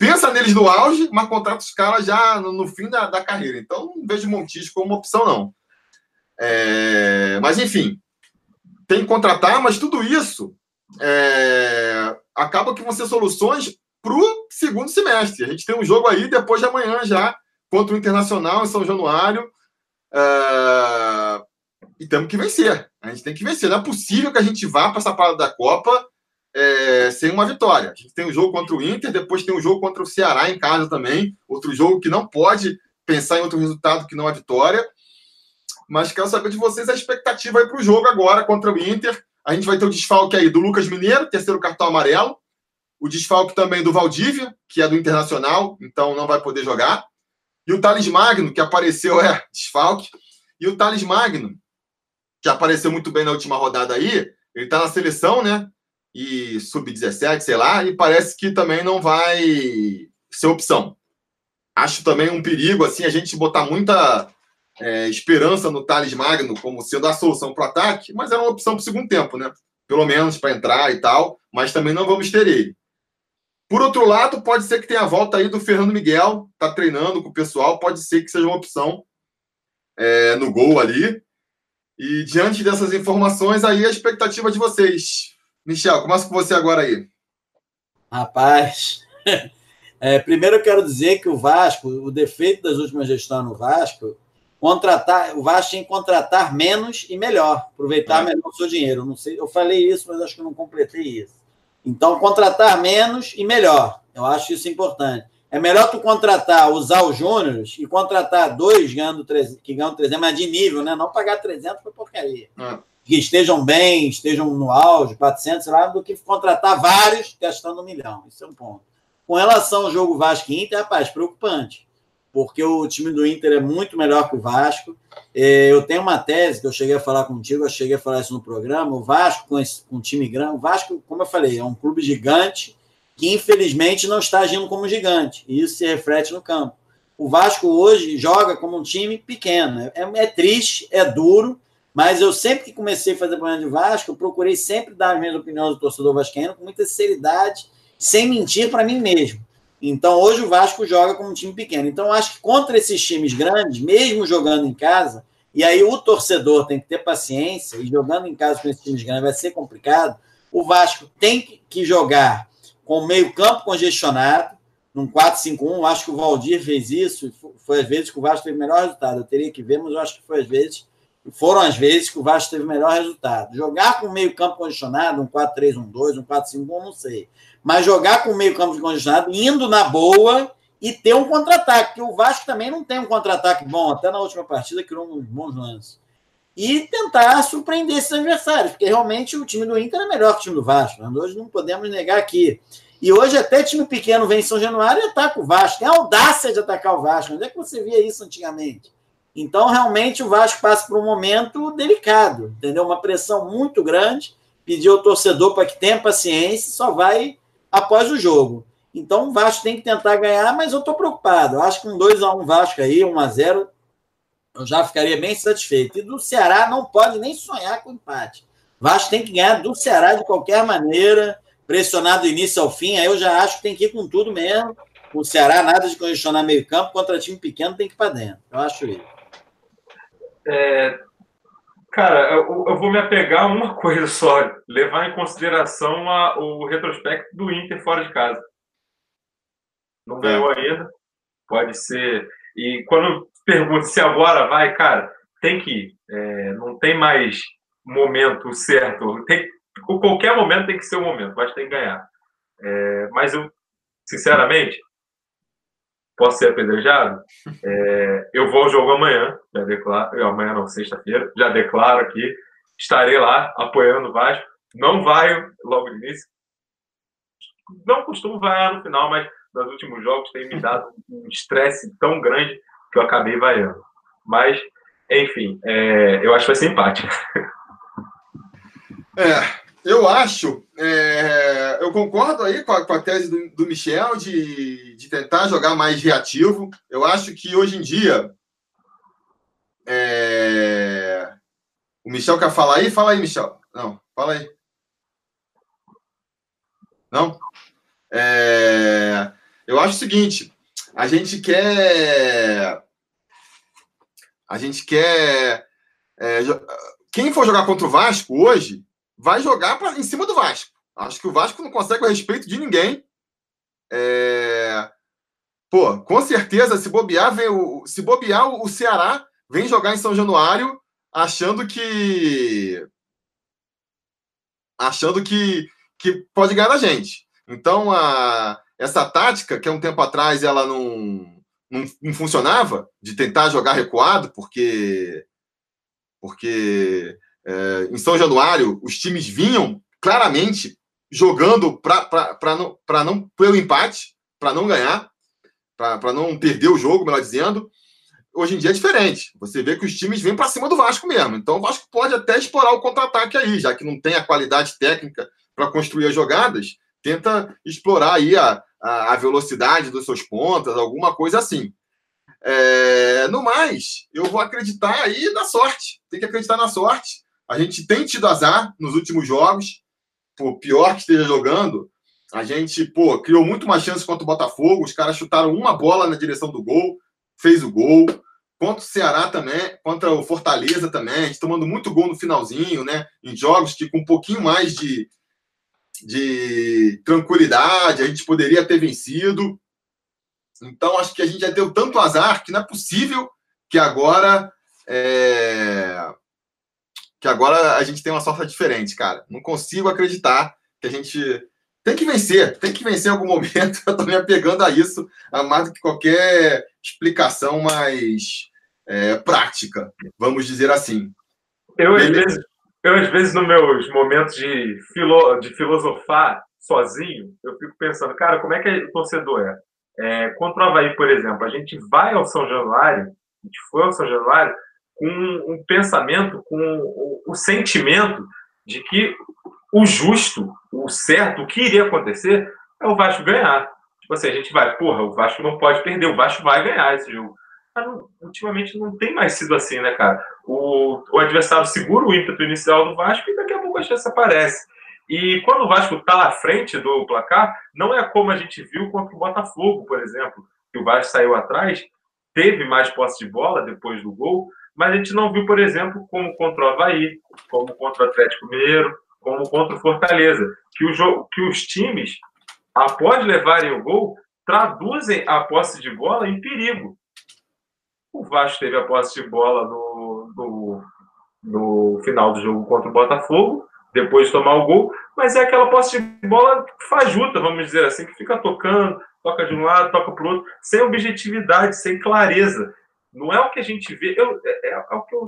pensa neles no auge, mas contrata os caras já no, no fim da, da, carreira. Então, não vejo Montijo como uma opção, não. É, mas, enfim, tem que contratar, mas tudo isso é, acaba que vão ser soluções para o segundo semestre. A gente tem um jogo aí depois de amanhã já, contra o Internacional em São Januário. É, e temos que vencer. A gente tem que vencer. Não é possível que a gente vá para essa parada da Copa é, sem uma vitória. A gente tem um jogo contra o Inter, depois tem um jogo contra o Ceará em casa também, outro jogo que não pode pensar em outro resultado que não a vitória. Mas quero saber de vocês a expectativa aí para o jogo agora contra o Inter. A gente vai ter o desfalque aí do Lucas Mineiro, terceiro cartão amarelo. O desfalque também do Valdívia, que é do Internacional, então não vai poder jogar. E o Thales Magno, que apareceu, é desfalque. E o Thales Magno, que apareceu muito bem na última rodada aí, ele está na seleção, né? E sub-17, sei lá, e parece que também não vai ser opção. Acho também um perigo, assim, a gente botar muita é, esperança no Thales Magno como sendo a solução para o ataque, mas é uma opção para o segundo tempo, né? Pelo menos para entrar e tal, mas também não vamos ter ele. Por outro lado, pode ser que tenha a volta aí do Fernando Miguel, tá treinando com o pessoal, pode ser que seja uma opção é, no gol ali. E diante dessas informações, aí a expectativa de vocês. Michel, começa com você agora aí. Rapaz, (laughs) é, primeiro eu quero dizer que o Vasco, o defeito das últimas gestões no Vasco, contratar, o Vasco tem que contratar menos e melhor, aproveitar é. melhor o seu dinheiro. Não sei, eu falei isso, mas acho que não completei isso. Então, contratar menos e melhor. Eu acho isso importante. É melhor tu contratar, usar os júniores e contratar dois ganhando 300, que ganham 300, mas de nível, né? Não pagar 300 por porcaria. É. Que estejam bem, estejam no auge, 400, sei lá, do que contratar vários gastando um milhão. Isso é um ponto. Com relação ao jogo Vasco Inter, rapaz, preocupante. Porque o time do Inter é muito melhor que o Vasco. É, eu tenho uma tese que eu cheguei a falar contigo, eu cheguei a falar isso no programa. O Vasco, com, esse, com um time grande, o Vasco, como eu falei, é um clube gigante que infelizmente não está agindo como gigante. E isso se reflete no campo. O Vasco hoje joga como um time pequeno. É, é triste, é duro, mas eu sempre que comecei a fazer programa de Vasco, procurei sempre dar as minhas opiniões do torcedor vascaíno com muita seriedade, sem mentir para mim mesmo. Então, hoje o Vasco joga como um time pequeno. Então, acho que contra esses times grandes, mesmo jogando em casa, e aí o torcedor tem que ter paciência, e jogando em casa com esses times grandes vai ser complicado, o Vasco tem que jogar com meio campo congestionado, num 4-5-1. Acho que o Valdir fez isso, foi às vezes que o Vasco teve o melhor resultado. Eu teria que ver, mas eu acho que foi às vezes, foram as vezes que o Vasco teve o melhor resultado. Jogar com meio campo congestionado, um 4-3-1-2, um 4-5-1, não sei. Mas jogar com meio campo congestionado, indo na boa e ter um contra-ataque, que o Vasco também não tem um contra-ataque bom, até na última partida criou uns bons lances. E tentar surpreender esses adversários, porque realmente o time do Inter é melhor que o time do Vasco. Né? Hoje não podemos negar aqui. E hoje até time pequeno vem em São Januário e ataca o Vasco. Tem audácia de atacar o Vasco. Onde é que você via isso antigamente? Então, realmente, o Vasco passa por um momento delicado, entendeu? Uma pressão muito grande. Pedir ao torcedor para que tenha paciência, só vai após o jogo. Então, o Vasco tem que tentar ganhar, mas eu estou preocupado. Eu acho que um 2x1 Vasco aí, 1x0, eu já ficaria bem satisfeito. E do Ceará não pode nem sonhar com empate. O Vasco tem que ganhar do Ceará de qualquer maneira pressionado do início ao fim, aí eu já acho que tem que ir com tudo mesmo. O Ceará, nada de congestionar meio campo, contra time pequeno tem que ir para dentro. Eu acho isso. É, cara, eu, eu, vou me apegar a uma (laughs) coisa só, levar em consideração a, o retrospecto do Inter fora de casa. Não é. ganhou ainda, pode ser. E quando pergunto se agora vai, cara, tem que ir. É, não tem mais momento certo. Tem, qualquer momento tem que ser o momento, mas tem que ganhar. É, mas eu, sinceramente, posso ser apedrejado? É, eu vou ao jogo amanhã, já declaro, amanhã não, sexta-feira, já declaro aqui, estarei lá apoiando o Vasco. Não vai logo no início, não costumo vaiar no final, mas nos últimos jogos tem me dado um estresse tão grande que eu acabei vaiando. Mas, enfim, é, eu acho que vai ser empate. É, eu acho, é, eu concordo aí com a, com a tese do, do, Michel de, de tentar jogar mais reativo. Eu acho que hoje em dia. É, o Michel quer falar aí? Fala aí, Michel. Não, fala aí. Não? É, eu acho o seguinte: a gente quer. A gente quer. É, quem for jogar contra o Vasco hoje vai jogar pra, em cima do Vasco. Acho que o Vasco não consegue o respeito de ninguém. É... Pô, com certeza, se bobear, vem o, se bobear, o Ceará vem jogar em São Januário achando que. achando que, que pode ganhar a gente. Então, a, essa tática, que há um tempo atrás ela não, não, não funcionava, de tentar jogar recuado, porque. porque é, em São Januário, os times vinham claramente jogando para não, não pelo empate, para não ganhar, para não perder o jogo, melhor dizendo. hoje em dia é diferente. Você vê que os times vêm para cima do Vasco mesmo. Então o Vasco pode até explorar o contra-ataque aí, já que não tem a qualidade técnica para construir as jogadas, tenta explorar aí a, a, a, velocidade dos seus pontas, alguma coisa assim. É, no mais, eu vou acreditar aí na sorte. Tem que acreditar na sorte. A gente tem tido azar nos últimos jogos. Por pior que esteja jogando, a gente, pô, criou muito mais chances contra o Botafogo. Os caras chutaram uma bola na direção do gol, fez o gol. Contra o Ceará também, contra o Fortaleza também, a gente tomando muito gol no finalzinho, né? Em jogos que com um pouquinho mais de, de tranquilidade a gente poderia ter vencido. Então, acho que a gente já deu tanto azar que não é possível que agora. É... Que agora a gente tem uma sorte diferente, cara. Não consigo acreditar que a gente tem que vencer, tem que vencer em algum (laughs) momento. Eu tô me apegando a isso, a mais do que qualquer explicação mais é, prática, vamos dizer assim. Eu, às vezes, eu, às vezes, nos meus momentos de, filo, de filosofar sozinho, eu fico pensando, cara, como é que o torcedor é? é? Contra o Havaí, por exemplo, a gente vai ao São Januário, a gente foi ao São Januário com um pensamento, com o, o sentimento de que o justo, o certo, o que iria acontecer é o Vasco ganhar. Tipo assim, a gente vai, porra, o Vasco não pode perder, o Vasco vai ganhar esse jogo. Mas não, ultimamente não tem mais sido assim, né, cara? O, o adversário segura o ímpeto inicial do Vasco e daqui a pouco a chance aparece. E quando o Vasco está à frente do placar, não é como a gente viu contra o Botafogo, por exemplo, que o Vasco saiu atrás, teve mais posse de bola depois do gol, mas a gente não viu, por exemplo, como contra o Havaí, como contra o Atlético Mineiro, como contra o Fortaleza, que, o jogo, que os times, após levarem o gol, traduzem a posse de bola em perigo. O Vasco teve a posse de bola no, no, no final do jogo contra o Botafogo, depois de tomar o gol, mas é aquela posse de bola fajuta, vamos dizer assim, que fica tocando, toca de um lado, toca para o outro, sem objetividade, sem clareza. Não é o que a gente vê. Eu, é, é, é o que eu,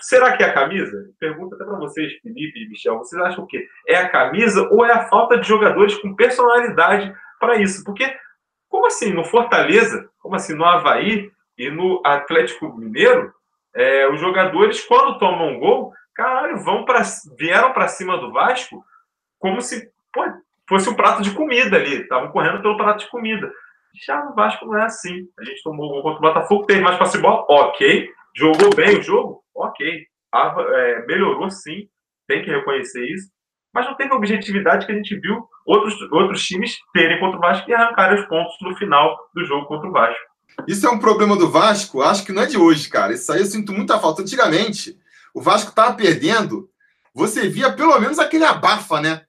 Será que é a camisa? Pergunta até para vocês, Felipe e Michel. Vocês acham o quê? É a camisa ou é a falta de jogadores com personalidade para isso? Porque, como assim, no Fortaleza, como assim, no Havaí e no Atlético Mineiro, é, os jogadores, quando tomam um gol, caralho, vão pra, vieram para cima do Vasco como se pô, fosse um prato de comida ali. Estavam correndo pelo prato de comida. Já no Vasco não é assim. A gente tomou o contra o Botafogo, teve mais passe bola, ok. Jogou bem o jogo? Ok. A, é, melhorou sim, tem que reconhecer isso. Mas não teve a objetividade que a gente viu outros, outros times terem contra o Vasco e arrancarem os pontos no final do jogo contra o Vasco. Isso é um problema do Vasco, acho que não é de hoje, cara. Isso aí eu sinto muita falta. Antigamente, o Vasco estava perdendo, você via pelo menos aquele abafa, né?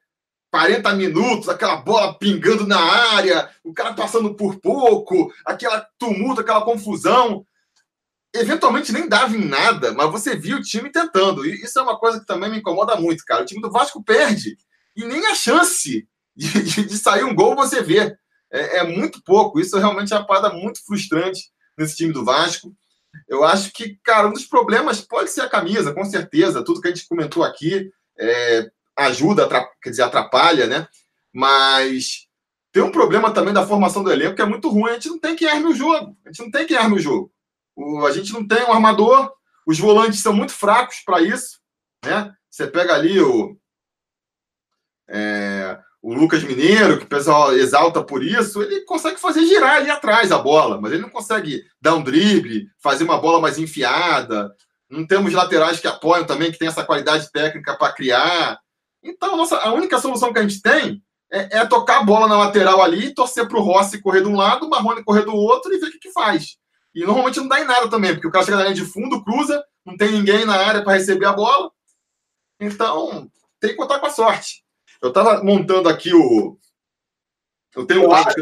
40 minutos, aquela bola pingando na área, o cara passando por pouco, aquela tumulto, aquela confusão eventualmente nem dava em nada, mas você via o time tentando. E isso é uma coisa que também me incomoda muito, cara. O time do Vasco perde e nem a chance de, de, de sair um gol você vê. É, é, muito pouco. Isso realmente é uma parada muito frustrante nesse time do Vasco. Eu acho que, cara, um dos problemas pode ser a camisa, com certeza. Tudo que a gente comentou aqui é, ajuda, quer dizer, atrapalha, né? Mas tem um problema também da formação do elenco que é muito ruim. A gente não tem quem arme o jogo. A gente não tem quem arme o jogo. O, a gente não tem um armador, os volantes são muito fracos para isso. Né? Você pega ali o, é, o Lucas Mineiro, que o pessoal exalta por isso, ele consegue fazer girar ali atrás a bola, mas ele não consegue dar um drible, fazer uma bola mais enfiada. Não temos laterais que apoiam também, que tem essa qualidade técnica para criar. Então, nossa, a única solução que a gente tem é, é tocar a bola na lateral ali, torcer para o Rossi correr de um lado, o Marrone correr do outro e ver o que, que faz. E normalmente não dá em nada também, porque o cara chega na linha de fundo, cruza, não tem ninguém na área para receber a bola. Então, tem que contar com a sorte. Eu estava montando aqui o. Eu tenho Eu acho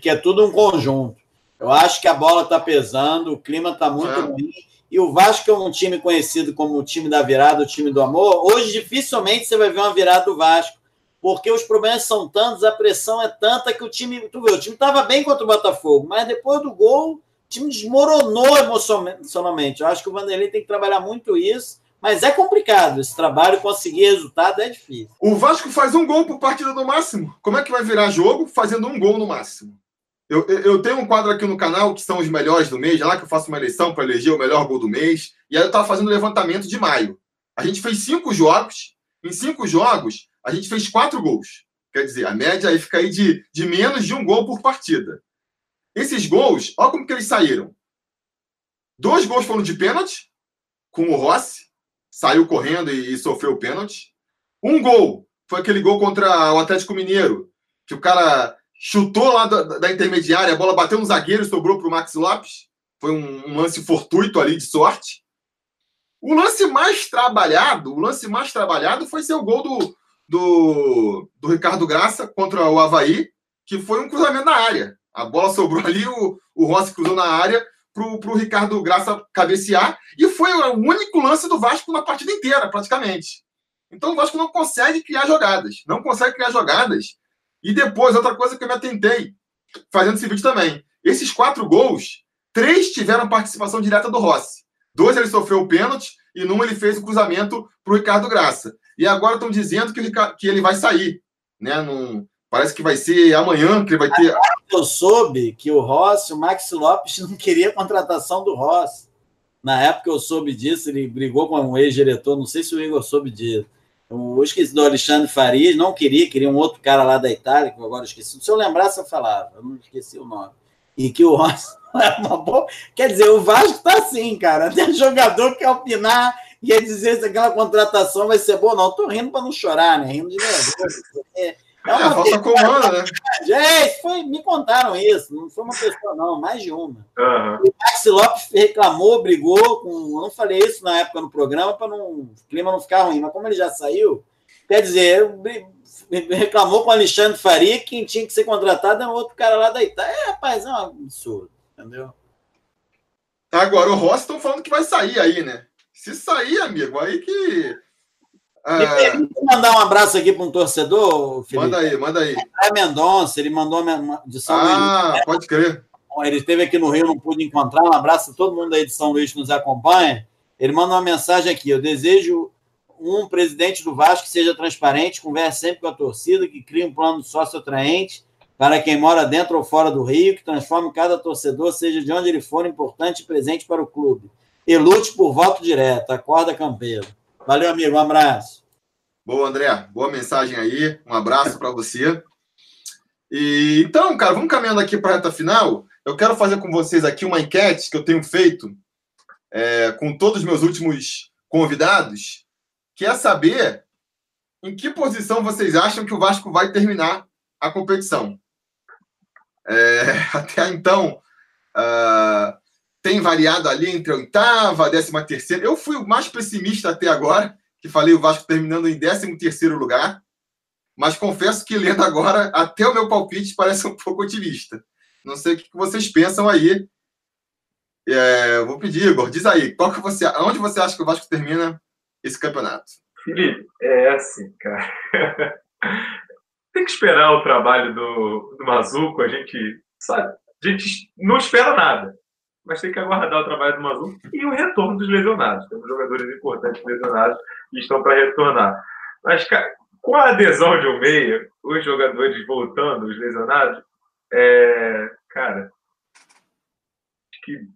que é tudo um conjunto. Eu acho que a bola está pesando, o clima está muito é. ruim. E o Vasco é um time conhecido como o time da virada, o time do amor. Hoje, dificilmente você vai ver uma virada do Vasco, porque os problemas são tantos, a pressão é tanta que o time. Tu vê, o time estava bem contra o Botafogo, mas depois do gol, o time desmoronou emocionalmente. Eu acho que o Vanderlei tem que trabalhar muito isso, mas é complicado. Esse trabalho, conseguir resultado é difícil. O Vasco faz um gol por partida no máximo. Como é que vai virar jogo fazendo um gol no máximo? Eu, eu tenho um quadro aqui no canal que são os melhores do mês, lá que eu faço uma eleição para eleger o melhor gol do mês. E aí eu estava fazendo levantamento de maio. A gente fez cinco jogos. Em cinco jogos, a gente fez quatro gols. Quer dizer, a média aí fica aí de, de menos de um gol por partida. Esses gols, olha como que eles saíram. Dois gols foram de pênalti, com o Rossi, saiu correndo e, e sofreu o pênalti. Um gol foi aquele gol contra o Atlético Mineiro, que o cara chutou lá da, da intermediária, a bola bateu no zagueiro sobrou para o Max Lopes. Foi um, um, lance fortuito ali de sorte. O lance mais trabalhado, o lance mais trabalhado foi ser o gol do, do, do Ricardo Graça contra o Havaí, que foi um cruzamento na área. A bola sobrou ali, o, o Rossi cruzou na área para o Ricardo Graça cabecear, e foi o único lance do Vasco na partida inteira, praticamente. Então o Vasco não consegue criar jogadas. Não consegue criar jogadas e depois, outra coisa que eu me atentei, fazendo esse vídeo também. Esses quatro gols, três tiveram participação direta do Rossi. Dois ele sofreu o pênalti e num ele fez o cruzamento para o Ricardo Graça. E agora estão dizendo que ele, que ele vai sair. Né? Num, parece que vai ser amanhã que ele vai ter. Eu soube que o Rossi, o Max Lopes, (laughs) não queria a contratação do Rossi. Na época eu soube disso, ele brigou com um ex-diretor, não sei se o Igor soube disso. Eu esqueci do Alexandre Farias, não queria, queria um outro cara lá da Itália, que eu agora esqueci. Se eu lembrasse, eu falava, eu não esqueci o nome. E que o Rossi (laughs) é uma boa. Quer dizer, o Vasco tá assim, cara. Tem (laughs) jogador que quer opinar e quer dizer se aquela contratação vai ser boa. Não, tô rindo para não chorar, né? Rindo de nervoso. É, é uma é, falta comanda, né? (laughs) É, foi, me contaram isso, não foi uma pessoa, não, mais de uma. Uhum. O Maxi Lopes reclamou, brigou com. Eu não falei isso na época no programa para o clima não ficar ruim, mas como ele já saiu, quer dizer, reclamou com o Alexandre Faria que quem tinha que ser contratado é um outro cara lá da Itália. É, rapaz, é um absurdo, entendeu? Agora, o Rossi estão falando que vai sair aí, né? Se sair, amigo, aí que me mandar um abraço aqui para um torcedor, Felipe. Manda aí, manda aí. É Mendonça, ele mandou uma de São ah, Luís. Ah, pode crer. Ele esteve aqui no Rio, não pude encontrar. Um abraço a todo mundo aí de São Luís que nos acompanha. Ele manda uma mensagem aqui. Eu desejo um presidente do Vasco que seja transparente, converse sempre com a torcida, que crie um plano sócio atraente para quem mora dentro ou fora do Rio, que transforme cada torcedor, seja de onde ele for, importante e presente para o clube. E lute por voto direto. Acorda, campeiro. Valeu, amigo. Um abraço. Boa, André. Boa mensagem aí. Um abraço para você. E então, cara, vamos caminhando aqui para a reta final. Eu quero fazer com vocês aqui uma enquete que eu tenho feito é, com todos os meus últimos convidados, que é saber em que posição vocês acham que o Vasco vai terminar a competição. É, (laughs) até então, uh, tem variado ali entre a oitava, a décima terceira. Eu fui o mais pessimista até agora, que falei o Vasco terminando em décimo terceiro lugar. Mas confesso que lendo agora, até o meu palpite parece um pouco otimista. Não sei o que vocês pensam aí. É, vou pedir, Igor, diz aí, qual que você, onde você acha que o Vasco termina esse campeonato? Felipe, é assim, cara. (laughs) Tem que esperar o trabalho do, do Mazuco, a gente sabe, a gente não espera nada mas tem que aguardar o trabalho do Mazu e o retorno dos lesionados. Temos jogadores importantes lesionados que estão para retornar. Mas, cara, com a adesão de um meia, os jogadores voltando, os lesionados, é, cara, que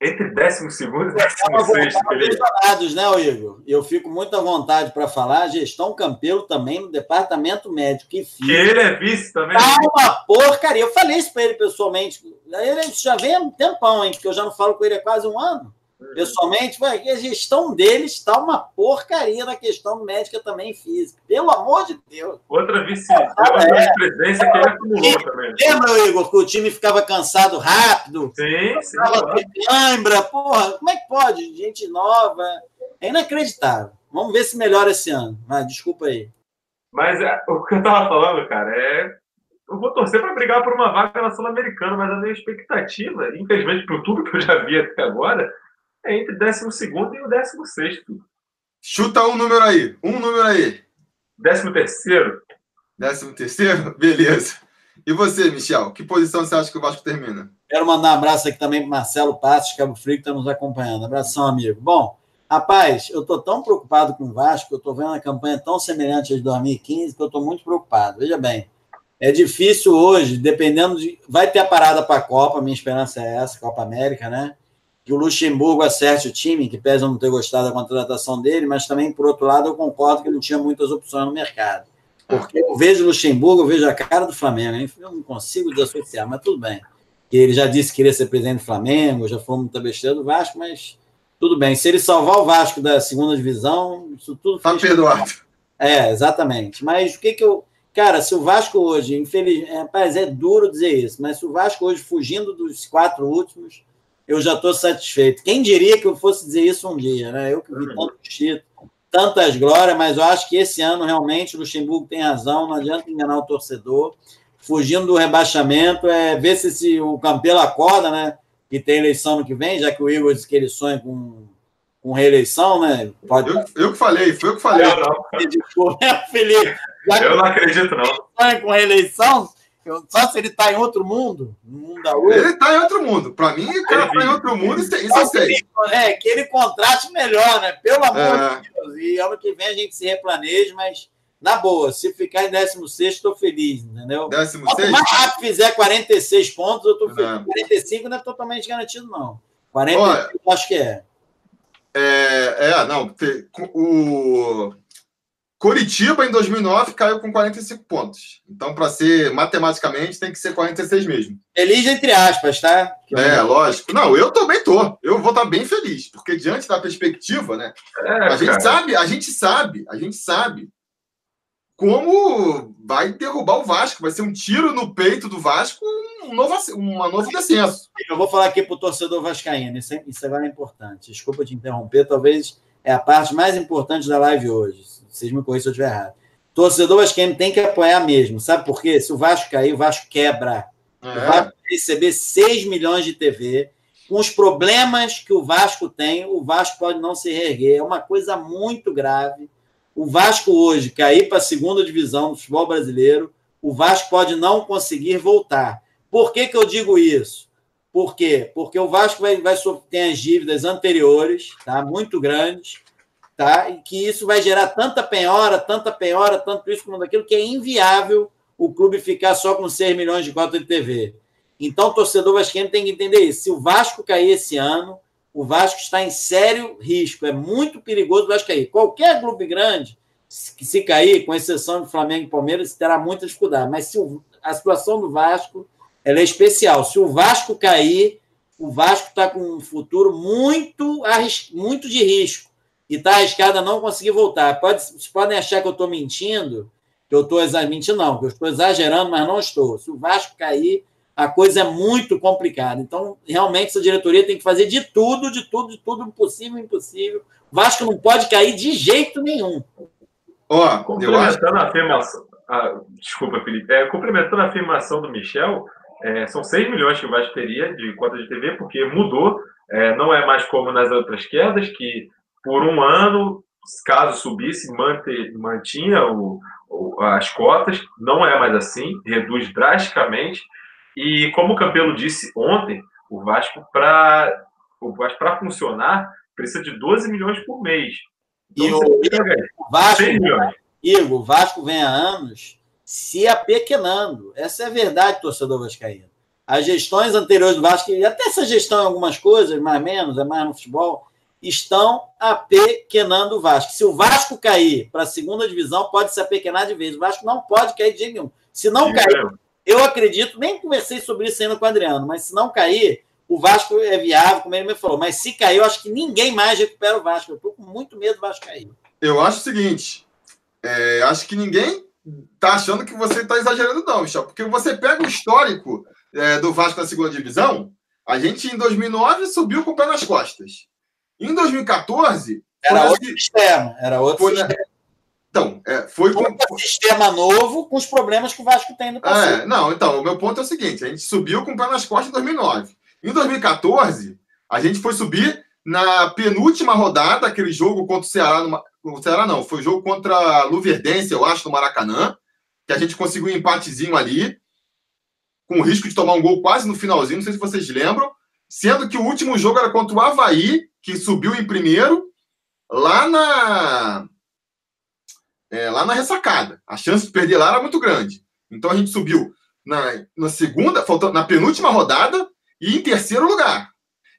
entre 12 e 16 Felipe. né, Igor? Eu fico muito à vontade para falar. Gestão Campelo também no departamento médico. Que, que ele é vice também. Tá uma porcaria. Eu falei isso para ele pessoalmente. Ele já vem há um tempão, hein? Porque eu já não falo com ele há quase um ano pessoalmente, a gestão deles está uma porcaria na questão médica também física. Pelo amor de Deus. Outra vice-presidência é. que ele acumulou também. Lembra, Igor, que o time ficava cansado rápido? Sim, sim. Lembra, porra, como é que pode? Gente nova. É inacreditável. Vamos ver se melhora esse ano. Mas desculpa aí. Mas é, o que eu estava falando, cara, é eu vou torcer para brigar por uma vaga na Sul-Americana, mas a minha expectativa, infelizmente por tudo que eu já vi até agora, é entre 12 e o 16. Chuta um número aí. Um número aí. 13 terceiro. 13 terceiro? (laughs) Beleza. E você, Michel? Que posição você acha que o Vasco termina? Quero mandar um abraço aqui também para Marcelo Passos, Cabo Frio, que está nos acompanhando. Abração, amigo. Bom, rapaz, eu estou tão preocupado com o Vasco, eu estou vendo a campanha tão semelhante a de 2015, que eu estou muito preocupado. Veja bem, É difícil hoje, dependendo de. Vai ter a parada para a Copa, minha esperança é essa, Copa América, né? Que o Luxemburgo acerte o time, que pese não ter gostado da contratação dele, mas também, por outro lado, eu concordo que não tinha muitas opções no mercado. Porque eu vejo o Luxemburgo, eu vejo a cara do Flamengo, hein? eu não consigo desassociar, mas tudo bem. Ele já disse que queria ser presidente do Flamengo, já foi muita besteira do Vasco, mas tudo bem. Se ele salvar o Vasco da segunda divisão, isso tudo. Tá perdoado. É, exatamente. Mas o que que eu. Cara, se o Vasco hoje, infelizmente, rapaz, é duro dizer isso, mas se o Vasco hoje, fugindo dos quatro últimos, eu já estou satisfeito. Quem diria que eu fosse dizer isso um dia, né? Eu que vi tanto título, tantas glórias, mas eu acho que esse ano realmente o Luxemburgo tem razão, não adianta enganar o torcedor. Fugindo do rebaixamento, é ver se, se o Campelo acorda, né? Que tem eleição no que vem, já que o Igor disse que ele sonha com com reeleição, né? Pode... Eu, eu que falei, foi eu que falei. (laughs) (laughs) Eu não. Felipe, eu não acredito, não. Com reeleição, só se ele está em outro mundo, no mundo da Ele está em outro mundo. Para mim, o cara está em outro mundo, isso, isso eu sei. É, que ele contrate melhor, né? Pelo amor é. de Deus. E ano que vem a gente se replaneja, mas na boa, se ficar em 16, estou feliz, entendeu? 16? Quanto mais rápido fizer 46 pontos, eu estou feliz. 45 não é totalmente garantido, não. 45 eu acho que é. É, é não. O Curitiba, em 2009, caiu com 45 pontos. Então, para ser matematicamente, tem que ser 46 mesmo. Feliz entre aspas, tá? É, lógico. Não, eu também tô. Eu vou estar bem feliz, porque diante da perspectiva, né? É, a gente sabe, a gente sabe, a gente sabe como vai derrubar o Vasco. Vai ser um tiro no peito do Vasco, um novo, uma novo descenso. Eu vou falar aqui para o torcedor vascaíno, isso, é, isso agora é importante. Desculpa te interromper, talvez é a parte mais importante da live hoje. Vocês me corrigem se eu estiver errado. Torcedor vascaíno tem que apoiar mesmo. Sabe por quê? Se o Vasco cair, o Vasco quebra. É. O Vasco vai receber 6 milhões de TV. Com os problemas que o Vasco tem, o Vasco pode não se reerguer. É uma coisa muito grave o Vasco hoje cair para a segunda divisão do futebol brasileiro, o Vasco pode não conseguir voltar. Por que, que eu digo isso? Por quê? Porque o Vasco vai, vai ter as dívidas anteriores, tá? muito grandes, tá? e que isso vai gerar tanta penhora, tanta penhora, tanto isso como daquilo, que é inviável o clube ficar só com 6 milhões de cotas de TV. Então, o torcedor vascaíno tem que entender isso. Se o Vasco cair esse ano, o Vasco está em sério risco. É muito perigoso o Vasco cair. Qualquer clube grande que se cair, com exceção de Flamengo e Palmeiras, terá muita dificuldade. Mas se o, a situação do Vasco ela é especial. Se o Vasco cair, o Vasco está com um futuro muito, muito de risco e está arriscado a não conseguir voltar. Pode, vocês podem achar que eu estou mentindo, que eu estou mentindo, não, que eu estou exagerando, mas não estou. Se o Vasco cair, a coisa é muito complicada. Então, realmente, essa diretoria tem que fazer de tudo, de tudo, de tudo possível e impossível. O Vasco não pode cair de jeito nenhum. Ó, oh, complementando a afirmação. Ah, desculpa, Felipe. É, complementando a afirmação do Michel, é, são 6 milhões que o Vasco teria de cota de TV, porque mudou. É, não é mais como nas outras quedas, que por um ano, caso subisse, manter, mantinha o, o, as cotas. Não é mais assim, reduz drasticamente. E como o Campelo disse ontem, o Vasco para o Vasco para funcionar precisa de 12 milhões por mês. Então, e o, Vasco, Igor, o Vasco vem há anos se apequenando. Essa é a verdade, torcedor vascaíno. As gestões anteriores do Vasco, e até essa gestão em algumas coisas, mais ou menos, é mais no futebol, estão apequenando o Vasco. Se o Vasco cair para a segunda divisão, pode se apequenar de vez. O Vasco não pode cair de nenhum. Se não cair, eu acredito, nem conversei sobre isso ainda com o Adriano, mas se não cair, o Vasco é viável, como ele me falou. Mas se cair, eu acho que ninguém mais recupera o Vasco. Eu estou com muito medo do Vasco cair. Eu acho o seguinte: é, acho que ninguém está achando que você está exagerando, não, Michel, porque você pega o histórico é, do Vasco na segunda divisão. A gente, em 2009, subiu com o pé nas costas. Em 2014. Era outro assim, sistema. Era outro foi, sistema. Então, é, foi com. Um sistema novo com os problemas que o Vasco tem no passado. É, não, então, o meu ponto é o seguinte: a gente subiu com o pé nas costas em 2009. Em 2014, a gente foi subir na penúltima rodada, aquele jogo contra o Ceará. Numa, o Ceará não, foi jogo contra a Luverdense, eu acho, no Maracanã, que a gente conseguiu um empatezinho ali, com o risco de tomar um gol quase no finalzinho, não sei se vocês lembram. Sendo que o último jogo era contra o Havaí, que subiu em primeiro, lá na é, lá na ressacada. A chance de perder lá era muito grande. Então a gente subiu na, na segunda, faltando na penúltima rodada e em terceiro lugar.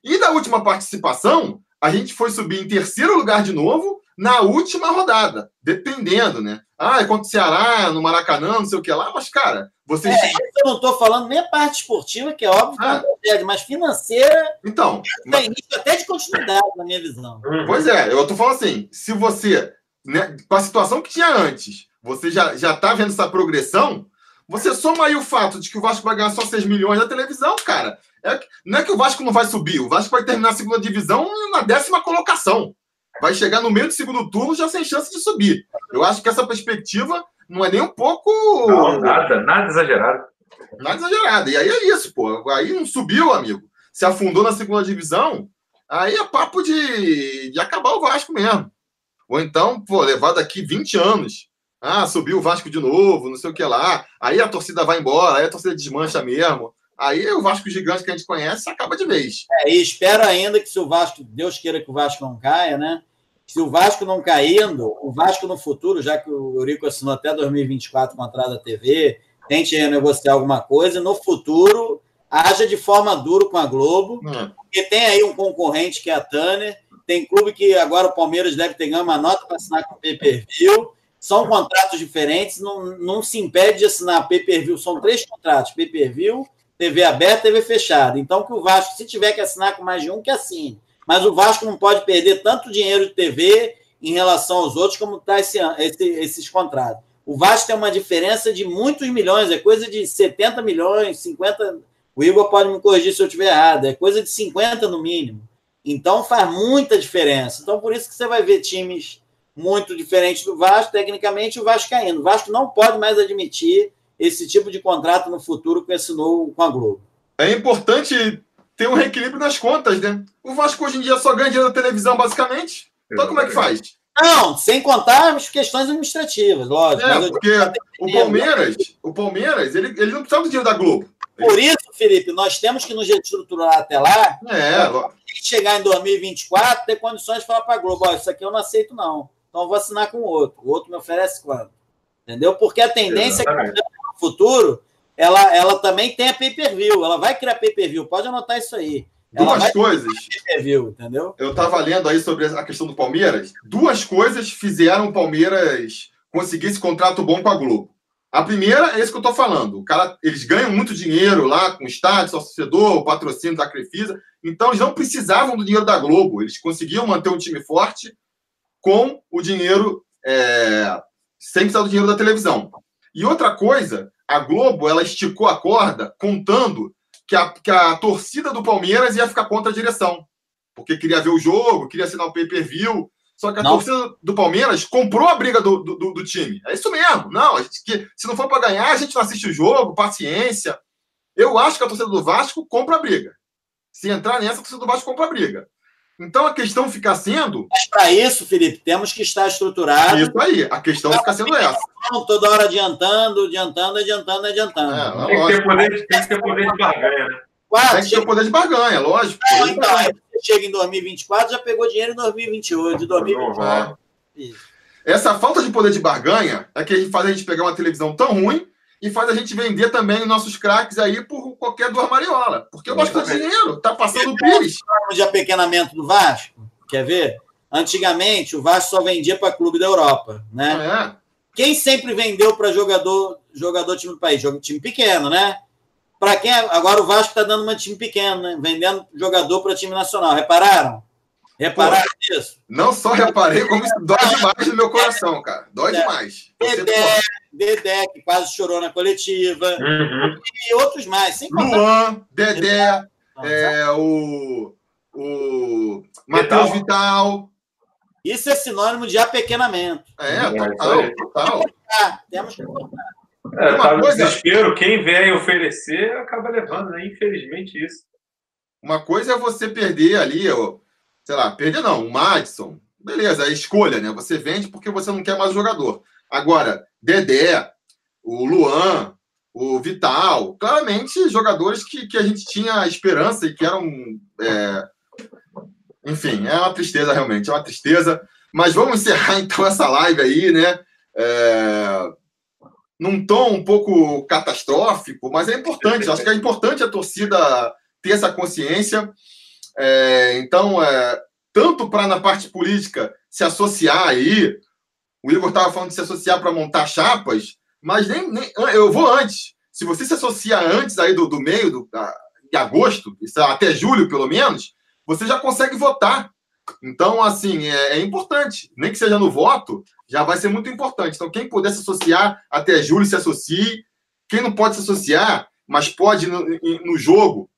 E da última participação, a gente foi subir em terceiro lugar de novo na última rodada, dependendo, né? Ah, é contra o Ceará, no Maracanã, não sei o que lá, mas, cara, vocês. É, eu não estou falando nem a parte esportiva, que é óbvio que ah. é mas financeira. Então. Tem risco até de continuidade, na minha visão. Pois é, eu estou falando assim: se você, né, com a situação que tinha antes, você já, já tá vendo essa progressão, você soma aí o fato de que o Vasco vai ganhar só 6 milhões na televisão, cara. É, não é que o Vasco não vai subir, o Vasco vai terminar a segunda divisão na décima colocação. Vai chegar no meio do segundo turno já sem chance de subir. Eu acho que essa perspectiva não é nem um pouco. Não, nada, nada exagerado. Nada exagerado. E aí é isso, pô. Aí não subiu, amigo. Se afundou na segunda divisão, aí é papo de, de acabar o Vasco mesmo. Ou então, pô, levar daqui 20 anos ah, subiu o Vasco de novo, não sei o que lá. Aí a torcida vai embora, aí a torcida desmancha mesmo. Aí o Vasco gigante que a gente conhece acaba de vez. É, e espero ainda que se o Vasco, Deus queira que o Vasco não caia, né? Se o Vasco não caindo, o Vasco no futuro, já que o Eurico assinou até 2024 com a entrada da TV, tente renegociar alguma coisa, no futuro haja de forma dura com a Globo, hum. porque tem aí um concorrente que é a Tanner, tem clube que agora o Palmeiras deve ter ganho uma nota para assinar com o pay-per-view, são contratos diferentes, não, não se impede de assinar pay-per-view. São três contratos: pay-per-view, TV aberta, TV fechada. Então, que o Vasco, se tiver que assinar com mais de um, que assine. Mas o Vasco não pode perder tanto dinheiro de TV em relação aos outros como está esse, esse, esses contratos. O Vasco tem uma diferença de muitos milhões, é coisa de 70 milhões, 50. O Igor pode me corrigir se eu estiver errado, é coisa de 50 no mínimo. Então faz muita diferença. Então, por isso que você vai ver times muito diferente do Vasco, tecnicamente o Vasco caindo. O Vasco não pode mais admitir esse tipo de contrato no futuro com esse novo com a Globo. É importante ter um reequilíbrio nas contas, né? O Vasco hoje em dia só ganha dinheiro da televisão, basicamente. Então como é que faz? Não, sem contar as questões administrativas, lógico. É, porque o Palmeiras, o Palmeiras, ele, ele não precisa do dinheiro da Globo. Por isso, Felipe, nós temos que nos reestruturar até lá. É, chegar em 2024, ter condições de falar para a Globo: ó, isso aqui eu não aceito, não. Então eu vou assinar com o outro. O outro me oferece quanto? Entendeu? Porque a tendência é que no futuro ela, ela também tem a pay-per-view. Ela vai criar pay-per-view. Pode anotar isso aí. Ela Duas coisas. Entendeu? Eu estava lendo aí sobre a questão do Palmeiras. Duas coisas fizeram o Palmeiras conseguir esse contrato bom com a Globo. A primeira é isso que eu estou falando. O cara, eles ganham muito dinheiro lá com o estádio, torcedor, o patrocínio da Crefisa. Então, eles não precisavam do dinheiro da Globo. Eles conseguiam manter um time forte com o dinheiro, é, sem precisar do dinheiro da televisão. E outra coisa, a Globo ela esticou a corda contando que a, que a torcida do Palmeiras ia ficar contra a direção, porque queria ver o jogo, queria assinar o pay-per-view. Só que a não. torcida do Palmeiras comprou a briga do, do, do, time. É isso mesmo. Não, a gente, que, se não for para ganhar, a gente não assiste o jogo, paciência. Eu acho que a torcida do Vasco compra a briga. Se entrar nessa, a torcida do Vasco compra a briga. Então a questão fica sendo. Mas para isso, Felipe, temos que estar estruturado. Isso aí, a questão fica sendo essa. Toda hora adiantando, adiantando, adiantando, adiantando. É, tem, que ter poder, tem que ter poder de barganha, né? Quatro, tem que ter poder de barganha, lógico. Não, então, aí você chega em 2024, já pegou dinheiro em 2028, de 2024. Essa falta de poder de barganha é que faz a gente pegar uma televisão tão ruim e faz a gente vender também os nossos craques aí por qualquer do Armariola. Porque eu gosto do dinheiro, tá passando o Pires. de apequenamento do Vasco, quer ver? Antigamente, o Vasco só vendia para clube da Europa, né? É. Quem sempre vendeu para jogador, jogador time do país? Time pequeno, né? Para quem agora o Vasco está dando uma time pequeno, né? vendendo jogador para time nacional. Repararam? Repararam Pô, isso? Não só reparei, como isso dói demais no meu coração, cara. Dói é. demais. Dedé, Dedé, que quase chorou na coletiva. Uhum. E outros mais. Sem Luan, Dedé, é, o, o Matheus Vital. Isso é sinônimo de apequenamento. É, é total, total. Temos que cortar. É, tá no coisa... desespero, quem vem oferecer acaba levando, né? Infelizmente, isso. Uma coisa é você perder ali, ó, sei lá, perder não, o Madison, beleza, a escolha, né? Você vende porque você não quer mais o jogador. Agora, Dedé, o Luan, o Vital, claramente jogadores que, que a gente tinha esperança e que eram. É... Enfim, é uma tristeza realmente, é uma tristeza. Mas vamos encerrar (laughs) então essa live aí, né? É... num tom um pouco catastrófico, mas é importante. Acho que é importante a torcida ter essa consciência. É, então, é, tanto para na parte política se associar aí, o Igor estava falando de se associar para montar chapas, mas nem, nem, eu vou antes. Se você se associa antes aí do, do meio do, de agosto, até julho pelo menos, você já consegue votar. Então, assim, é, é, importante. Nem que seja no voto, já vai ser muito importante. Então, quem puder se associar até julho, se associe. Quem não pode se associar, mas pode no, no jogo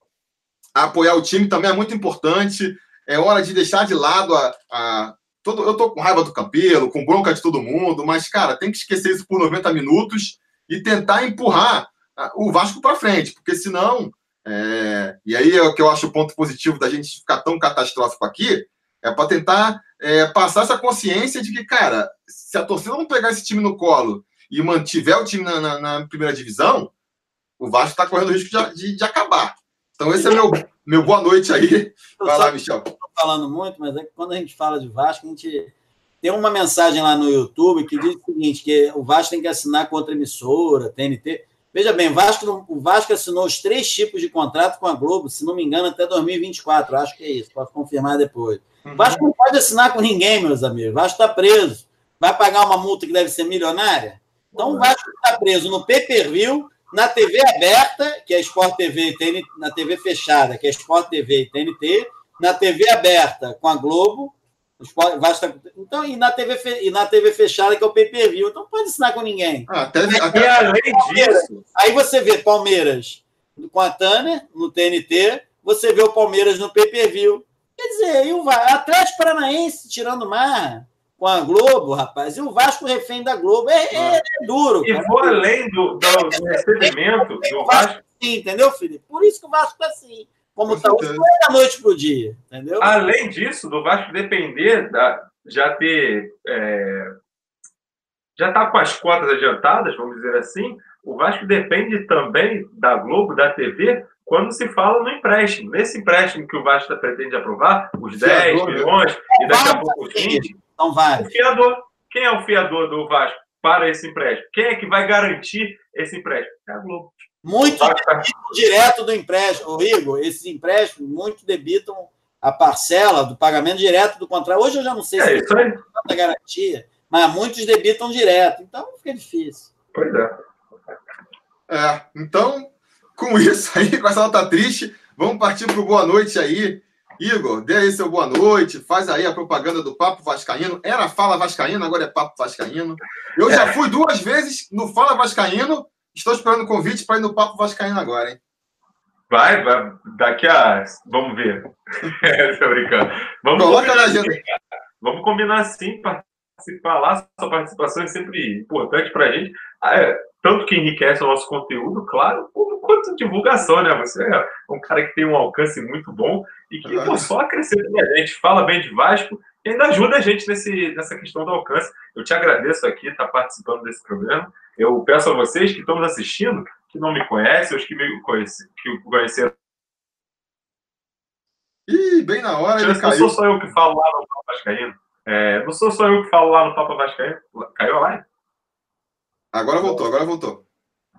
apoiar o time, também é muito importante. É hora de deixar de lado a. a todo, eu tô com raiva do Campelo, com bronca de todo mundo, mas, cara, tem que esquecer isso por 90 minutos e tentar empurrar o Vasco para frente, porque senão. É... E aí é o que eu acho o ponto positivo da gente ficar tão catastrófico aqui, é para tentar é, passar essa consciência de que, cara, se a torcida não pegar esse time no colo e mantiver o time na, na, na primeira divisão, o Vasco está correndo o risco de, de, de, acabar. Então, esse é meu, meu boa noite aí. Vai lá, Michel. Falando muito, mas é que quando a gente fala de Vasco, a gente tem uma mensagem lá no YouTube que diz o seguinte: que o Vasco tem que assinar com outra emissora, TNT. Veja bem, o Vasco, o Vasco assinou os três tipos de contrato com a Globo, se não me engano, até 2024. Acho que é isso, posso confirmar depois. Uhum. Vasco não pode assinar com ninguém, meus amigos. Vasco está preso. Vai pagar uma multa que deve ser milionária? Então, o Vasco está preso no pay-per-view, na TV aberta, que é Sport TV e TNT, na TV fechada, que é Sport TV e TNT, na TV aberta com a Globo, então, e na, TV fe... e na TV fechada, que é o pay-per-view. Então, não pode assinar com ninguém. Ah, até, até... além disso. Aí você vê Palmeiras com a Tânia, no TNT, você vê o Palmeiras no pay-per-view. Quer dizer, e o Atlético Paranaense tirando mar com a Globo, rapaz, e o Vasco refém da Globo. É, é, é duro. E cara. vou além do, do, recebimento do Vasco. Sim, entendeu, Felipe? Por isso que o Vasco tá assim. Como está hoje, não é da noite para o dia, entendeu? Além disso, do Vasco depender da, já ter. É, já está com as cotas adiantadas, vamos dizer assim, o Vasco depende também da Globo, da TV, quando se fala no empréstimo. Nesse empréstimo que o Vasco pretende aprovar, os 10 fiador, milhões e daqui a pouco os 20. Não vai. O fiador. Quem é o fiador do Vasco para esse empréstimo? Quem é que vai garantir esse empréstimo? É a Globo. Muito debitam direto do empréstimo. Igor, esses empréstimos muito debitam a parcela do pagamento direto do contrato. Hoje eu já não sei é, se tem tanta garantia, mas muitos debitam direto. Então fica difícil. Pois é. É, então com (laughs) isso aí, com essa nota triste, vamos partir para o boa noite aí. Igor, dê aí seu boa noite, faz aí a propaganda do Papo Vascaíno. Era Fala Vascaíno, agora é Papo Vascaíno. Eu já fui duas vezes no Fala Vascaíno, estou esperando o convite para ir no Papo Vascaíno agora, hein? Vai, vai, daqui a. Vamos ver. (laughs) Estou brincando. Vamos Coloca na agenda. Vamos combinar sim, participar lá. Sua participação é sempre importante para a gente. Ah, é, tanto que enriquece o nosso conteúdo, claro, quanto divulgação, né? Você é um cara que tem um alcance muito bom e que pô, só acrescenta a gente, fala bem de Vasco e ainda ajuda a gente nesse, nessa questão do alcance. Eu te agradeço aqui estar participando desse programa. Eu peço a vocês que estão nos assistindo, que não me conhecem, os que me conhecem, que conheceram. Ih, bem na hora, ele Não caiu. sou só eu que falo lá no Papa Vascaíno. É, não sou só eu que falo lá no Papa Vascaíno. Caiu a live? Agora voltou, agora voltou.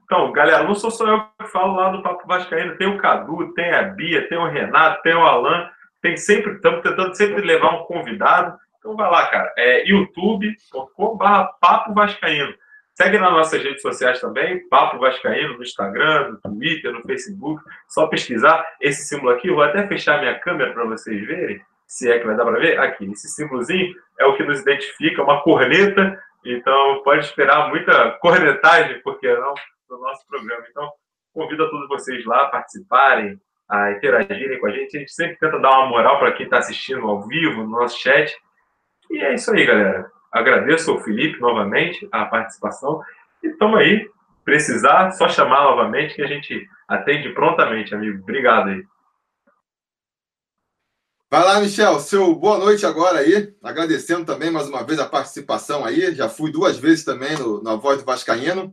Então, galera, não sou só eu que falo lá no Papo Vascaíno. Tem o Cadu, tem a Bia, tem o Renato, tem o Alan. Tem sempre, estamos tentando sempre levar um convidado. Então vai lá, cara. É youtube.com.br Papo Vascaíno. Segue nas nossas redes sociais também, Papo Vascaíno, no Instagram, no Twitter, no Facebook. Só pesquisar esse símbolo aqui. Vou até fechar minha câmera para vocês verem, se é que vai dar para ver. Aqui, esse símbolozinho é o que nos identifica, uma corneta então, pode esperar muita cornetagem, por que não, no nosso programa. Então, convido a todos vocês lá a participarem, a interagirem com a gente. A gente sempre tenta dar uma moral para quem está assistindo ao vivo, no nosso chat. E é isso aí, galera. Agradeço ao Felipe novamente a participação. E estamos aí. Precisar, só chamar novamente que a gente atende prontamente, amigo. Obrigado aí. Vai lá, Michel, seu boa noite agora aí, agradecendo também mais uma vez a participação aí, já fui duas vezes também no, na Voz do Vascaíno,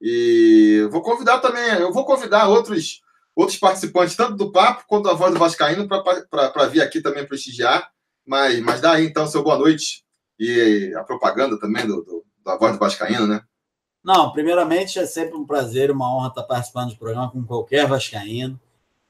e vou convidar também, eu vou convidar outros, outros participantes, tanto do Papo quanto da Voz do Vascaíno, para vir aqui também prestigiar, mas, mas dá aí então seu boa noite e a propaganda também do, do da Voz do Vascaíno, né? Não, primeiramente é sempre um prazer, uma honra estar participando do programa com qualquer vascaíno.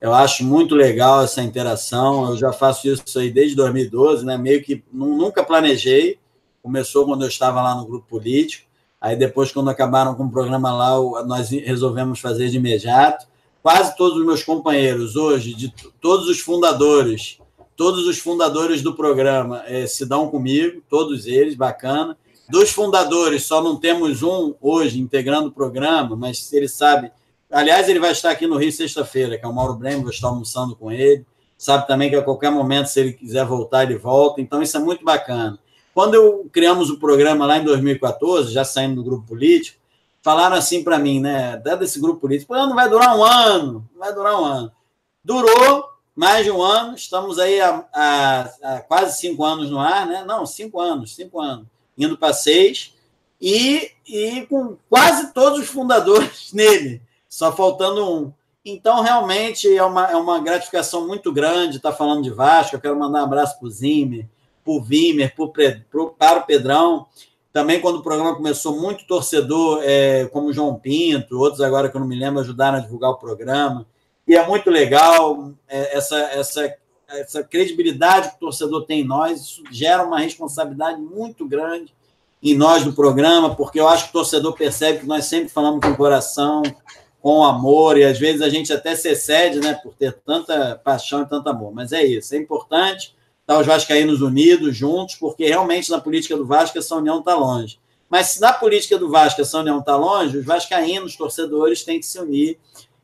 Eu acho muito legal essa interação. Eu já faço isso aí desde 2012, né? Meio que nunca planejei. Começou quando eu estava lá no grupo político. Aí depois, quando acabaram com o programa lá, nós resolvemos fazer de imediato. Quase todos os meus companheiros hoje, de todos os fundadores, todos os fundadores do programa é, se dão comigo, todos eles, bacana. Dos fundadores, só não temos um hoje integrando o programa, mas ele sabe. Aliás, ele vai estar aqui no Rio sexta-feira, que é o Mauro Breno, vou estar almoçando com ele. Sabe também que a qualquer momento, se ele quiser voltar, ele volta. Então, isso é muito bacana. Quando eu criamos o programa lá em 2014, já saindo do grupo político, falaram assim para mim, né? Dado esse grupo político, não vai durar um ano, não vai durar um ano. Durou mais de um ano, estamos aí há, há, há quase cinco anos no ar, né? Não, cinco anos, cinco anos indo para seis, e, e com quase todos os fundadores (laughs) nele, só faltando um. Então, realmente, é uma, é uma gratificação muito grande estar falando de Vasco. Eu quero mandar um abraço para o Zimmer, para o Vimer, para o Pedrão. Também, quando o programa começou, muito torcedor, é, como João Pinto, outros agora que eu não me lembro, ajudaram a divulgar o programa. E é muito legal é, essa, essa essa credibilidade que o torcedor tem em nós, isso gera uma responsabilidade muito grande em nós do programa, porque eu acho que o torcedor percebe que nós sempre falamos com o coração, com amor, e às vezes a gente até se excede, né, por ter tanta paixão e tanto amor. Mas é isso, é importante estar os vascaínos unidos, juntos, porque realmente na política do Vasco essa união está longe. Mas se na política do Vasco essa união está longe, os vascaínos, os torcedores, têm que se unir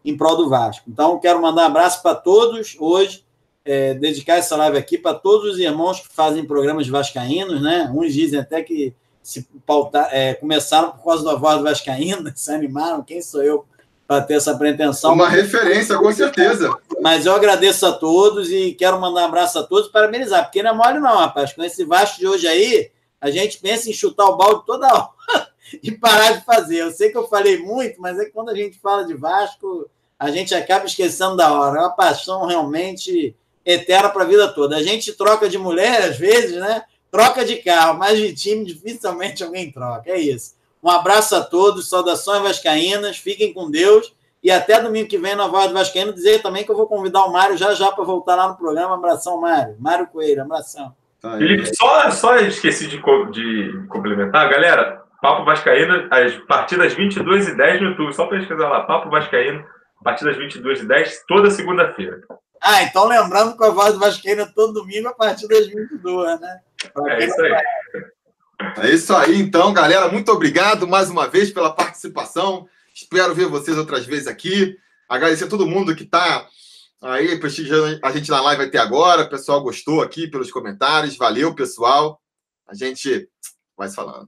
em prol do Vasco. Então, quero mandar um abraço para todos hoje, é, dedicar essa live aqui para todos os irmãos que fazem programas vascaínos, né? Uns dizem até que se pautar, é, começaram por causa da voz do Vascaíno, (laughs) se animaram, quem sou eu para ter essa pretensão? Uma referência, com certeza. Mas eu agradeço a todos e quero mandar um abraço a todos para parabenizar, porque não é mole não, rapaz. Com esse Vasco de hoje aí, a gente pensa em chutar o balde toda hora (laughs) e parar de fazer. Eu sei que eu falei muito, mas é que quando a gente fala de Vasco, a gente acaba esquecendo da hora. É uma paixão realmente eterna para a vida toda. A gente troca de mulher, às vezes, né? Troca de carro, mas de time dificilmente alguém troca. É isso. Um abraço a todos, saudações vascaínas, fiquem com Deus. E até domingo que vem na Voz do Vascaíno, dizer também que eu vou convidar o Mário já já para voltar lá no programa. Abração, Mário. Mário Coelho, abração. Tá Felipe, só, só esqueci de, de complementar. Galera, Papo Vascaíno, as partidas 22 e 10 no YouTube. Só pesquisar lá, Papo Vascaíno, partidas 22 e 10, toda segunda-feira. Ah, então lembrando que a voz do Vascaíno é todo domingo a partir das 22, né? É isso aí. É isso aí, então, galera. Muito obrigado mais uma vez pela participação. Espero ver vocês outras vezes aqui. Agradecer a todo mundo que está aí prestigiando a gente na live até agora. O pessoal gostou aqui pelos comentários. Valeu, pessoal. A gente vai se falando.